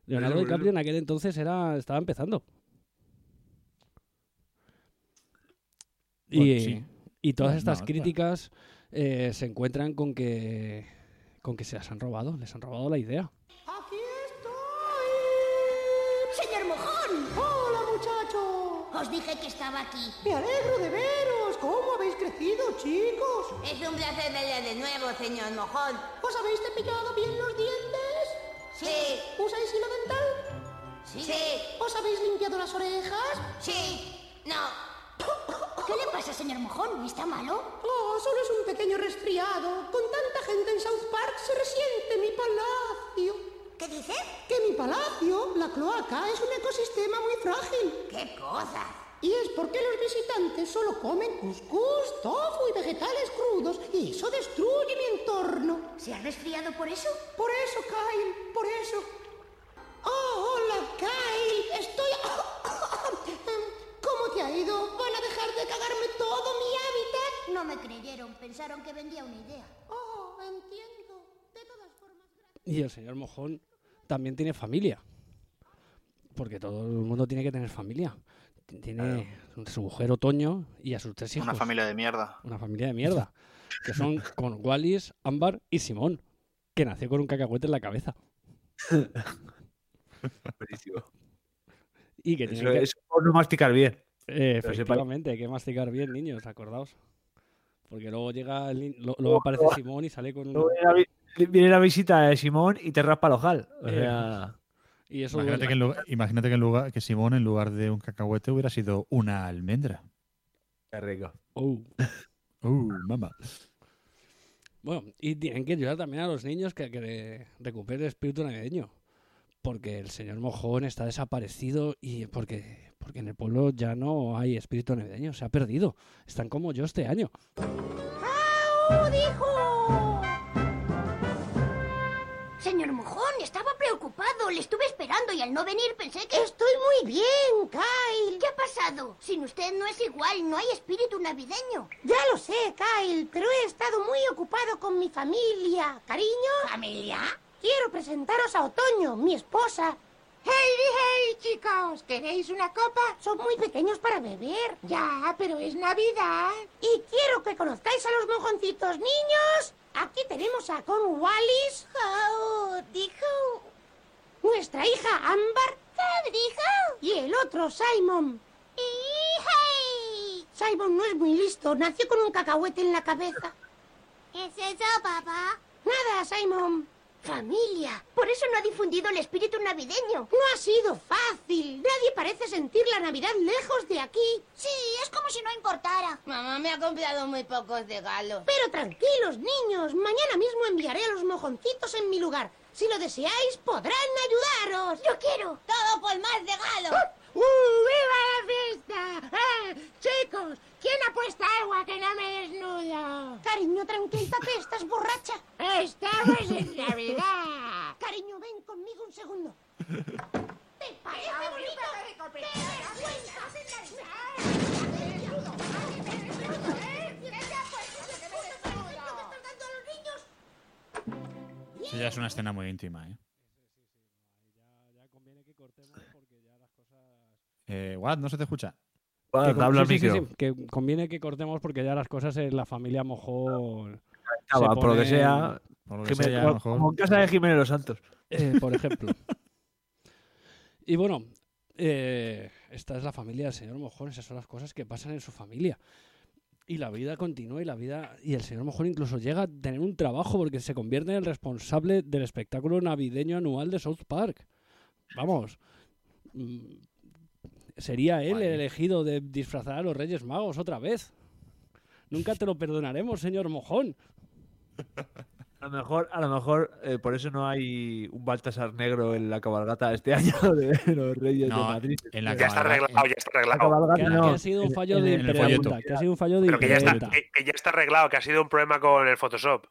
Leonardo DiCaprio en aquel entonces era estaba empezando. Bueno, y, sí. y todas estas no, críticas eh, se encuentran con que con que se las han robado, les han robado la idea. Aquí estoy. ¡Señor Mojón! Hola, muchacho. Os dije que estaba aquí. Me alegro de veros. ¿Cómo habéis crecido, chicos? Es un placer verle de nuevo, señor Mojón. ¿Os habéis cepillado bien los dientes? Sí. ¿Usáis hilo dental? Sí. ¿Os habéis limpiado las orejas? Sí. No. ¿Qué le pasa, señor Mojón? ¿Está malo? Oh, solo es un pequeño resfriado. Con tanta gente en South Park se resiente mi palacio. ¿Qué dice? Que mi palacio, la cloaca, es un ecosistema muy frágil. ¿Qué cosa? Y es porque los visitantes solo comen cuscús, tofu y vegetales crudos, y eso destruye mi entorno. ¿Se ha resfriado por eso? Por eso, Kyle, por eso. Oh, hola, Kyle. Estoy... (coughs) ¿Cómo te ha ido? ¿Van a dejar de cagarme todo mi hábitat? No me creyeron. Pensaron que vendía una idea. Oh, entiendo. De todas formas... Y el señor Mojón también tiene familia. Porque todo el mundo tiene que tener familia. Tiene su mujer Otoño y a sus tres hijos. Una familia de mierda. Una familia de mierda. (laughs) Que son con Wallis, Ámbar y Simón. Que nació con un cacahuete en la cabeza. (laughs) Buenísimo. Y que Eso tienen que... es por no masticar bien. Eh, efectivamente, hay que masticar bien, niños, acordaos. Porque luego llega el ni- lo- luego aparece Simón y sale con. Luego viene la, vi- viene la visita de Simón y te raspa el ojal. O Eh, sea, Y eso Imagínate que, en lugar, imagínate que, en lugar, que Simón en lugar de un cacahuete hubiera sido una almendra. qué rico. Oh. Uh, mamá. Bueno, y tienen que ayudar también a los niños que, que recuperen el espíritu navideño. Porque el señor Mojón está desaparecido y porque, porque en el pueblo ya no hay espíritu navideño, se ha perdido. Están como yo este año. ¡Au, dijo! Señor Mojón, estaba preocupado. Le estuve esperando y al no venir pensé que... Estoy muy bien, Kyle. ¿Qué ha pasado? Sin usted no es igual, no hay espíritu navideño. Ya lo sé, Kyle, pero he estado muy ocupado con mi familia. ¿Cariño? ¿Familia? Quiero presentaros a Otoño, mi esposa. ¡Hey, hey, chicos! ¿Queréis una copa? Son muy pequeños para beber. Ya, pero es Navidad. Y quiero que conozcáis a los mojoncitos niños Aquí tenemos a Con Wallis. dijo. Nuestra hija Ámbar. dijo? Y el otro Simon. Simon no es muy listo. Nació con un cacahuete en la cabeza. ¿Qué es eso, papá? Nada, Simon. Familia. Por eso no ha difundido el espíritu navideño. No ha sido fácil. Nadie parece sentir la Navidad lejos de aquí. Sí, es como si no importara. Mamá me ha comprado muy pocos regalos. Pero tranquilos, niños. Mañana mismo enviaré a los mojoncitos en mi lugar. Si lo deseáis, podrán ayudaros. Yo quiero. Todo por más regalos. ¡Uh, viva la fiesta! ¡Eh, chicos! ¿Quién ha puesto agua que no me desnudo? Cariño, tranquilízate, estás borracha. Estamos en Navidad. Cariño, ven conmigo un segundo. ¡Te das Eso ya es una escena muy íntima, ¿eh? Eh, What? ¿No se te escucha? Que habla sí, sí, que conviene que cortemos porque ya las cosas en la familia mojón. Ah, se va, por lo que sea, Por lo que Jiménez- sea, mejor- como en casa de Jiménez Los Santos. eh, por ejemplo. (laughs) y bueno, eh, esta es la familia del señor Mojón, esas son las cosas que pasan en su familia. Y la vida continúa y la vida. Y el señor Mojón incluso llega a tener un trabajo porque se convierte en el responsable del espectáculo navideño anual de South Park. Vamos. Sería él el elegido de disfrazar a los Reyes Magos otra vez. Nunca te lo perdonaremos, señor Mojón. A lo mejor, a lo mejor eh, por eso no hay un Baltasar negro en la cabalgata este (laughs) año de los Reyes de No, Madrid. en la Ya está arreglado, ya está La arreglado. Que, no, que ha sido un fallo en- de en imprenta. Que ha sido un fallo de Pero que ya, está, imprenta. que, que ya está arreglado, que ha sido un problema con el Photoshop.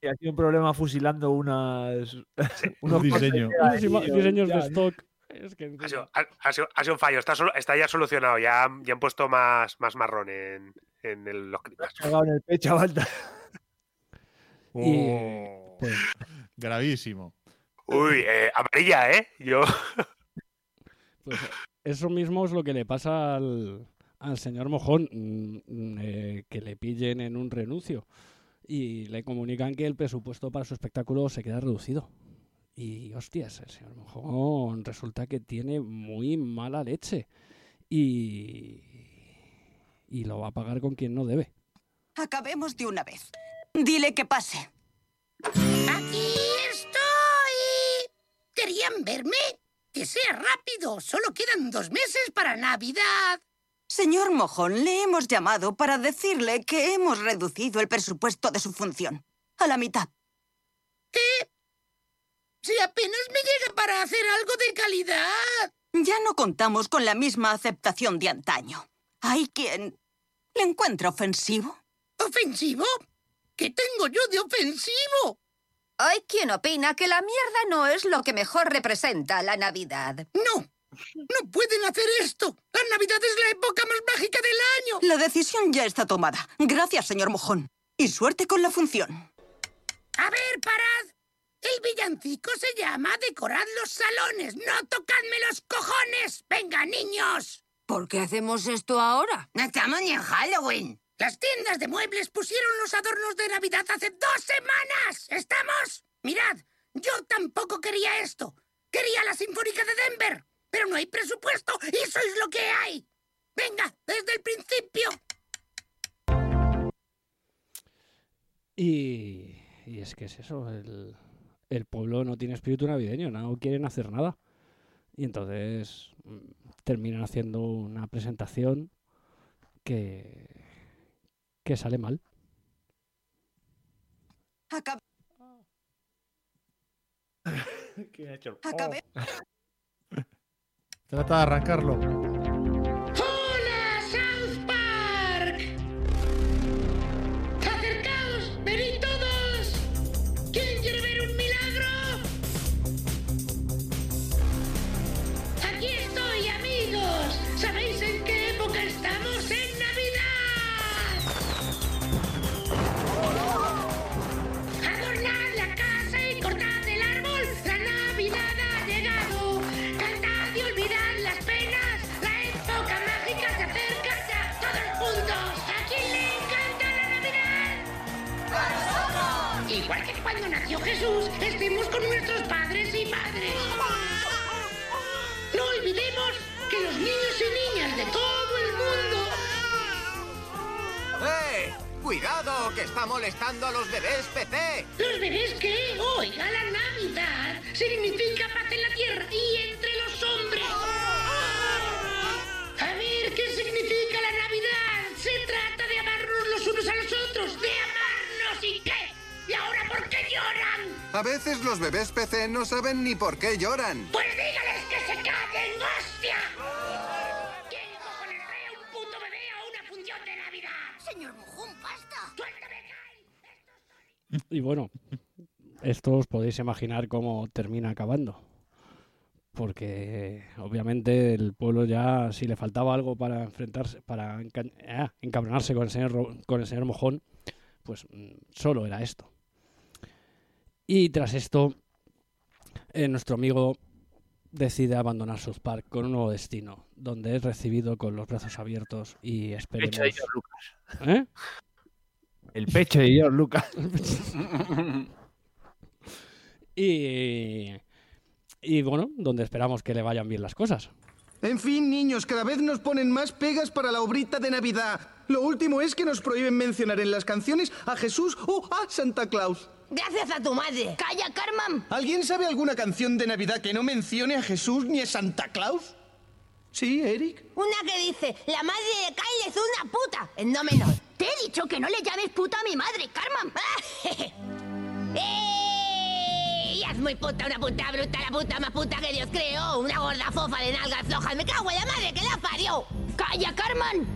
Y ha sido un problema fusilando unas, (laughs) unos diseño. Unos cortes diseños de stock. Es que Ha sido, ha- ha sido- ha sido un fallo, está, solo- está ya solucionado. Ya, han- ya han puesto más, más marrón en, en el- los. Cagado en el pecho, Baltasar. (laughs) Y, Oh, pues, gravísimo. Uy, eh, amarilla, ¿eh? Yo. (laughs) pues, eso mismo es lo que le pasa al, al señor Mojón, mm, mm, eh, que le pillen en un renuncio y le comunican que el presupuesto para su espectáculo se queda reducido. Y hostias, el señor Mojón resulta que tiene muy mala leche y, y lo va a pagar con quien no debe. Acabemos de una vez. Dile que pase. ¡Aquí estoy! ¿Querían verme? ¡Que sea rápido! Solo quedan dos meses para Navidad. Señor Mojón, le hemos llamado para decirle que hemos reducido el presupuesto de su función. A la mitad. ¿Qué? Si apenas me llega para hacer algo de calidad. Ya no contamos con la misma aceptación de antaño. Hay quien le encuentra ofensivo. ¿Ofensivo? ¿Qué tengo yo de ofensivo? Hay quien opina que la mierda no es lo que mejor representa la Navidad. No, no pueden hacer esto. La Navidad es la época más mágica del año. La decisión ya está tomada. Gracias, señor Mojón. Y suerte con la función. A ver, parad. El villancico se llama Decorad los salones. No tocadme los cojones. Venga, niños. ¿Por qué hacemos esto ahora? Estamos en Halloween. Las tiendas de muebles pusieron los adornos de Navidad hace dos semanas. ¿Estamos? Mirad, yo tampoco quería esto. Quería la Sinfónica de Denver. Pero no hay presupuesto y sois lo que hay. Venga, desde el principio. Y, y es que es eso, el, el pueblo no tiene espíritu navideño, no quieren hacer nada. Y entonces mm, terminan haciendo una presentación que, que sale mal. Acab- (laughs) Acabé. (laughs) Trata de arrancarlo. Jesús estemos con nuestros padres y madres. No olvidemos que los niños y niñas de todo el mundo ¡Eh! ¡Cuidado, que está molestando a los bebés PC! ¿Los bebés qué? Oiga, la Navidad significa paz en la tierra y entre los hombres. Lloran? A veces los bebés PC no saben ni por qué lloran. Pues dígales que se callen, hostia. ¿Quién cojones trae a un puto bebé a una función de Navidad? Señor Mojón, basta. Suéltame, Y bueno, esto os podéis imaginar cómo termina acabando. Porque obviamente el pueblo ya, si le faltaba algo para enfrentarse, para enca- ah, encabronarse con el señor, con el señor Mojón, pues mm, solo era esto. Y tras esto, eh, nuestro amigo decide abandonar South Park con un nuevo destino, donde es recibido con los brazos abiertos y esperemos... Pecho de George Lucas. ¿Eh? El pecho de George Lucas. (laughs) y, y bueno, donde esperamos que le vayan bien las cosas. En fin, niños, cada vez nos ponen más pegas para la obrita de Navidad. Lo último es que nos prohíben mencionar en las canciones a Jesús o a Santa Claus. Gracias a tu madre. Calla, Carmen. ¿Alguien sabe alguna canción de Navidad que no mencione a Jesús ni a Santa Claus? Sí, Eric. Una que dice, la madre de Kyle es una puta. En no menor. Te he dicho que no le llames puta a mi madre, Carmen. (laughs) Ya es muy puta, una puta bruta, la puta más puta que Dios creó. Una gorda fofa de nalgas flojas. Me cago en la madre que la parió. ¡Calla, Carmen!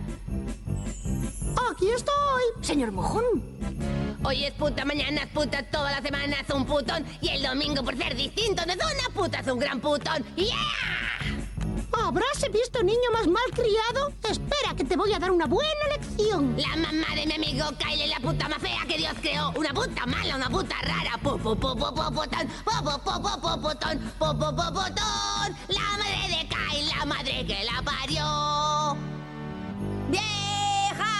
Aquí estoy. Señor Mojón. Hoy es puta, mañana es puta, toda la semana es un putón. Y el domingo, por ser distinto, no es una puta, es un gran putón. ¡Yeah! ¿Habráse visto niño más mal criado? Espera, que te voy a dar una buena lección. La mamá de mi amigo Kyle es la puta más fea que Dios creó. Una puta mala, una puta rara. Po, po, po, po, po, potón. Po, po, po, po, po, potón. Po, po, po, potón. La madre de Kyle, la madre que la parió. Vieja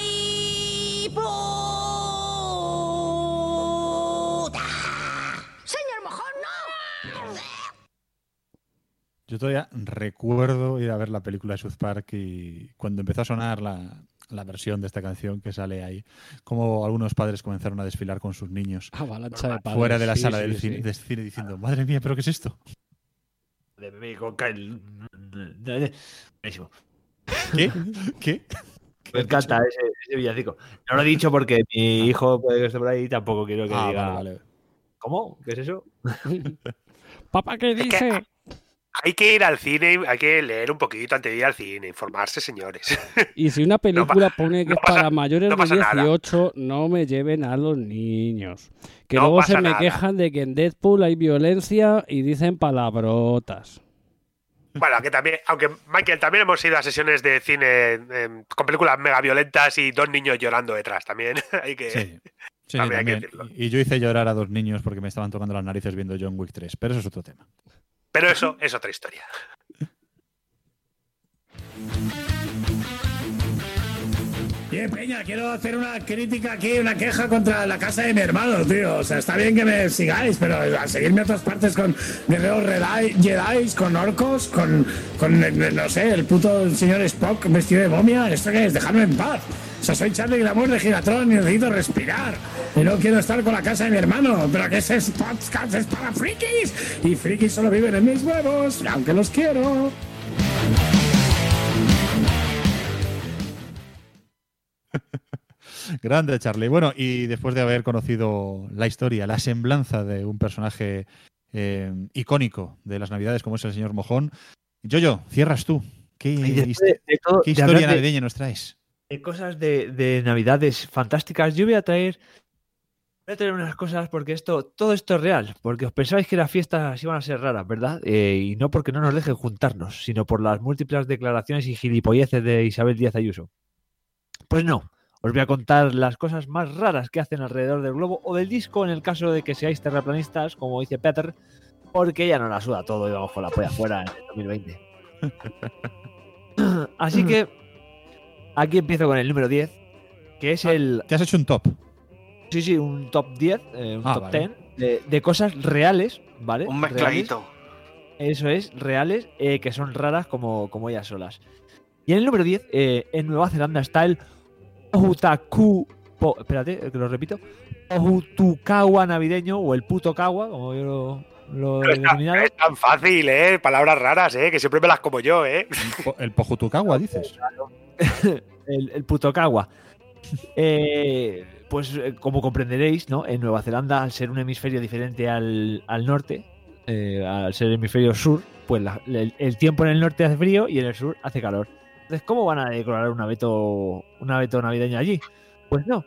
y puta. Yo todavía recuerdo ir a ver la película de South Park y cuando empezó a sonar la, la versión de esta canción que sale ahí, como algunos padres comenzaron a desfilar con sus niños Avalancha de padres. fuera de la sí, sala sí, del sí. cine, del cine diciendo, madre mía, ¿pero qué es esto? De bebé con Kyle. Buenísimo. ¿Qué? (laughs) ¿Qué? Me encanta ese, ese villancico. No lo he dicho porque mi hijo puede que esté por ahí y tampoco quiero que Ah, diga. vale, vale. ¿Cómo? ¿Qué es eso? (laughs) Papá, ¿qué dice? Hay que ir al cine, hay que leer un poquito antes de ir al cine, informarse, señores. Y si una (laughs) película pone que no es pasa- para mayores no de nada. 18, no me lleven a los niños. Que No luego se me nada. quejan de que en Deadpool hay violencia y dicen palabrotas. Bueno, que también, aunque Michael, también hemos ido a sesiones de cine eh, con películas mega violentas y dos niños llorando detrás. También (laughs) hay que. Sí. Sí, También hay que. Y yo hice llorar a dos niños porque me estaban tocando las narices viendo John Wick 3, pero eso es otro tema. Pero eso es otra historia. Oye, Peña, quiero hacer una crítica aquí, una queja contra la casa de mi hermano, tío. O sea, está bien que me sigáis, pero a seguirme a otras partes con guerreros Jedi, con orcos, con, con, no sé, el puto señor Spock vestido de momia. ¿Esto qué es? Dejadme en paz. O sea, soy Charlie Glamour de Gigatron y necesito respirar. Y no quiero estar con la casa de mi hermano. Pero que ese podcast es para frikis. Y frikis solo viven en mis huevos, aunque los quiero. (laughs) Grande, Charlie. Bueno, y después de haber conocido la historia, la semblanza de un personaje eh, icónico de las Navidades como es el señor Mojón, Yoyo, cierras tú. ¿Qué, de- de todo- qué historia navideña nos traes? Cosas de, de navidades fantásticas. Yo voy a traer. Voy a traer unas cosas porque esto, todo esto es real. Porque os pensabais que las fiestas iban a ser raras, ¿verdad? Eh, y no porque no nos dejen juntarnos, sino por las múltiples declaraciones y gilipolleces de Isabel Díaz Ayuso. Pues no. Os voy a contar las cosas más raras que hacen alrededor del globo o del disco en el caso de que seáis terraplanistas, como dice Peter, porque ella no la suda todo y vamos con la polla afuera en el 2020. (laughs) Así que aquí empiezo con el número 10, que es el... Te has hecho un top. Sí, sí, un top 10, eh, un Ah, top vale. 10 de, de cosas reales, ¿vale? Un Reales. mezcladito. Eso es, reales, eh, que son raras como, como ellas solas. Y en el número 10, eh, en Nueva Zelanda está el Ohutaku. po- espérate, que lo repito. Ohutukawa navideño, o el puto kawa, como yo lo, lo he Es tan, denominado. es tan fácil, ¿eh? Palabras raras, ¿eh? Que siempre me las como yo, ¿eh? Po- El Pojutucagua, dices. (laughs) el, el puto Kawa. Eh, pues eh, como comprenderéis, ¿no? En Nueva Zelanda, al ser un hemisferio diferente al, al norte, eh, al ser hemisferio sur, pues el, tiempo en el norte hace frío y en el sur hace calor. Entonces, ¿cómo van a decorar un abeto, un abeto navideño allí? Pues no.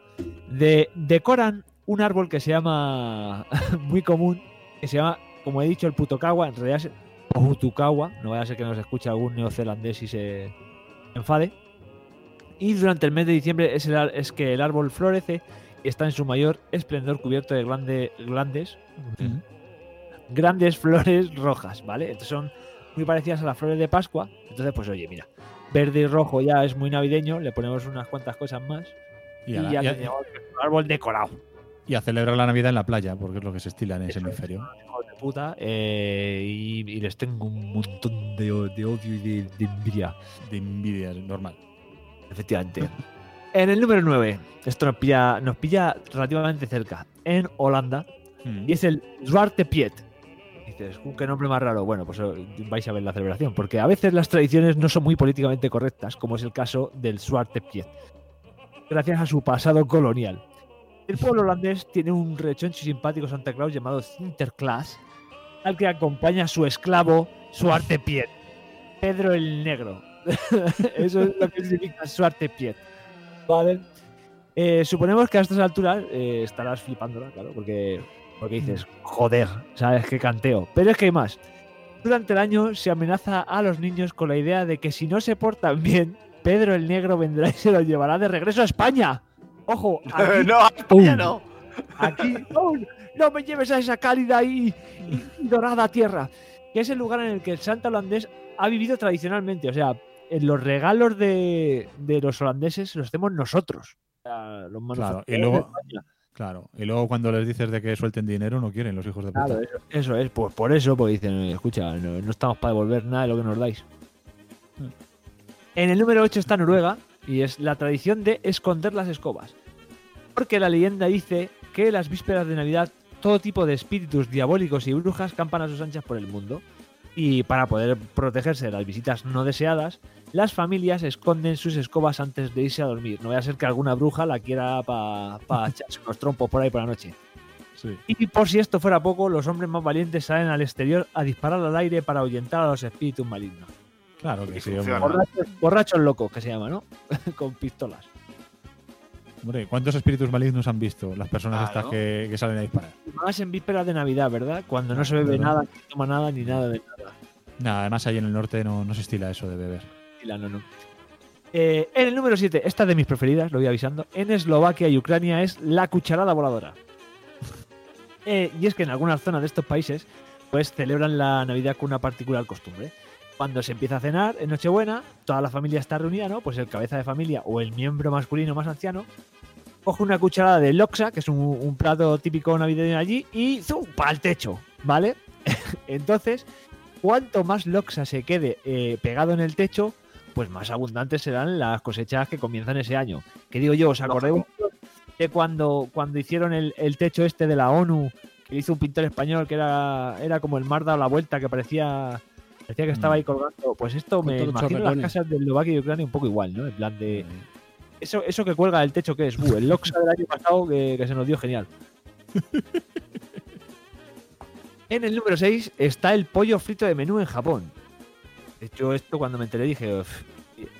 De- decoran un árbol que se llama, (laughs) muy común, que se llama, como he dicho, el puto Kawa, en realidad es Ohutukawa, no vaya a ser que nos escuche algún neozelandés y se enfade. Y durante el mes de diciembre es, el es que el árbol florece y está en su mayor esplendor cubierto de glande- grandes, grandes flores rojas, ¿vale? Entonces son muy parecidas a las flores de Pascua. Entonces, pues oye, mira, verde y rojo ya es muy navideño, le ponemos unas cuantas cosas más y, Y la- ya tenemos un árbol decorado. Y a celebrar la Navidad en la playa, porque es lo que se estila en ese hemisferio. hijos de puta, eh, y, y les tengo un montón de, de odio y de, de envidia. De envidia, normal. Efectivamente. en el número 9, esto nos pilla, nos pilla relativamente cerca, en Holanda, Mm. y es el Zwarte Piet. Dices, "Uh, qué nombre más raro. Bueno, pues eh, vais a ver la celebración, porque a veces las tradiciones no son muy políticamente correctas, como es el caso del Zwarte Piet, gracias a su pasado colonial. El pueblo holandés tiene un rechoncho y simpático Santa Claus llamado Sinterklaas, al que acompaña su esclavo Zwarte Piet, Pedro el Negro. (laughs) Eso es lo que significa Zwarte Piet. Vale. Eh, suponemos que a estas alturas eh, estarás flipándola, claro, porque, porque dices, joder, ¿sabes qué canteo? Pero es que hay más. Durante el año se amenaza a los niños con la idea de que si no se portan bien, Pedro el Negro vendrá y se los llevará de regreso a España. Ojo, (laughs) aquí, no, a España no. aquí no, no me lleves a esa cálida y, y- dorada tierra, que es el lugar en el que el Santa holandés ha vivido tradicionalmente. O sea, los regalos de, de los holandeses los hacemos nosotros. Los Claro, y luego, claro, y luego cuando les dices de que suelten dinero, no quieren los hijos de puta. Claro, eso, eso es, pues por eso, porque dicen, escucha, no, no estamos para devolver nada de lo que nos dais. En el número 8 está Noruega, y es la tradición de esconder las escobas. Porque la leyenda dice que las vísperas de Navidad todo tipo de espíritus diabólicos y brujas campan a sus anchas por el mundo. Y para poder protegerse de las visitas no deseadas, las familias esconden sus escobas antes de irse a dormir. No vaya a ser que alguna bruja la quiera para (laughs) echarse unos trompos por ahí por la noche. Sí. Y por si esto fuera poco, los hombres más valientes salen al exterior a disparar al aire para ahuyentar a los espíritus malignos. Claro que sí, borrachos locos, que se llama, ¿no? (laughs) Con pistolas. Hombre, ¿cuántos espíritus malignos han visto las personas Claro. estas que, que salen a disparar? Más en vísperas de Navidad, ¿verdad? Cuando no se bebe nada, ni se toma nada, ni nada de nada. Nada, además ahí en el norte no, no se estila eso de beber. Y la no, no. Eh, en el número 7, esta es de mis preferidas, lo voy avisando. En Eslovaquia y Ucrania es la cucharada voladora. Eh, y es que en algunas zonas de estos países, pues celebran la Navidad con una particular costumbre. Cuando se empieza a cenar en Nochebuena, toda la familia está reunida, ¿no? Pues el cabeza de familia o el miembro masculino más anciano coge una cucharada de loxa, que es un, un plato típico navideño allí, y ¡zum! para el techo, ¿vale? (laughs) Entonces, cuanto más loxa se quede eh, pegado en el techo, pues más abundantes serán las cosechas que comienzan ese año. Que digo yo, ¿os acordáis de cuando, cuando hicieron el, el techo este de la ONU, que hizo un pintor español que era, era como el mar dado la vuelta, que parecía, parecía que estaba Mm. ahí colgando? Pues esto me imagino las casas de Eslovaquia y Ucrania un poco igual, ¿no? En plan de... Eso, eso que cuelga del techo, que es? Buh, el Loxa del año pasado que, que se nos dio genial. (laughs) En el número 6 está el pollo frito de menú en Japón. De hecho, esto cuando me enteré dije,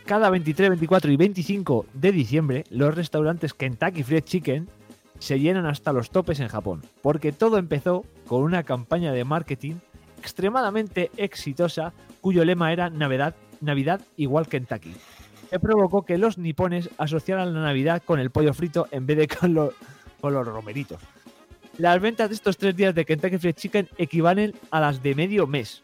cada 23, 24 y 25 de diciembre, los restaurantes Kentucky Fried Chicken se llenan hasta los topes en Japón, porque todo empezó con una campaña de marketing extremadamente exitosa cuyo lema era Navidad, Navidad igual Kentucky, que provocó que los nipones asociaran la Navidad con el pollo frito en vez de con, lo- con los romeritos. Las ventas de estos tres días de Kentucky Fried Chicken equivalen a las de medio mes.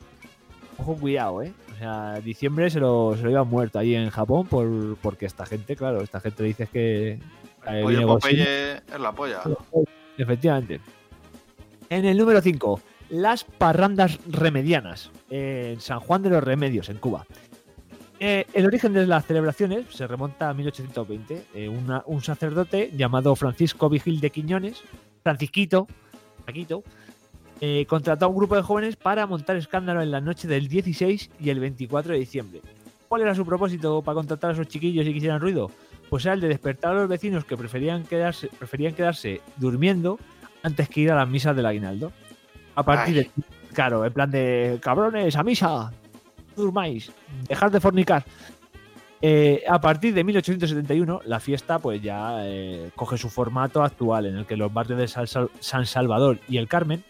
Ojo, cuidado, ¿eh? O sea, diciembre se lo, se lo iban muerto ahí en Japón por, porque esta gente, claro, esta gente dice que... Eh, Oye, viene Godzilla. Popeye es la polla. Efectivamente. En el número 5, las parrandas remedianas, eh, en San Juan de los Remedios, en Cuba. Eh, el origen de las celebraciones se remonta a 1820. Eh, un sacerdote llamado Francisco Vigil de Quiñones, Francisquito, contrató a un grupo de jóvenes para montar escándalo en la noche del 16 y el 24 de diciembre. ¿Cuál era su propósito para contratar a esos chiquillos y que hicieran ruido? Pues era el de despertar a los vecinos que preferían quedarse, preferían quedarse durmiendo antes que ir a las misas del aguinaldo. A partir de. Claro, en plan de. Cabrones, a misa. Durmáis. Dejar de fornicar. Eh, a partir de 1871, la fiesta pues ya eh, coge su formato actual, en el que los barrios de San Salvador y el Carmen,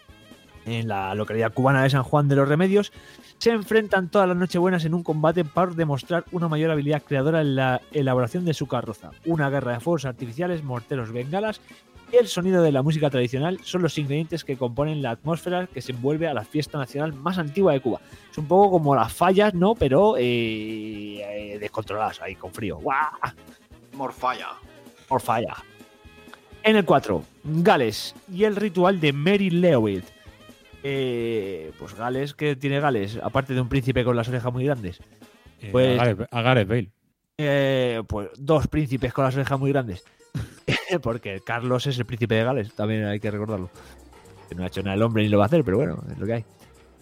en la localidad cubana de San Juan de los Remedios, se enfrentan todas las Nochebuenas en un combate para demostrar una mayor habilidad creadora en la elaboración de su carroza. Una guerra de fuegos artificiales, morteros, bengalas y el sonido de la música tradicional son los ingredientes que componen la atmósfera que se envuelve a la fiesta nacional más antigua de Cuba. Es un poco como las fallas, ¿no? Pero eh, eh, descontroladas ahí, con frío. ¡Guau! Morfalla. Por falla. En el 4, Gales y el ritual de Mary Lewitt. Eh, pues Gales, ¿qué tiene Gales? Aparte de un príncipe con las orejas muy grandes. Eh, Pues, a, Gareth, a Gareth Bale. eh, pues dos príncipes con las orejas muy grandes. (laughs) Porque Carlos es el príncipe de Gales, también hay que recordarlo. No ha hecho nada el hombre ni lo va a hacer, pero bueno, es lo que hay.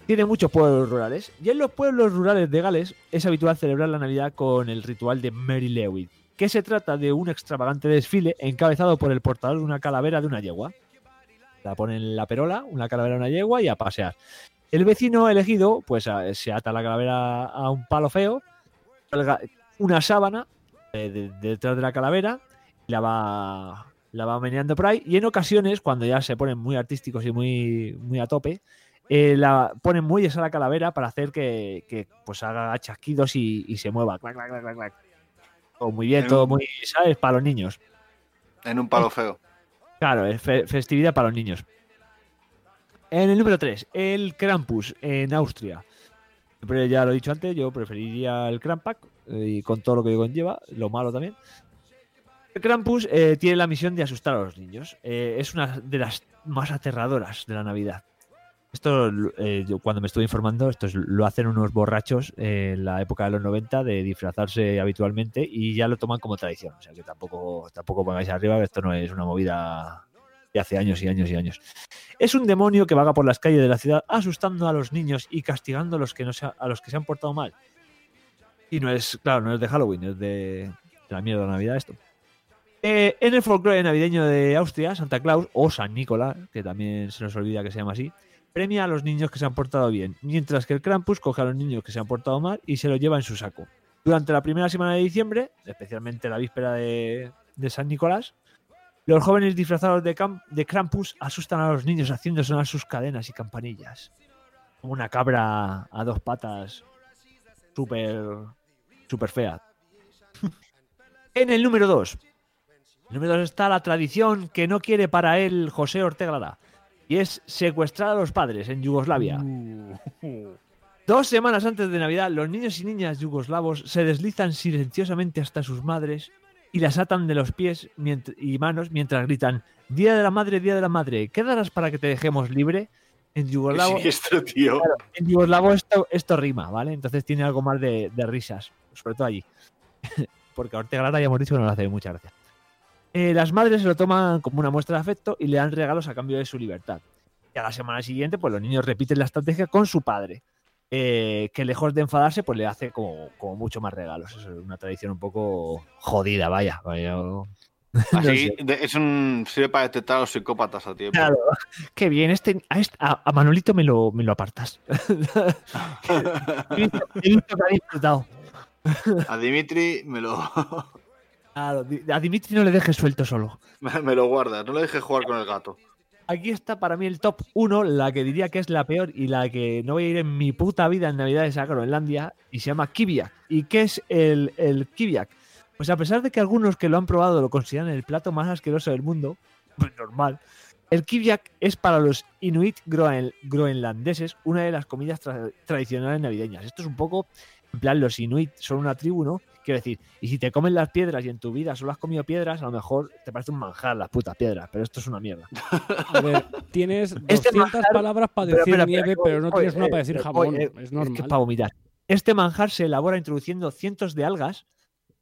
Tiene muchos pueblos rurales. Y en los pueblos rurales de Gales es habitual celebrar la Navidad con el ritual de Mary Lewitt, que se trata de un extravagante desfile encabezado por el portador de una calavera de una yegua. La ponen en la perola, una calavera de una yegua y a pasear. El vecino elegido, pues se ata la calavera a un palo feo, una sábana eh, de- de- detrás de la calavera, la va, la va meneando por ahí, y en ocasiones, cuando ya se ponen muy artísticos y muy, muy a tope, eh, la ponen muelles a la calavera para hacer que, que, pues haga chasquidos y, y se mueva. Clac, clac, clac, clac. Todo muy bien, En todo un- muy, ¿sabes? Para los niños. En un palo feo. Claro, es fe- festividad para los niños. En el número 3, el Krampus en Austria. Pero ya lo he dicho antes, yo preferiría el Krampak eh, y con todo lo que conlleva, lo malo también. Krampus eh, tiene la misión de asustar a los niños. Eh, es una de las más aterradoras de la Navidad. Esto, eh, cuando me estuve informando, esto es- lo hacen unos borrachos en la época de los 90 de disfrazarse habitualmente y ya lo toman como tradición. O sea que tampoco, tampoco pongáis arriba esto no es una movida de hace años y años y años. Es un demonio que vaga por las calles de la ciudad asustando a los niños y castigando a los que, no se, a los que se han portado mal. Y no es, claro, no es de Halloween, es de, de la mierda de Navidad esto. Eh, en el folclore navideño de Austria, Santa Claus o San Nicolás, que también se nos olvida que se llama así, premia a los niños que se han portado bien, mientras que el Krampus coge a los niños que se han portado mal y se los lleva en su saco. Durante la primera semana de diciembre, especialmente la víspera de, San Nicolás, los jóvenes disfrazados de, cam- de Krampus asustan a los niños haciendo sonar sus cadenas y campanillas. Como una cabra a dos patas súper súper fea. (laughs) en el número 2. Número 2 está la tradición que no quiere para él José Ortega Lara. Y es secuestrar a los padres en Yugoslavia. Dos semanas antes de Navidad, los niños y niñas yugoslavos se deslizan silenciosamente hasta sus madres y las atan de los pies y manos mientras gritan Día de la Madre, Día de la Madre, ¿qué darás para que te dejemos libre? En yugoslavo, tío. Claro, en yugoslavo esto, esto rima, ¿vale? Entonces tiene algo más de, de risas, sobre todo allí. (laughs) Porque a Ortega Lara ya hemos dicho que no le hace mucha gracia. Eh, las madres se lo toman como una muestra de afecto y le dan regalos a cambio de su libertad. Y a la semana siguiente, pues los niños repiten la estrategia con su padre. eh, que lejos de enfadarse, pues le hace como, como mucho más regalos. Eso es una tradición un poco jodida, vaya. vaya. (laughs) No Así sé. es un sirve para detectar a los psicópatas a tiempo. Claro, qué bien. Este, a, este- a- a Manolito me lo, me lo apartas. (laughs) (laughs) he, visto, que ha disfrutado. A Dimitri me lo, a Dimitri no le dejes suelto solo. (laughs) me, lo guarda, no le dejes jugar con el gato. Aquí está para mí el top 1, la que diría que es la peor y la que no voy a ir en mi puta vida en Navidades a Groenlandia, y se llama Kiviak. ¿Y qué es el, el Kiviak? Pues a pesar de que algunos que lo han probado lo consideran el plato más asqueroso del mundo, (laughs) pues normal, el Kiviak es para los inuit groen- groenlandeses una de las comidas tra- tradicionales navideñas. Esto es un poco, en plan, los inuit son una tribu, ¿no? Quiero decir, y si te comen las piedras y en tu vida solo has comido piedras, a lo mejor te parece un manjar las putas piedras, pero esto es una mierda. A ver, tienes 200 (laughs) Este manjar- palabras para Pero, decir nieve, pero no oye, tienes una eh, para decir jamón. oye, es que es normal. para vomitar. Este manjar se elabora introduciendo cientos de algas,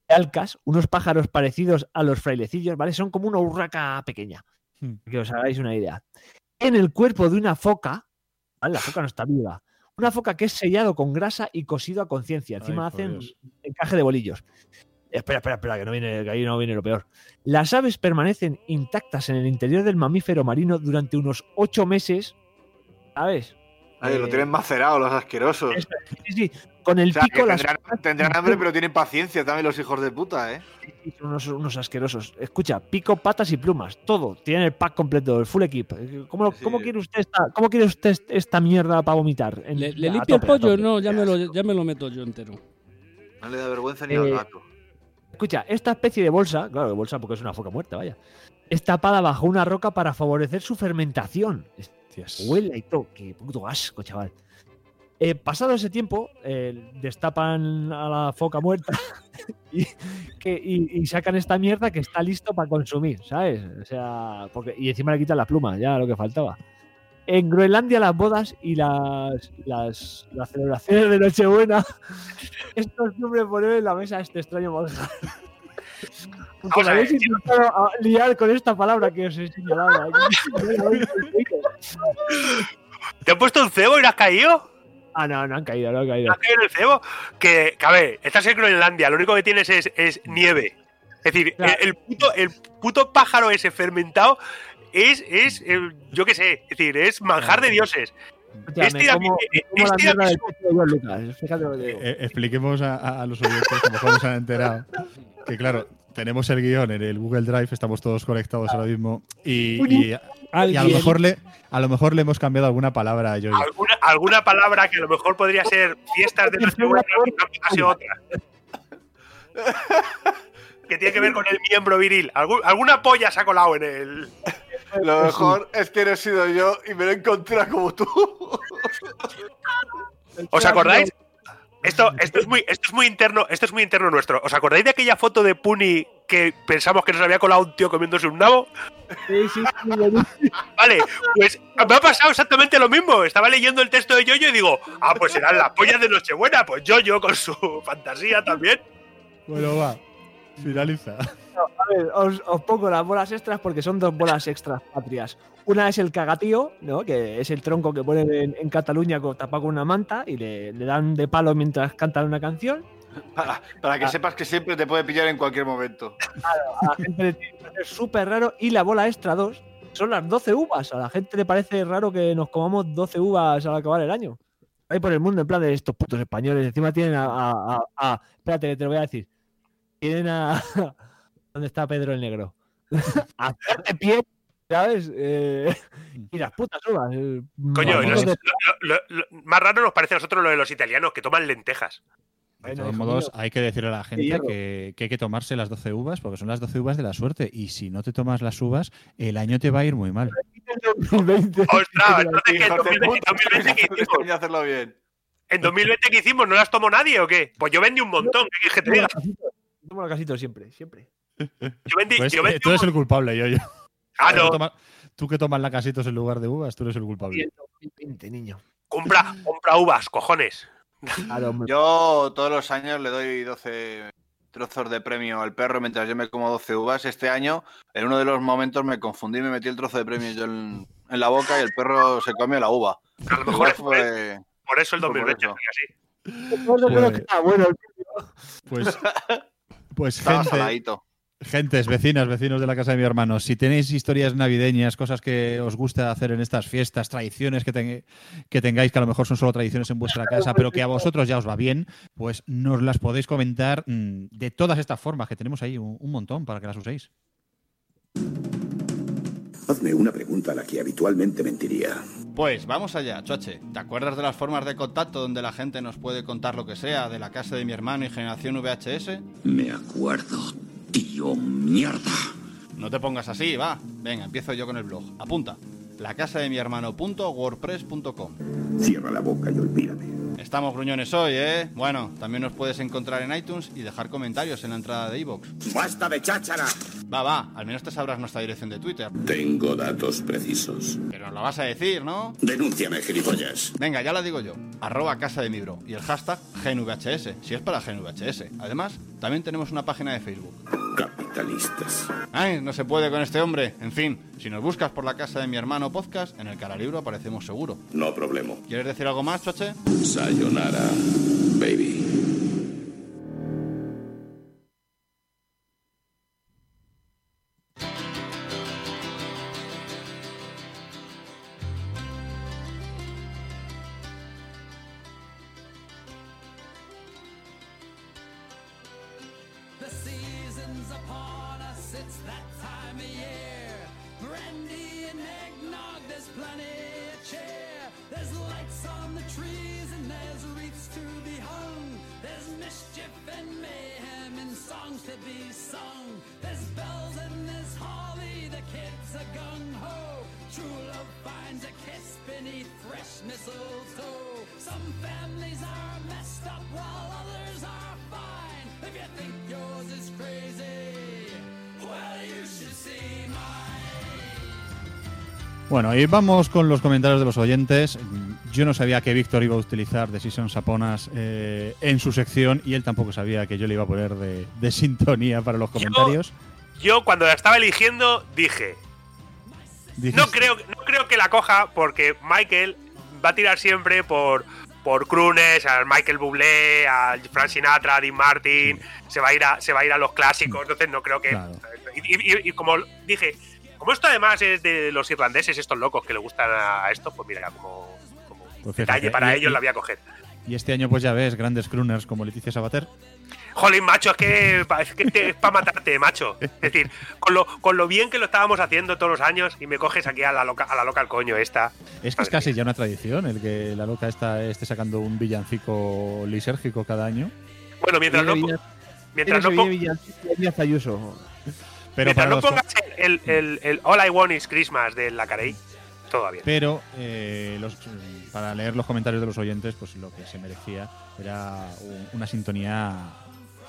de alcas, unos pájaros parecidos a los frailecillos, ¿vale? Son como una urraca pequeña, Hmm. que os hagáis una idea. En el cuerpo de una foca, ¿vale? La foca no está viva. Una foca que es sellado con grasa y cosido a conciencia. Encima Ay, hacen Dios. encaje de bolillos. Espera, espera, espera, que, no viene, que ahí no viene lo peor. Las aves permanecen intactas en el interior del mamífero marino durante unos ocho meses, ¿sabes? Ay, lo Eh, tienen macerado los asquerosos. Sí, sí, con el O sea, pico las tendrán, tendrán hambre, pero tienen paciencia también los hijos de puta, ¿eh? son unos, unos asquerosos. Escucha, pico, patas y plumas, todo. Tienen el pack completo, el full equip. ¿Cómo, cómo quiere usted esta, cómo quiere usted esta mierda para vomitar? En- ¿Le, limpio el pollo? No, ya me, lo, ya me lo meto yo entero. No le da vergüenza ni Eh, al gato. Escucha, esta especie de bolsa, claro, de bolsa porque es una foca muerta, vaya, es tapada bajo una roca para favorecer su fermentación. Huele y todo, qué puto asco, chaval. Eh, pasado ese tiempo, eh, destapan a la foca muerta (laughs) y, que- y- y sacan esta mierda que está listo para consumir, ¿sabes? O sea, porque, y encima le quitan la pluma, ya lo que faltaba. En Groenlandia las bodas y las, las, las celebraciones de Nochebuena, (laughs) estos nombres poner en la mesa este extraño manjar. Porque habéis intentado a- liar con esta palabra que os he señalado. (laughs) ¿Te han puesto un cebo y no has caído? Ah, no, no han caído, no han caído. ¿Has caído en el cebo? Que, que, a ver, estás en Groenlandia, lo único que tienes es, es nieve. Es decir, el, el puto, el puto pájaro ese fermentado es, es eh, yo qué sé, es decir, es manjar de dioses. Expliquemos a, los oyentes, que mejor no se han enterado, que claro, tenemos el guion en el Google Drive, estamos todos conectados ahora mismo, y, y- y a, lo mejor le, a lo mejor le hemos cambiado alguna palabra a Yoyo. alguna, alguna palabra que a lo mejor podría ser fiestas de Nochebuena, ha sido otra. (laughs) que tiene que ver con el miembro viril. Alguna polla se ha colado en el. Lo mejor es que no he sido yo y me lo he encontrado como tú. ¿Os acordáis? Esto, esto, es muy, esto es muy interno, esto es muy interno nuestro. ¿Os acordáis de aquella foto de Puni que pensamos que nos había colado un tío comiéndose un nabo? Sí, sí, sí, Vale, pues me ha pasado exactamente lo mismo. Estaba leyendo el texto de Yoyo y digo, ah, pues serán las pollas de Nochebuena. Pues Yoyo con su fantasía también. Bueno, va, finaliza. (laughs) A ver, os, os pongo las bolas extras porque son dos bolas extras patrias. Una es el cagatío, ¿no? que es el tronco que ponen en, en Cataluña con- tapado con una manta y le, le dan de palo mientras cantan una canción. Para, para que sepas que siempre te puede pillar en cualquier momento. A la gente le tiene que parecer súper raro. Y la bola extra 2 son las 12 uvas. A la gente le parece raro que nos comamos 12 uvas al acabar el año. Ahí por el mundo, en plan de estos putos españoles. Encima tienen a. a- a- a- espérate, te lo voy a decir. Tienen a. (laughs) ¿Dónde está Pedro el Negro? (laughs) a de pie, ¿sabes? Eh, y las putas uvas. eh, Coño, y vamos, los- de- lo- lo- lo- más raro nos parece a nosotros lo de los italianos que toman lentejas. De todos modos, hay que decirle a la gente que, que hay que tomarse las 12 uvas porque son las 12 uvas de la suerte. Y si no te tomas las uvas, el año te va a ir muy mal. Ostras, entonces que en Hijos de 2020, puta, 2020 ¿qué hicimos? Hacerlo bien. ¿En 2020 qué hicimos? ¿No las tomó nadie o qué? Pues yo vendí un montón. ¿Qué quieres que te diga? Tomo la casito siempre, siempre. (laughs) Yo vendí, Pues, yo eh, vendí tú eres el culpable, yo. Tú, que tomas lacasitos en lugar de uvas, tú eres el culpable. 2020, niño. Compra, compra uvas, cojones. Yo todos los años le doy 12 trozos de premio al perro mientras yo me como 12 uvas. Este año, en uno de los momentos, me confundí y me metí el trozo de premio yo en, en la boca y el perro se comió la uva. A lo mejor fue- por eso el fue por 2020 eso. fue así. Pues- Ah, bueno, Pues, (laughs) pues Estaba gente, saladito. gentes, vecinas, vecinos de la casa de mi hermano, si tenéis historias navideñas, cosas que os gusta hacer en estas fiestas, tradiciones que, ten- que tengáis, que a lo mejor son solo tradiciones en vuestra casa, pero que a vosotros ya os va bien, pues nos las podéis comentar mm, de todas estas formas que tenemos ahí, un, un montón para que las uséis. Hazme una pregunta a la que habitualmente mentiría. Pues vamos allá, Choche. ¿Te acuerdas de las formas de contacto donde la gente nos puede contar lo que sea de la casa de mi hermano y generación VHS? Me acuerdo, tío mierda. No te pongas así, va. Venga, empiezo yo con el blog. Apunta. lacasademihermano.wordpress.com. Cierra la boca y olvídate. Estamos gruñones hoy, ¿eh? Bueno, también nos puedes encontrar en iTunes y dejar comentarios en la entrada de iVoox. ¡Basta de cháchara! Va, va, al menos te sabrás nuestra dirección de Twitter. Tengo datos precisos. Pero nos la vas a decir, ¿no? Denúnciame, gilipollas. Venga, ya la digo yo. Arroba casa de mi bro. Y el hashtag GNVHS, si es para GNVHS. Además, también tenemos una página de Facebook. Capitalistas. Ay, no se puede con este hombre. En fin, si nos buscas por la casa de mi hermano podcast, en el Caralibro aparecemos seguro. No problema. ¿Quieres decir algo más, Choche? Sayonara, baby. Bueno, y vamos con los comentarios de los oyentes. Yo no sabía que Víctor iba a utilizar Seasons Saponas eh, en su sección y él tampoco sabía que yo le iba a poner de, de sintonía para los comentarios. Yo cuando la estaba eligiendo dije, no creo, no creo que la coja porque Michael va a tirar siempre por por Crunes, al Michael Bublé, al Frank Sinatra, a Dean Martin, se va a ir a se va a ir a los clásicos, entonces no creo que Claro. y, y- y como dije, como esto además es de los irlandeses, estos locos que le gustan a esto, pues mira, como, como Pues detalle para y- ellos y- la voy a coger. Y este año, pues ya ves, grandes crooners como Leticia Sabater. Jolín, macho, es que, es que te- es para matarte, macho. Es decir, con lo, con lo bien que lo estábamos haciendo todos los años y me coges aquí a la loca, a la loca al coño esta. Es que es casi ya una tradición el que la loca esta esté sacando un villancico lisérgico cada año. Bueno, mientras no, mientras no, Villancico Ayuso. Pero mientras para, no pongas el, el, el All I Want is Christmas de la Carey, todo bien. pero eh, los- para leer los comentarios de los oyentes, pues lo que se merecía era un- una sintonía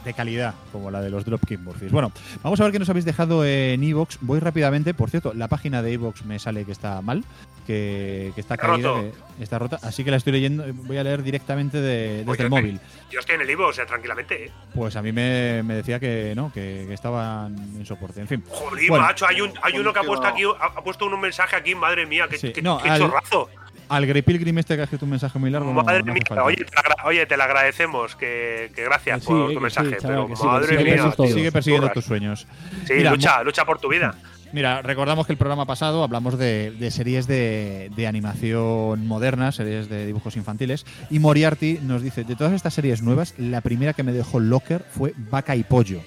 de calidad, como la de los Dropkick Murphys. Bueno, vamos a ver qué nos habéis dejado en Evox. Voy rápidamente, por cierto, la página de Evox me sale que está mal, que, que está caída, que está rota, así que la estoy leyendo, voy a leer directamente de- desde Pues el yo estoy- móvil. Yo estoy en el Ivo, o sea, tranquilamente. ¿eh? Pues a mí me, me decía que no, que, que estaban en soporte. En fin. Jolín, Bueno, macho, hay, un, hay uno que ha puesto aquí, ha, ha puesto un mensaje aquí, madre mía, que, Sí, no, al- chorrazo. Al Grey Pilgrim este que ha escrito un mensaje muy largo. no- Madre no mía, falta. oye te, la oye, te agradecemos, que, que gracias Sí, por tu sí, mensaje, chaval, pero sí, madre sigue, mía, persi- tío, sigue persiguiendo tus sueños. Sí, Mira, lucha, lucha por tu vida. Mira, recordamos que el programa pasado hablamos de, de series de, de animación moderna, series de dibujos infantiles, y Moriarty nos dice, de todas estas series nuevas, la primera que me dejó Locker fue Vaca y Pollo.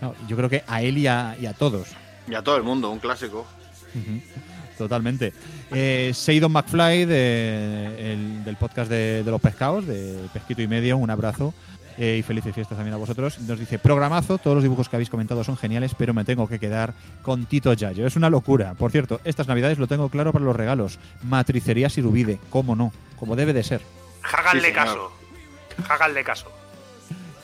No, yo creo que a él y a, y a todos. Y a todo el mundo, un clásico. Ujú, Totalmente. Eh, Seidon McFly de- el- del podcast de, de los pescados, de Pesquito y Medio, un abrazo. eh, y felices fiestas también a vosotros. Nos dice, programazo, todos los dibujos que habéis comentado son geniales, pero me tengo que quedar con Tito Yayo. Es una locura. Por cierto, estas navidades lo tengo claro para los regalos. Matricería Sirubide, cómo no, como debe de ser. Háganle Sí, caso. Háganle caso.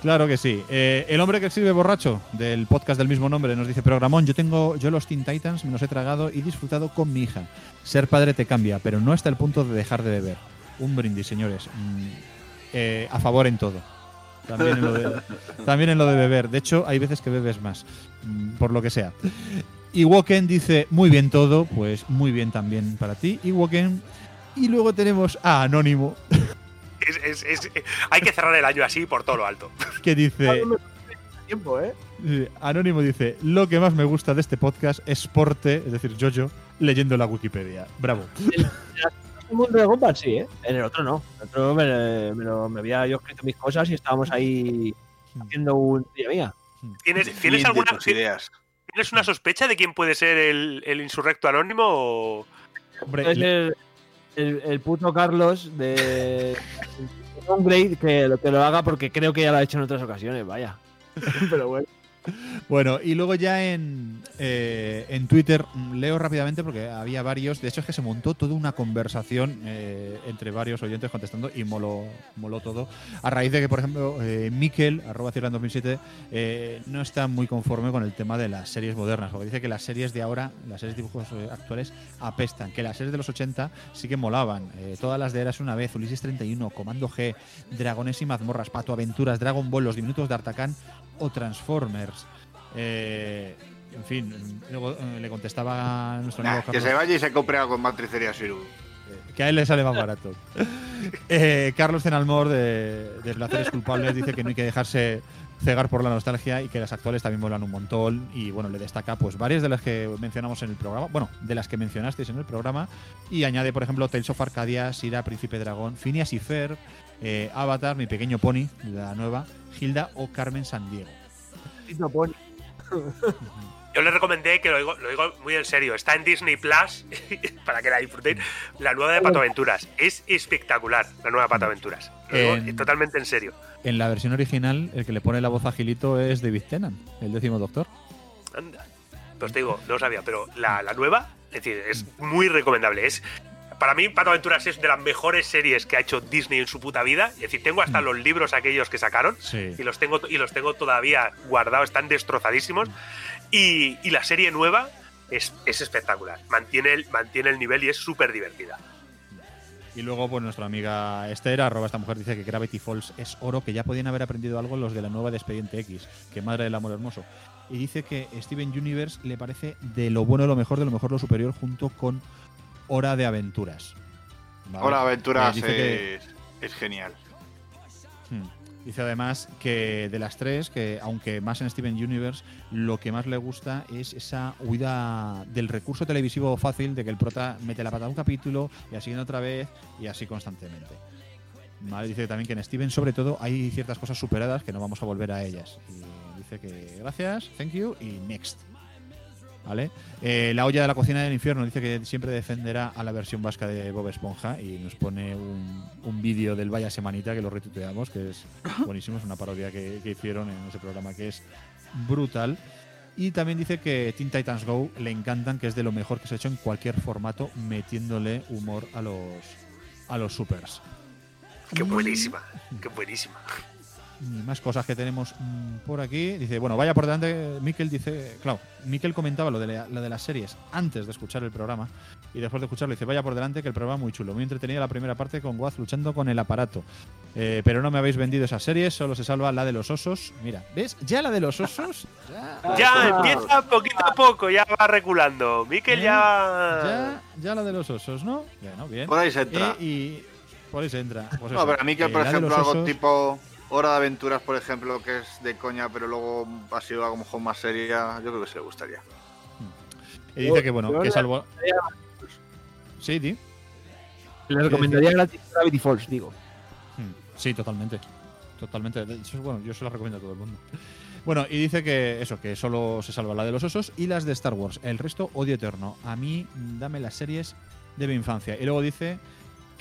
Claro que sí. Eh, el hombre que escribe borracho del podcast del mismo nombre nos dice, programón, yo tengo, yo los Teen Titans me los he tragado y disfrutado con mi hija. Ser padre te cambia, pero no hasta el punto de dejar de beber. Un brindis, señores. Mm, eh, a favor en todo. También en, lo de, (laughs) también en lo de beber. De hecho, hay veces que bebes más, mm, por lo que sea. Y Woken dice, muy bien todo, pues muy bien también para ti. Y Woken. Y luego tenemos a Anónimo, (laughs) Es- es- es- hay que cerrar el año así por todo lo alto. que dice... Tiempo, ¿eh? Anónimo dice, lo que más me gusta de este podcast es Porte, es decir, Jojo, leyendo la Wikipedia. Bravo. el mundo de Gumball sí, ¿eh? En el otro no. En el otro me, me lo- me había yo escrito mis cosas y estábamos ahí haciendo un día mía. ¿Tienes, Fin ¿tienes de alguna tus sí, ideas. ¿Tienes una sospecha de quién puede ser el, el insurrecto anónimo? O... Hombre, el, el, puto Carlos de Downgrade que lo, que lo haga porque creo que ya lo ha hecho en otras ocasiones, vaya. (laughs) Pero bueno. Bueno, y luego ya en, eh, en Twitter leo rápidamente porque había varios. De hecho, es que se montó toda una conversación eh, entre varios oyentes contestando y moló, todo. A raíz de que, por ejemplo, eh, Miquel, arroba Cierran 2007, eh, no está muy conforme con el tema de las series modernas. Porque dice que las series de ahora, las series de dibujos actuales, apestan. Que las series de los 80 sí que molaban. Todas las de Eras una vez, Ulises 31, Comando G, Dragones y mazmorras, Pato Aventuras, Dragon Ball, Los Diminutos de Artacán o Transformers. Eh, en fin, luego eh, le contestaba a nuestro Nah, amigo que Carlos se vaya y se compre algo en Matricería Siru. que a él le sale más barato. (laughs) Eh, Carlos Cenalmor de, de Placeres Culpables dice que no hay que dejarse cegar por la nostalgia y que las actuales también molan un montón y bueno, le destaca pues varias de las que mencionamos en el programa, bueno, de las que mencionasteis en el programa y añade por ejemplo Tales of Arcadia, Sira, Príncipe Dragón, Phineas y Fer, eh, Avatar, Mi Pequeño Pony, la nueva, Hilda o Carmen Sandiego. (laughs) Yo le recomendé que lo digo, lo digo muy en serio. Está en Disney Plus (laughs) para que la disfrutéis. La nueva de Pato Aventuras. Es espectacular, la nueva Pato Aventuras. Lo digo En- totalmente en serio. En la versión original, el que le pone la voz a Gilito es David Tennant, el décimo doctor. Anda. Pues te digo, no lo sabía, pero la, la nueva, es decir, es muy recomendable. Es, para mí, Pato Aventuras es de las mejores series que ha hecho Disney en su puta vida. Es decir, tengo hasta los libros aquellos que sacaron Sí. y los tengo y los tengo todavía guardados, están destrozadísimos. Y, y la serie nueva es, es espectacular. Mantiene el, mantiene el nivel y es súper divertida. Y luego, pues nuestra amiga Esther, arroba esta mujer, dice que Gravity Falls es oro, que ya podían haber aprendido algo los de la nueva de Expediente X, que madre del amor hermoso. Y dice que Steven Universe le parece de lo bueno, lo mejor, de lo mejor, lo superior, junto con Hora de Aventuras. ¿Vale? Ahora Aventuras Eh, dice que- es, es genial. Hmm. Dice además que de las tres, que aunque más en Steven Universe, lo que más le gusta es esa huida del recurso televisivo fácil de que el prota mete la pata a un capítulo y así en otra vez y así constantemente. Vale, dice también que en Steven, sobre todo, hay ciertas cosas superadas que no vamos a volver a ellas. Y dice que gracias, thank you y next. ¿Vale? Eh, la olla de la cocina del infierno dice que siempre defenderá a la versión vasca de Bob Esponja y nos pone un, un vídeo del Vaya Semanita que lo retuiteamos, que es buenísimo, es una parodia que, que hicieron en ese programa que es brutal. Y también dice que Teen Titans Go le encantan, que es de lo mejor que se ha hecho en cualquier formato, metiéndole humor a los, a los supers. Qué buenísima, qué buenísima. Y más cosas que tenemos mm, por aquí. Dice, bueno, vaya por delante. Miquel dice, claro, Miquel comentaba lo de, la- lo de las series antes de escuchar el programa. Y después de escucharlo, dice, vaya por delante que el programa muy chulo. Muy entretenida la primera parte con Guaz luchando con el aparato. Eh, pero no me habéis vendido esas series, solo se salva la de los osos. Mira, ¿ves? Ya la de los osos. Ya, (laughs) Ya empieza poquito a poco, ya va reculando. Miquel ¿Eh? ya. ya, ya la de los osos, ¿no? Bueno, bien. Por ahí se entra. Eh, y por ahí se entra. Pues no, eso, pero a mí que, eh, por ejemplo, algo osos- tipo Hora de Aventuras, por ejemplo, que es de coña, pero luego ha sido algo mejor más seria, yo creo que se le gustaría. Y dice que, bueno, Yo que salvo. Sí, di. Le recomendaría gratis Gravity Falls, digo. Hmm, Sí, totalmente. Totalmente. Bueno, yo se las recomiendo a todo el mundo. Bueno, y dice que eso, que solo se salva la de los osos y las de Star Wars. El resto, odio eterno. A mí, dame las series de mi infancia. Y luego dice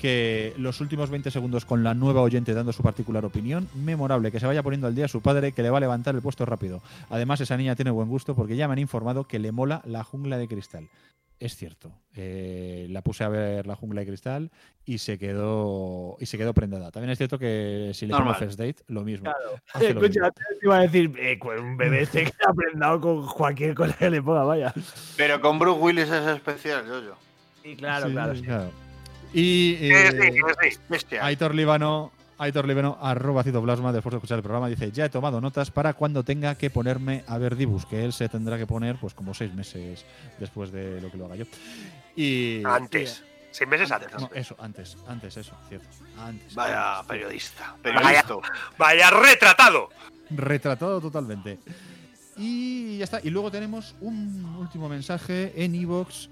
que los últimos 20 segundos con la nueva oyente dando su particular opinión, memorable, que se vaya poniendo al día su padre, que le va a levantar el puesto rápido. Además, esa niña tiene buen gusto porque ya me han informado que le mola la jungla de cristal. Es cierto. Eh, la puse a ver la jungla de cristal y se quedó y se quedó prendada. También es cierto que si le Normal. first date, lo mismo. Claro. Escucha, mismo. te iba a decir, eh, pues un bebé (laughs) se queda prendado con cualquier cosa que le ponga, vaya. Pero con Bruce Willis es especial, yo, yo. Sí, claro, Sí, claro. sí. claro. Y Sí, eh, sí, sí, bestia. Aitor Líbano, Aitor Líbano, arroba citoplasma, después de escuchar el programa, dice, ya he tomado notas para cuando tenga que ponerme a ver Dibus, que él se tendrá que poner pues como seis meses después de lo que lo haga yo. Y, Antes. Seis meses antes. No, eso, antes, antes, eso, cierto. Antes. Vaya antes. periodista. Vaya, Periodista. vaya retratado. Retratado totalmente. Y ya está. Y luego tenemos un último mensaje en Evox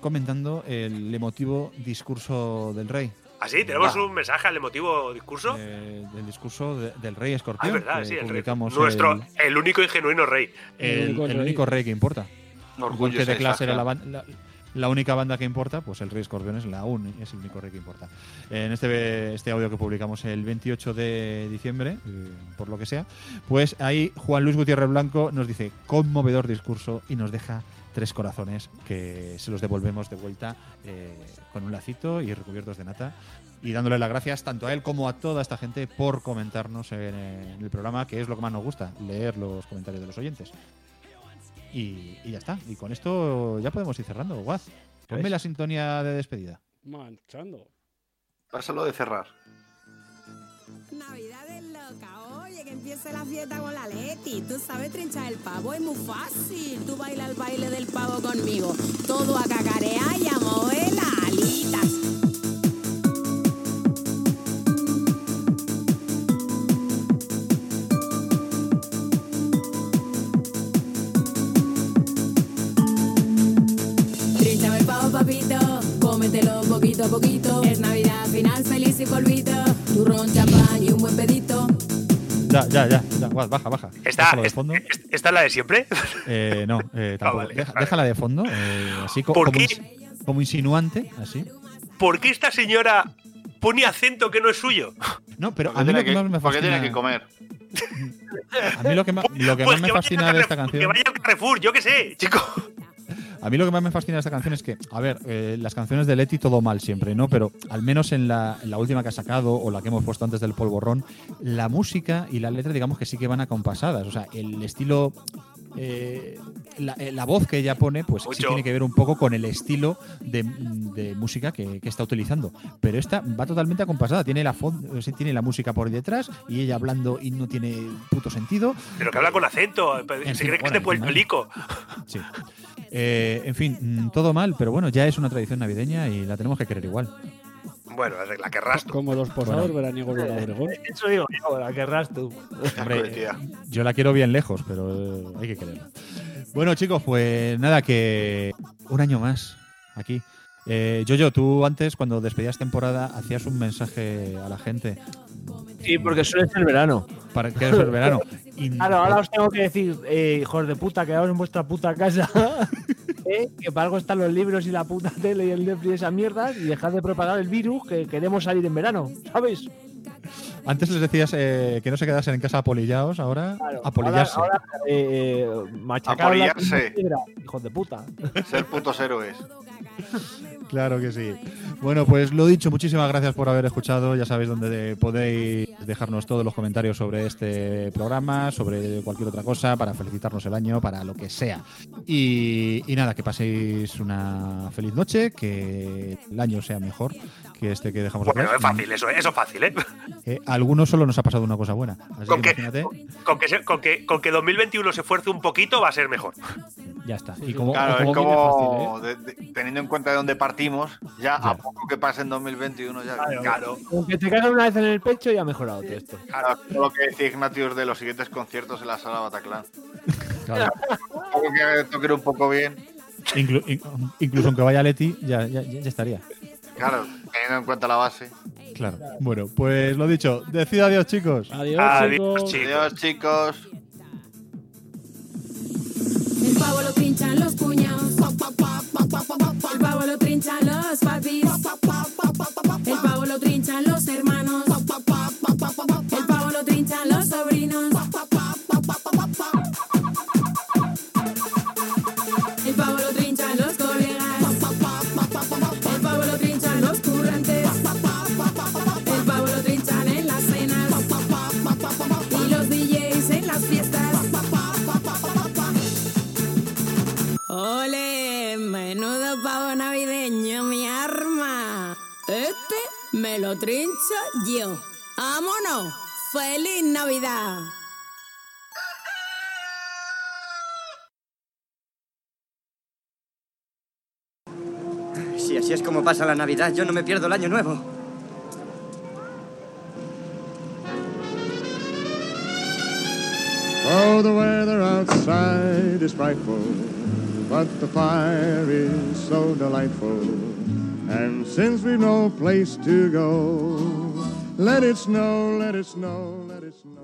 comentando el emotivo discurso del rey. Así, ¿Ah, tenemos Va. un mensaje al emotivo discurso. Eh, del discurso de- del rey ah, escorpión. es verdad, que sí, el rey. Nuestro, el, el único y genuino rey. el- único el rey. único rey que importa. Orgullo Igual que de clase era la, imagen. ban- la- la única banda que importa, pues el Rey Escorpión es la un, es el único rey que importa. En este, este audio que publicamos el 28 de diciembre, eh, por lo que sea, pues ahí Juan Luis Gutiérrez Blanco nos dice conmovedor discurso y nos deja tres corazones que se los devolvemos de vuelta eh, con un lacito y recubiertos de nata. Y dándole las gracias tanto a él como a toda esta gente por comentarnos en, en el programa, que es lo que más nos gusta, leer los comentarios de los oyentes. Y, y ya está. Y con esto ya podemos ir cerrando. Guaz, ponme la sintonía de despedida. Manchando. Pásalo de cerrar. Navidad es loca, oye, que empiece la fiesta con la Leti. Tú sabes trinchar el pavo, es muy fácil. Tú baila el baile del pavo conmigo. Todo a cacarear y a mover las alitas. Poquito a poquito. Es Navidad, final feliz y polvito. Turrón, champán y un buen pedito. Ya, ya, ya. ya. Baja, baja. ¿Esta, de es- fondo. es- ¿Esta es la de siempre? (laughs) Eh, no, eh, tampoco. vale, Deja- vale. Déjala de fondo, eh, así co- ¿Por como, qué? ins- como insinuante, así. ¿Por qué esta señora pone acento que no es suyo? No, pero ¿Por a mí lo tiene que más me por qué tiene fascina. que comer? (laughs) A mí lo que más, lo que Pues más me que vaya fascina de esta canción. Que vaya al Carrefour, yo qué sé, chico. A mí lo que más me fascina de esta canción es que, a ver, eh, las canciones de Leti todo mal siempre, ¿no? Pero al menos en la, última que ha sacado o la que hemos puesto antes del polvorrón, la música y la letra, digamos que sí que van acompasadas. O sea, el estilo. Eh, la, eh, la voz que ella pone, pues sí tiene que ver un poco con el estilo de, de música que, que está utilizando. Pero esta va totalmente acompasada. Tiene la, tiene la música por detrás y ella hablando y no tiene puto sentido. Pero que habla con acento. Se En fin, cree que es de Puerto Rico. Sí. Eh, en fin, mm, todo mal, pero bueno, ya es una tradición navideña y la tenemos que querer igual. Bueno, la (laughs) querrás tú. Como los posados veraniegos de la (laughs) Obregón. Eso digo yo, la querrás tú. Hombre, eh, yo la quiero bien lejos, pero eh, hay que quererla. Bueno, chicos, pues nada, que un año más aquí. Eh, Jojo, tú antes, cuando despedías temporada, hacías un mensaje a la gente. Sí, porque suele ser verano. Para que es el verano. Y- (laughs) Claro, ahora os tengo que decir, eh, hijos de puta, quedaos en vuestra puta casa. (laughs) ¿eh? Que para algo están los libros y la puta tele y el Netflix y esas mierdas. Y dejad de propagar el virus que queremos salir en verano, ¿sabes? Antes les decías eh, que no se quedasen en casa apolillados, ahora Claro, apolillarse. Ahora, ahora, eh, Apolillarse. piedra, hijos de puta. Ser putos héroes. Claro que sí. Bueno, pues lo dicho, muchísimas gracias por haber escuchado. Ya sabéis dónde podéis dejarnos todos los comentarios sobre este programa, sobre cualquier otra cosa, para felicitarnos el año, para lo que sea. Y, y nada, que paséis una feliz noche, que el año sea mejor que este que dejamos Bueno, atrás. es fácil, eso, eso es fácil, ¿eh? Eh, a algunos solo nos ha pasado una cosa buena. Así Con que que, imagínate, con, que, se- con, que, con que 2021 se esfuerce un poquito va a ser mejor. ya está. Y como, Claro, como es como, fácil, ¿eh? de- de- teniendo en cuenta de dónde partimos, ya, a poco que pase en 2021, ya. Claro. Aunque te caigan una vez en el pecho, ya ha mejorado todo esto. Claro, todo lo que decía Ignatius de los siguientes conciertos en la sala Bataclan. Claro. (laughs) Que toque un poco bien. Inclu- in- incluso aunque vaya Leti, ya, ya, ya estaría. Claro, teniendo en cuenta la base. Claro. Bueno, pues lo dicho. Decid adiós, chicos. Adiós, Adiós, chicos. chicos. Adiós, chicos. El pavo lo trinchan los cuñados. El pavo lo trinchan los papis. El pavo lo trinchan los hermanos. El pavo lo trinchan los sobrinos. Me lo trincho yo. ¡Vámonos! ¡Feliz Navidad! Si así es como pasa la Navidad, yo no me pierdo el año nuevo. Oh, the weather outside is frightful, but the fire is so delightful. And since we've no place to go, let it snow, let it snow, let it snow.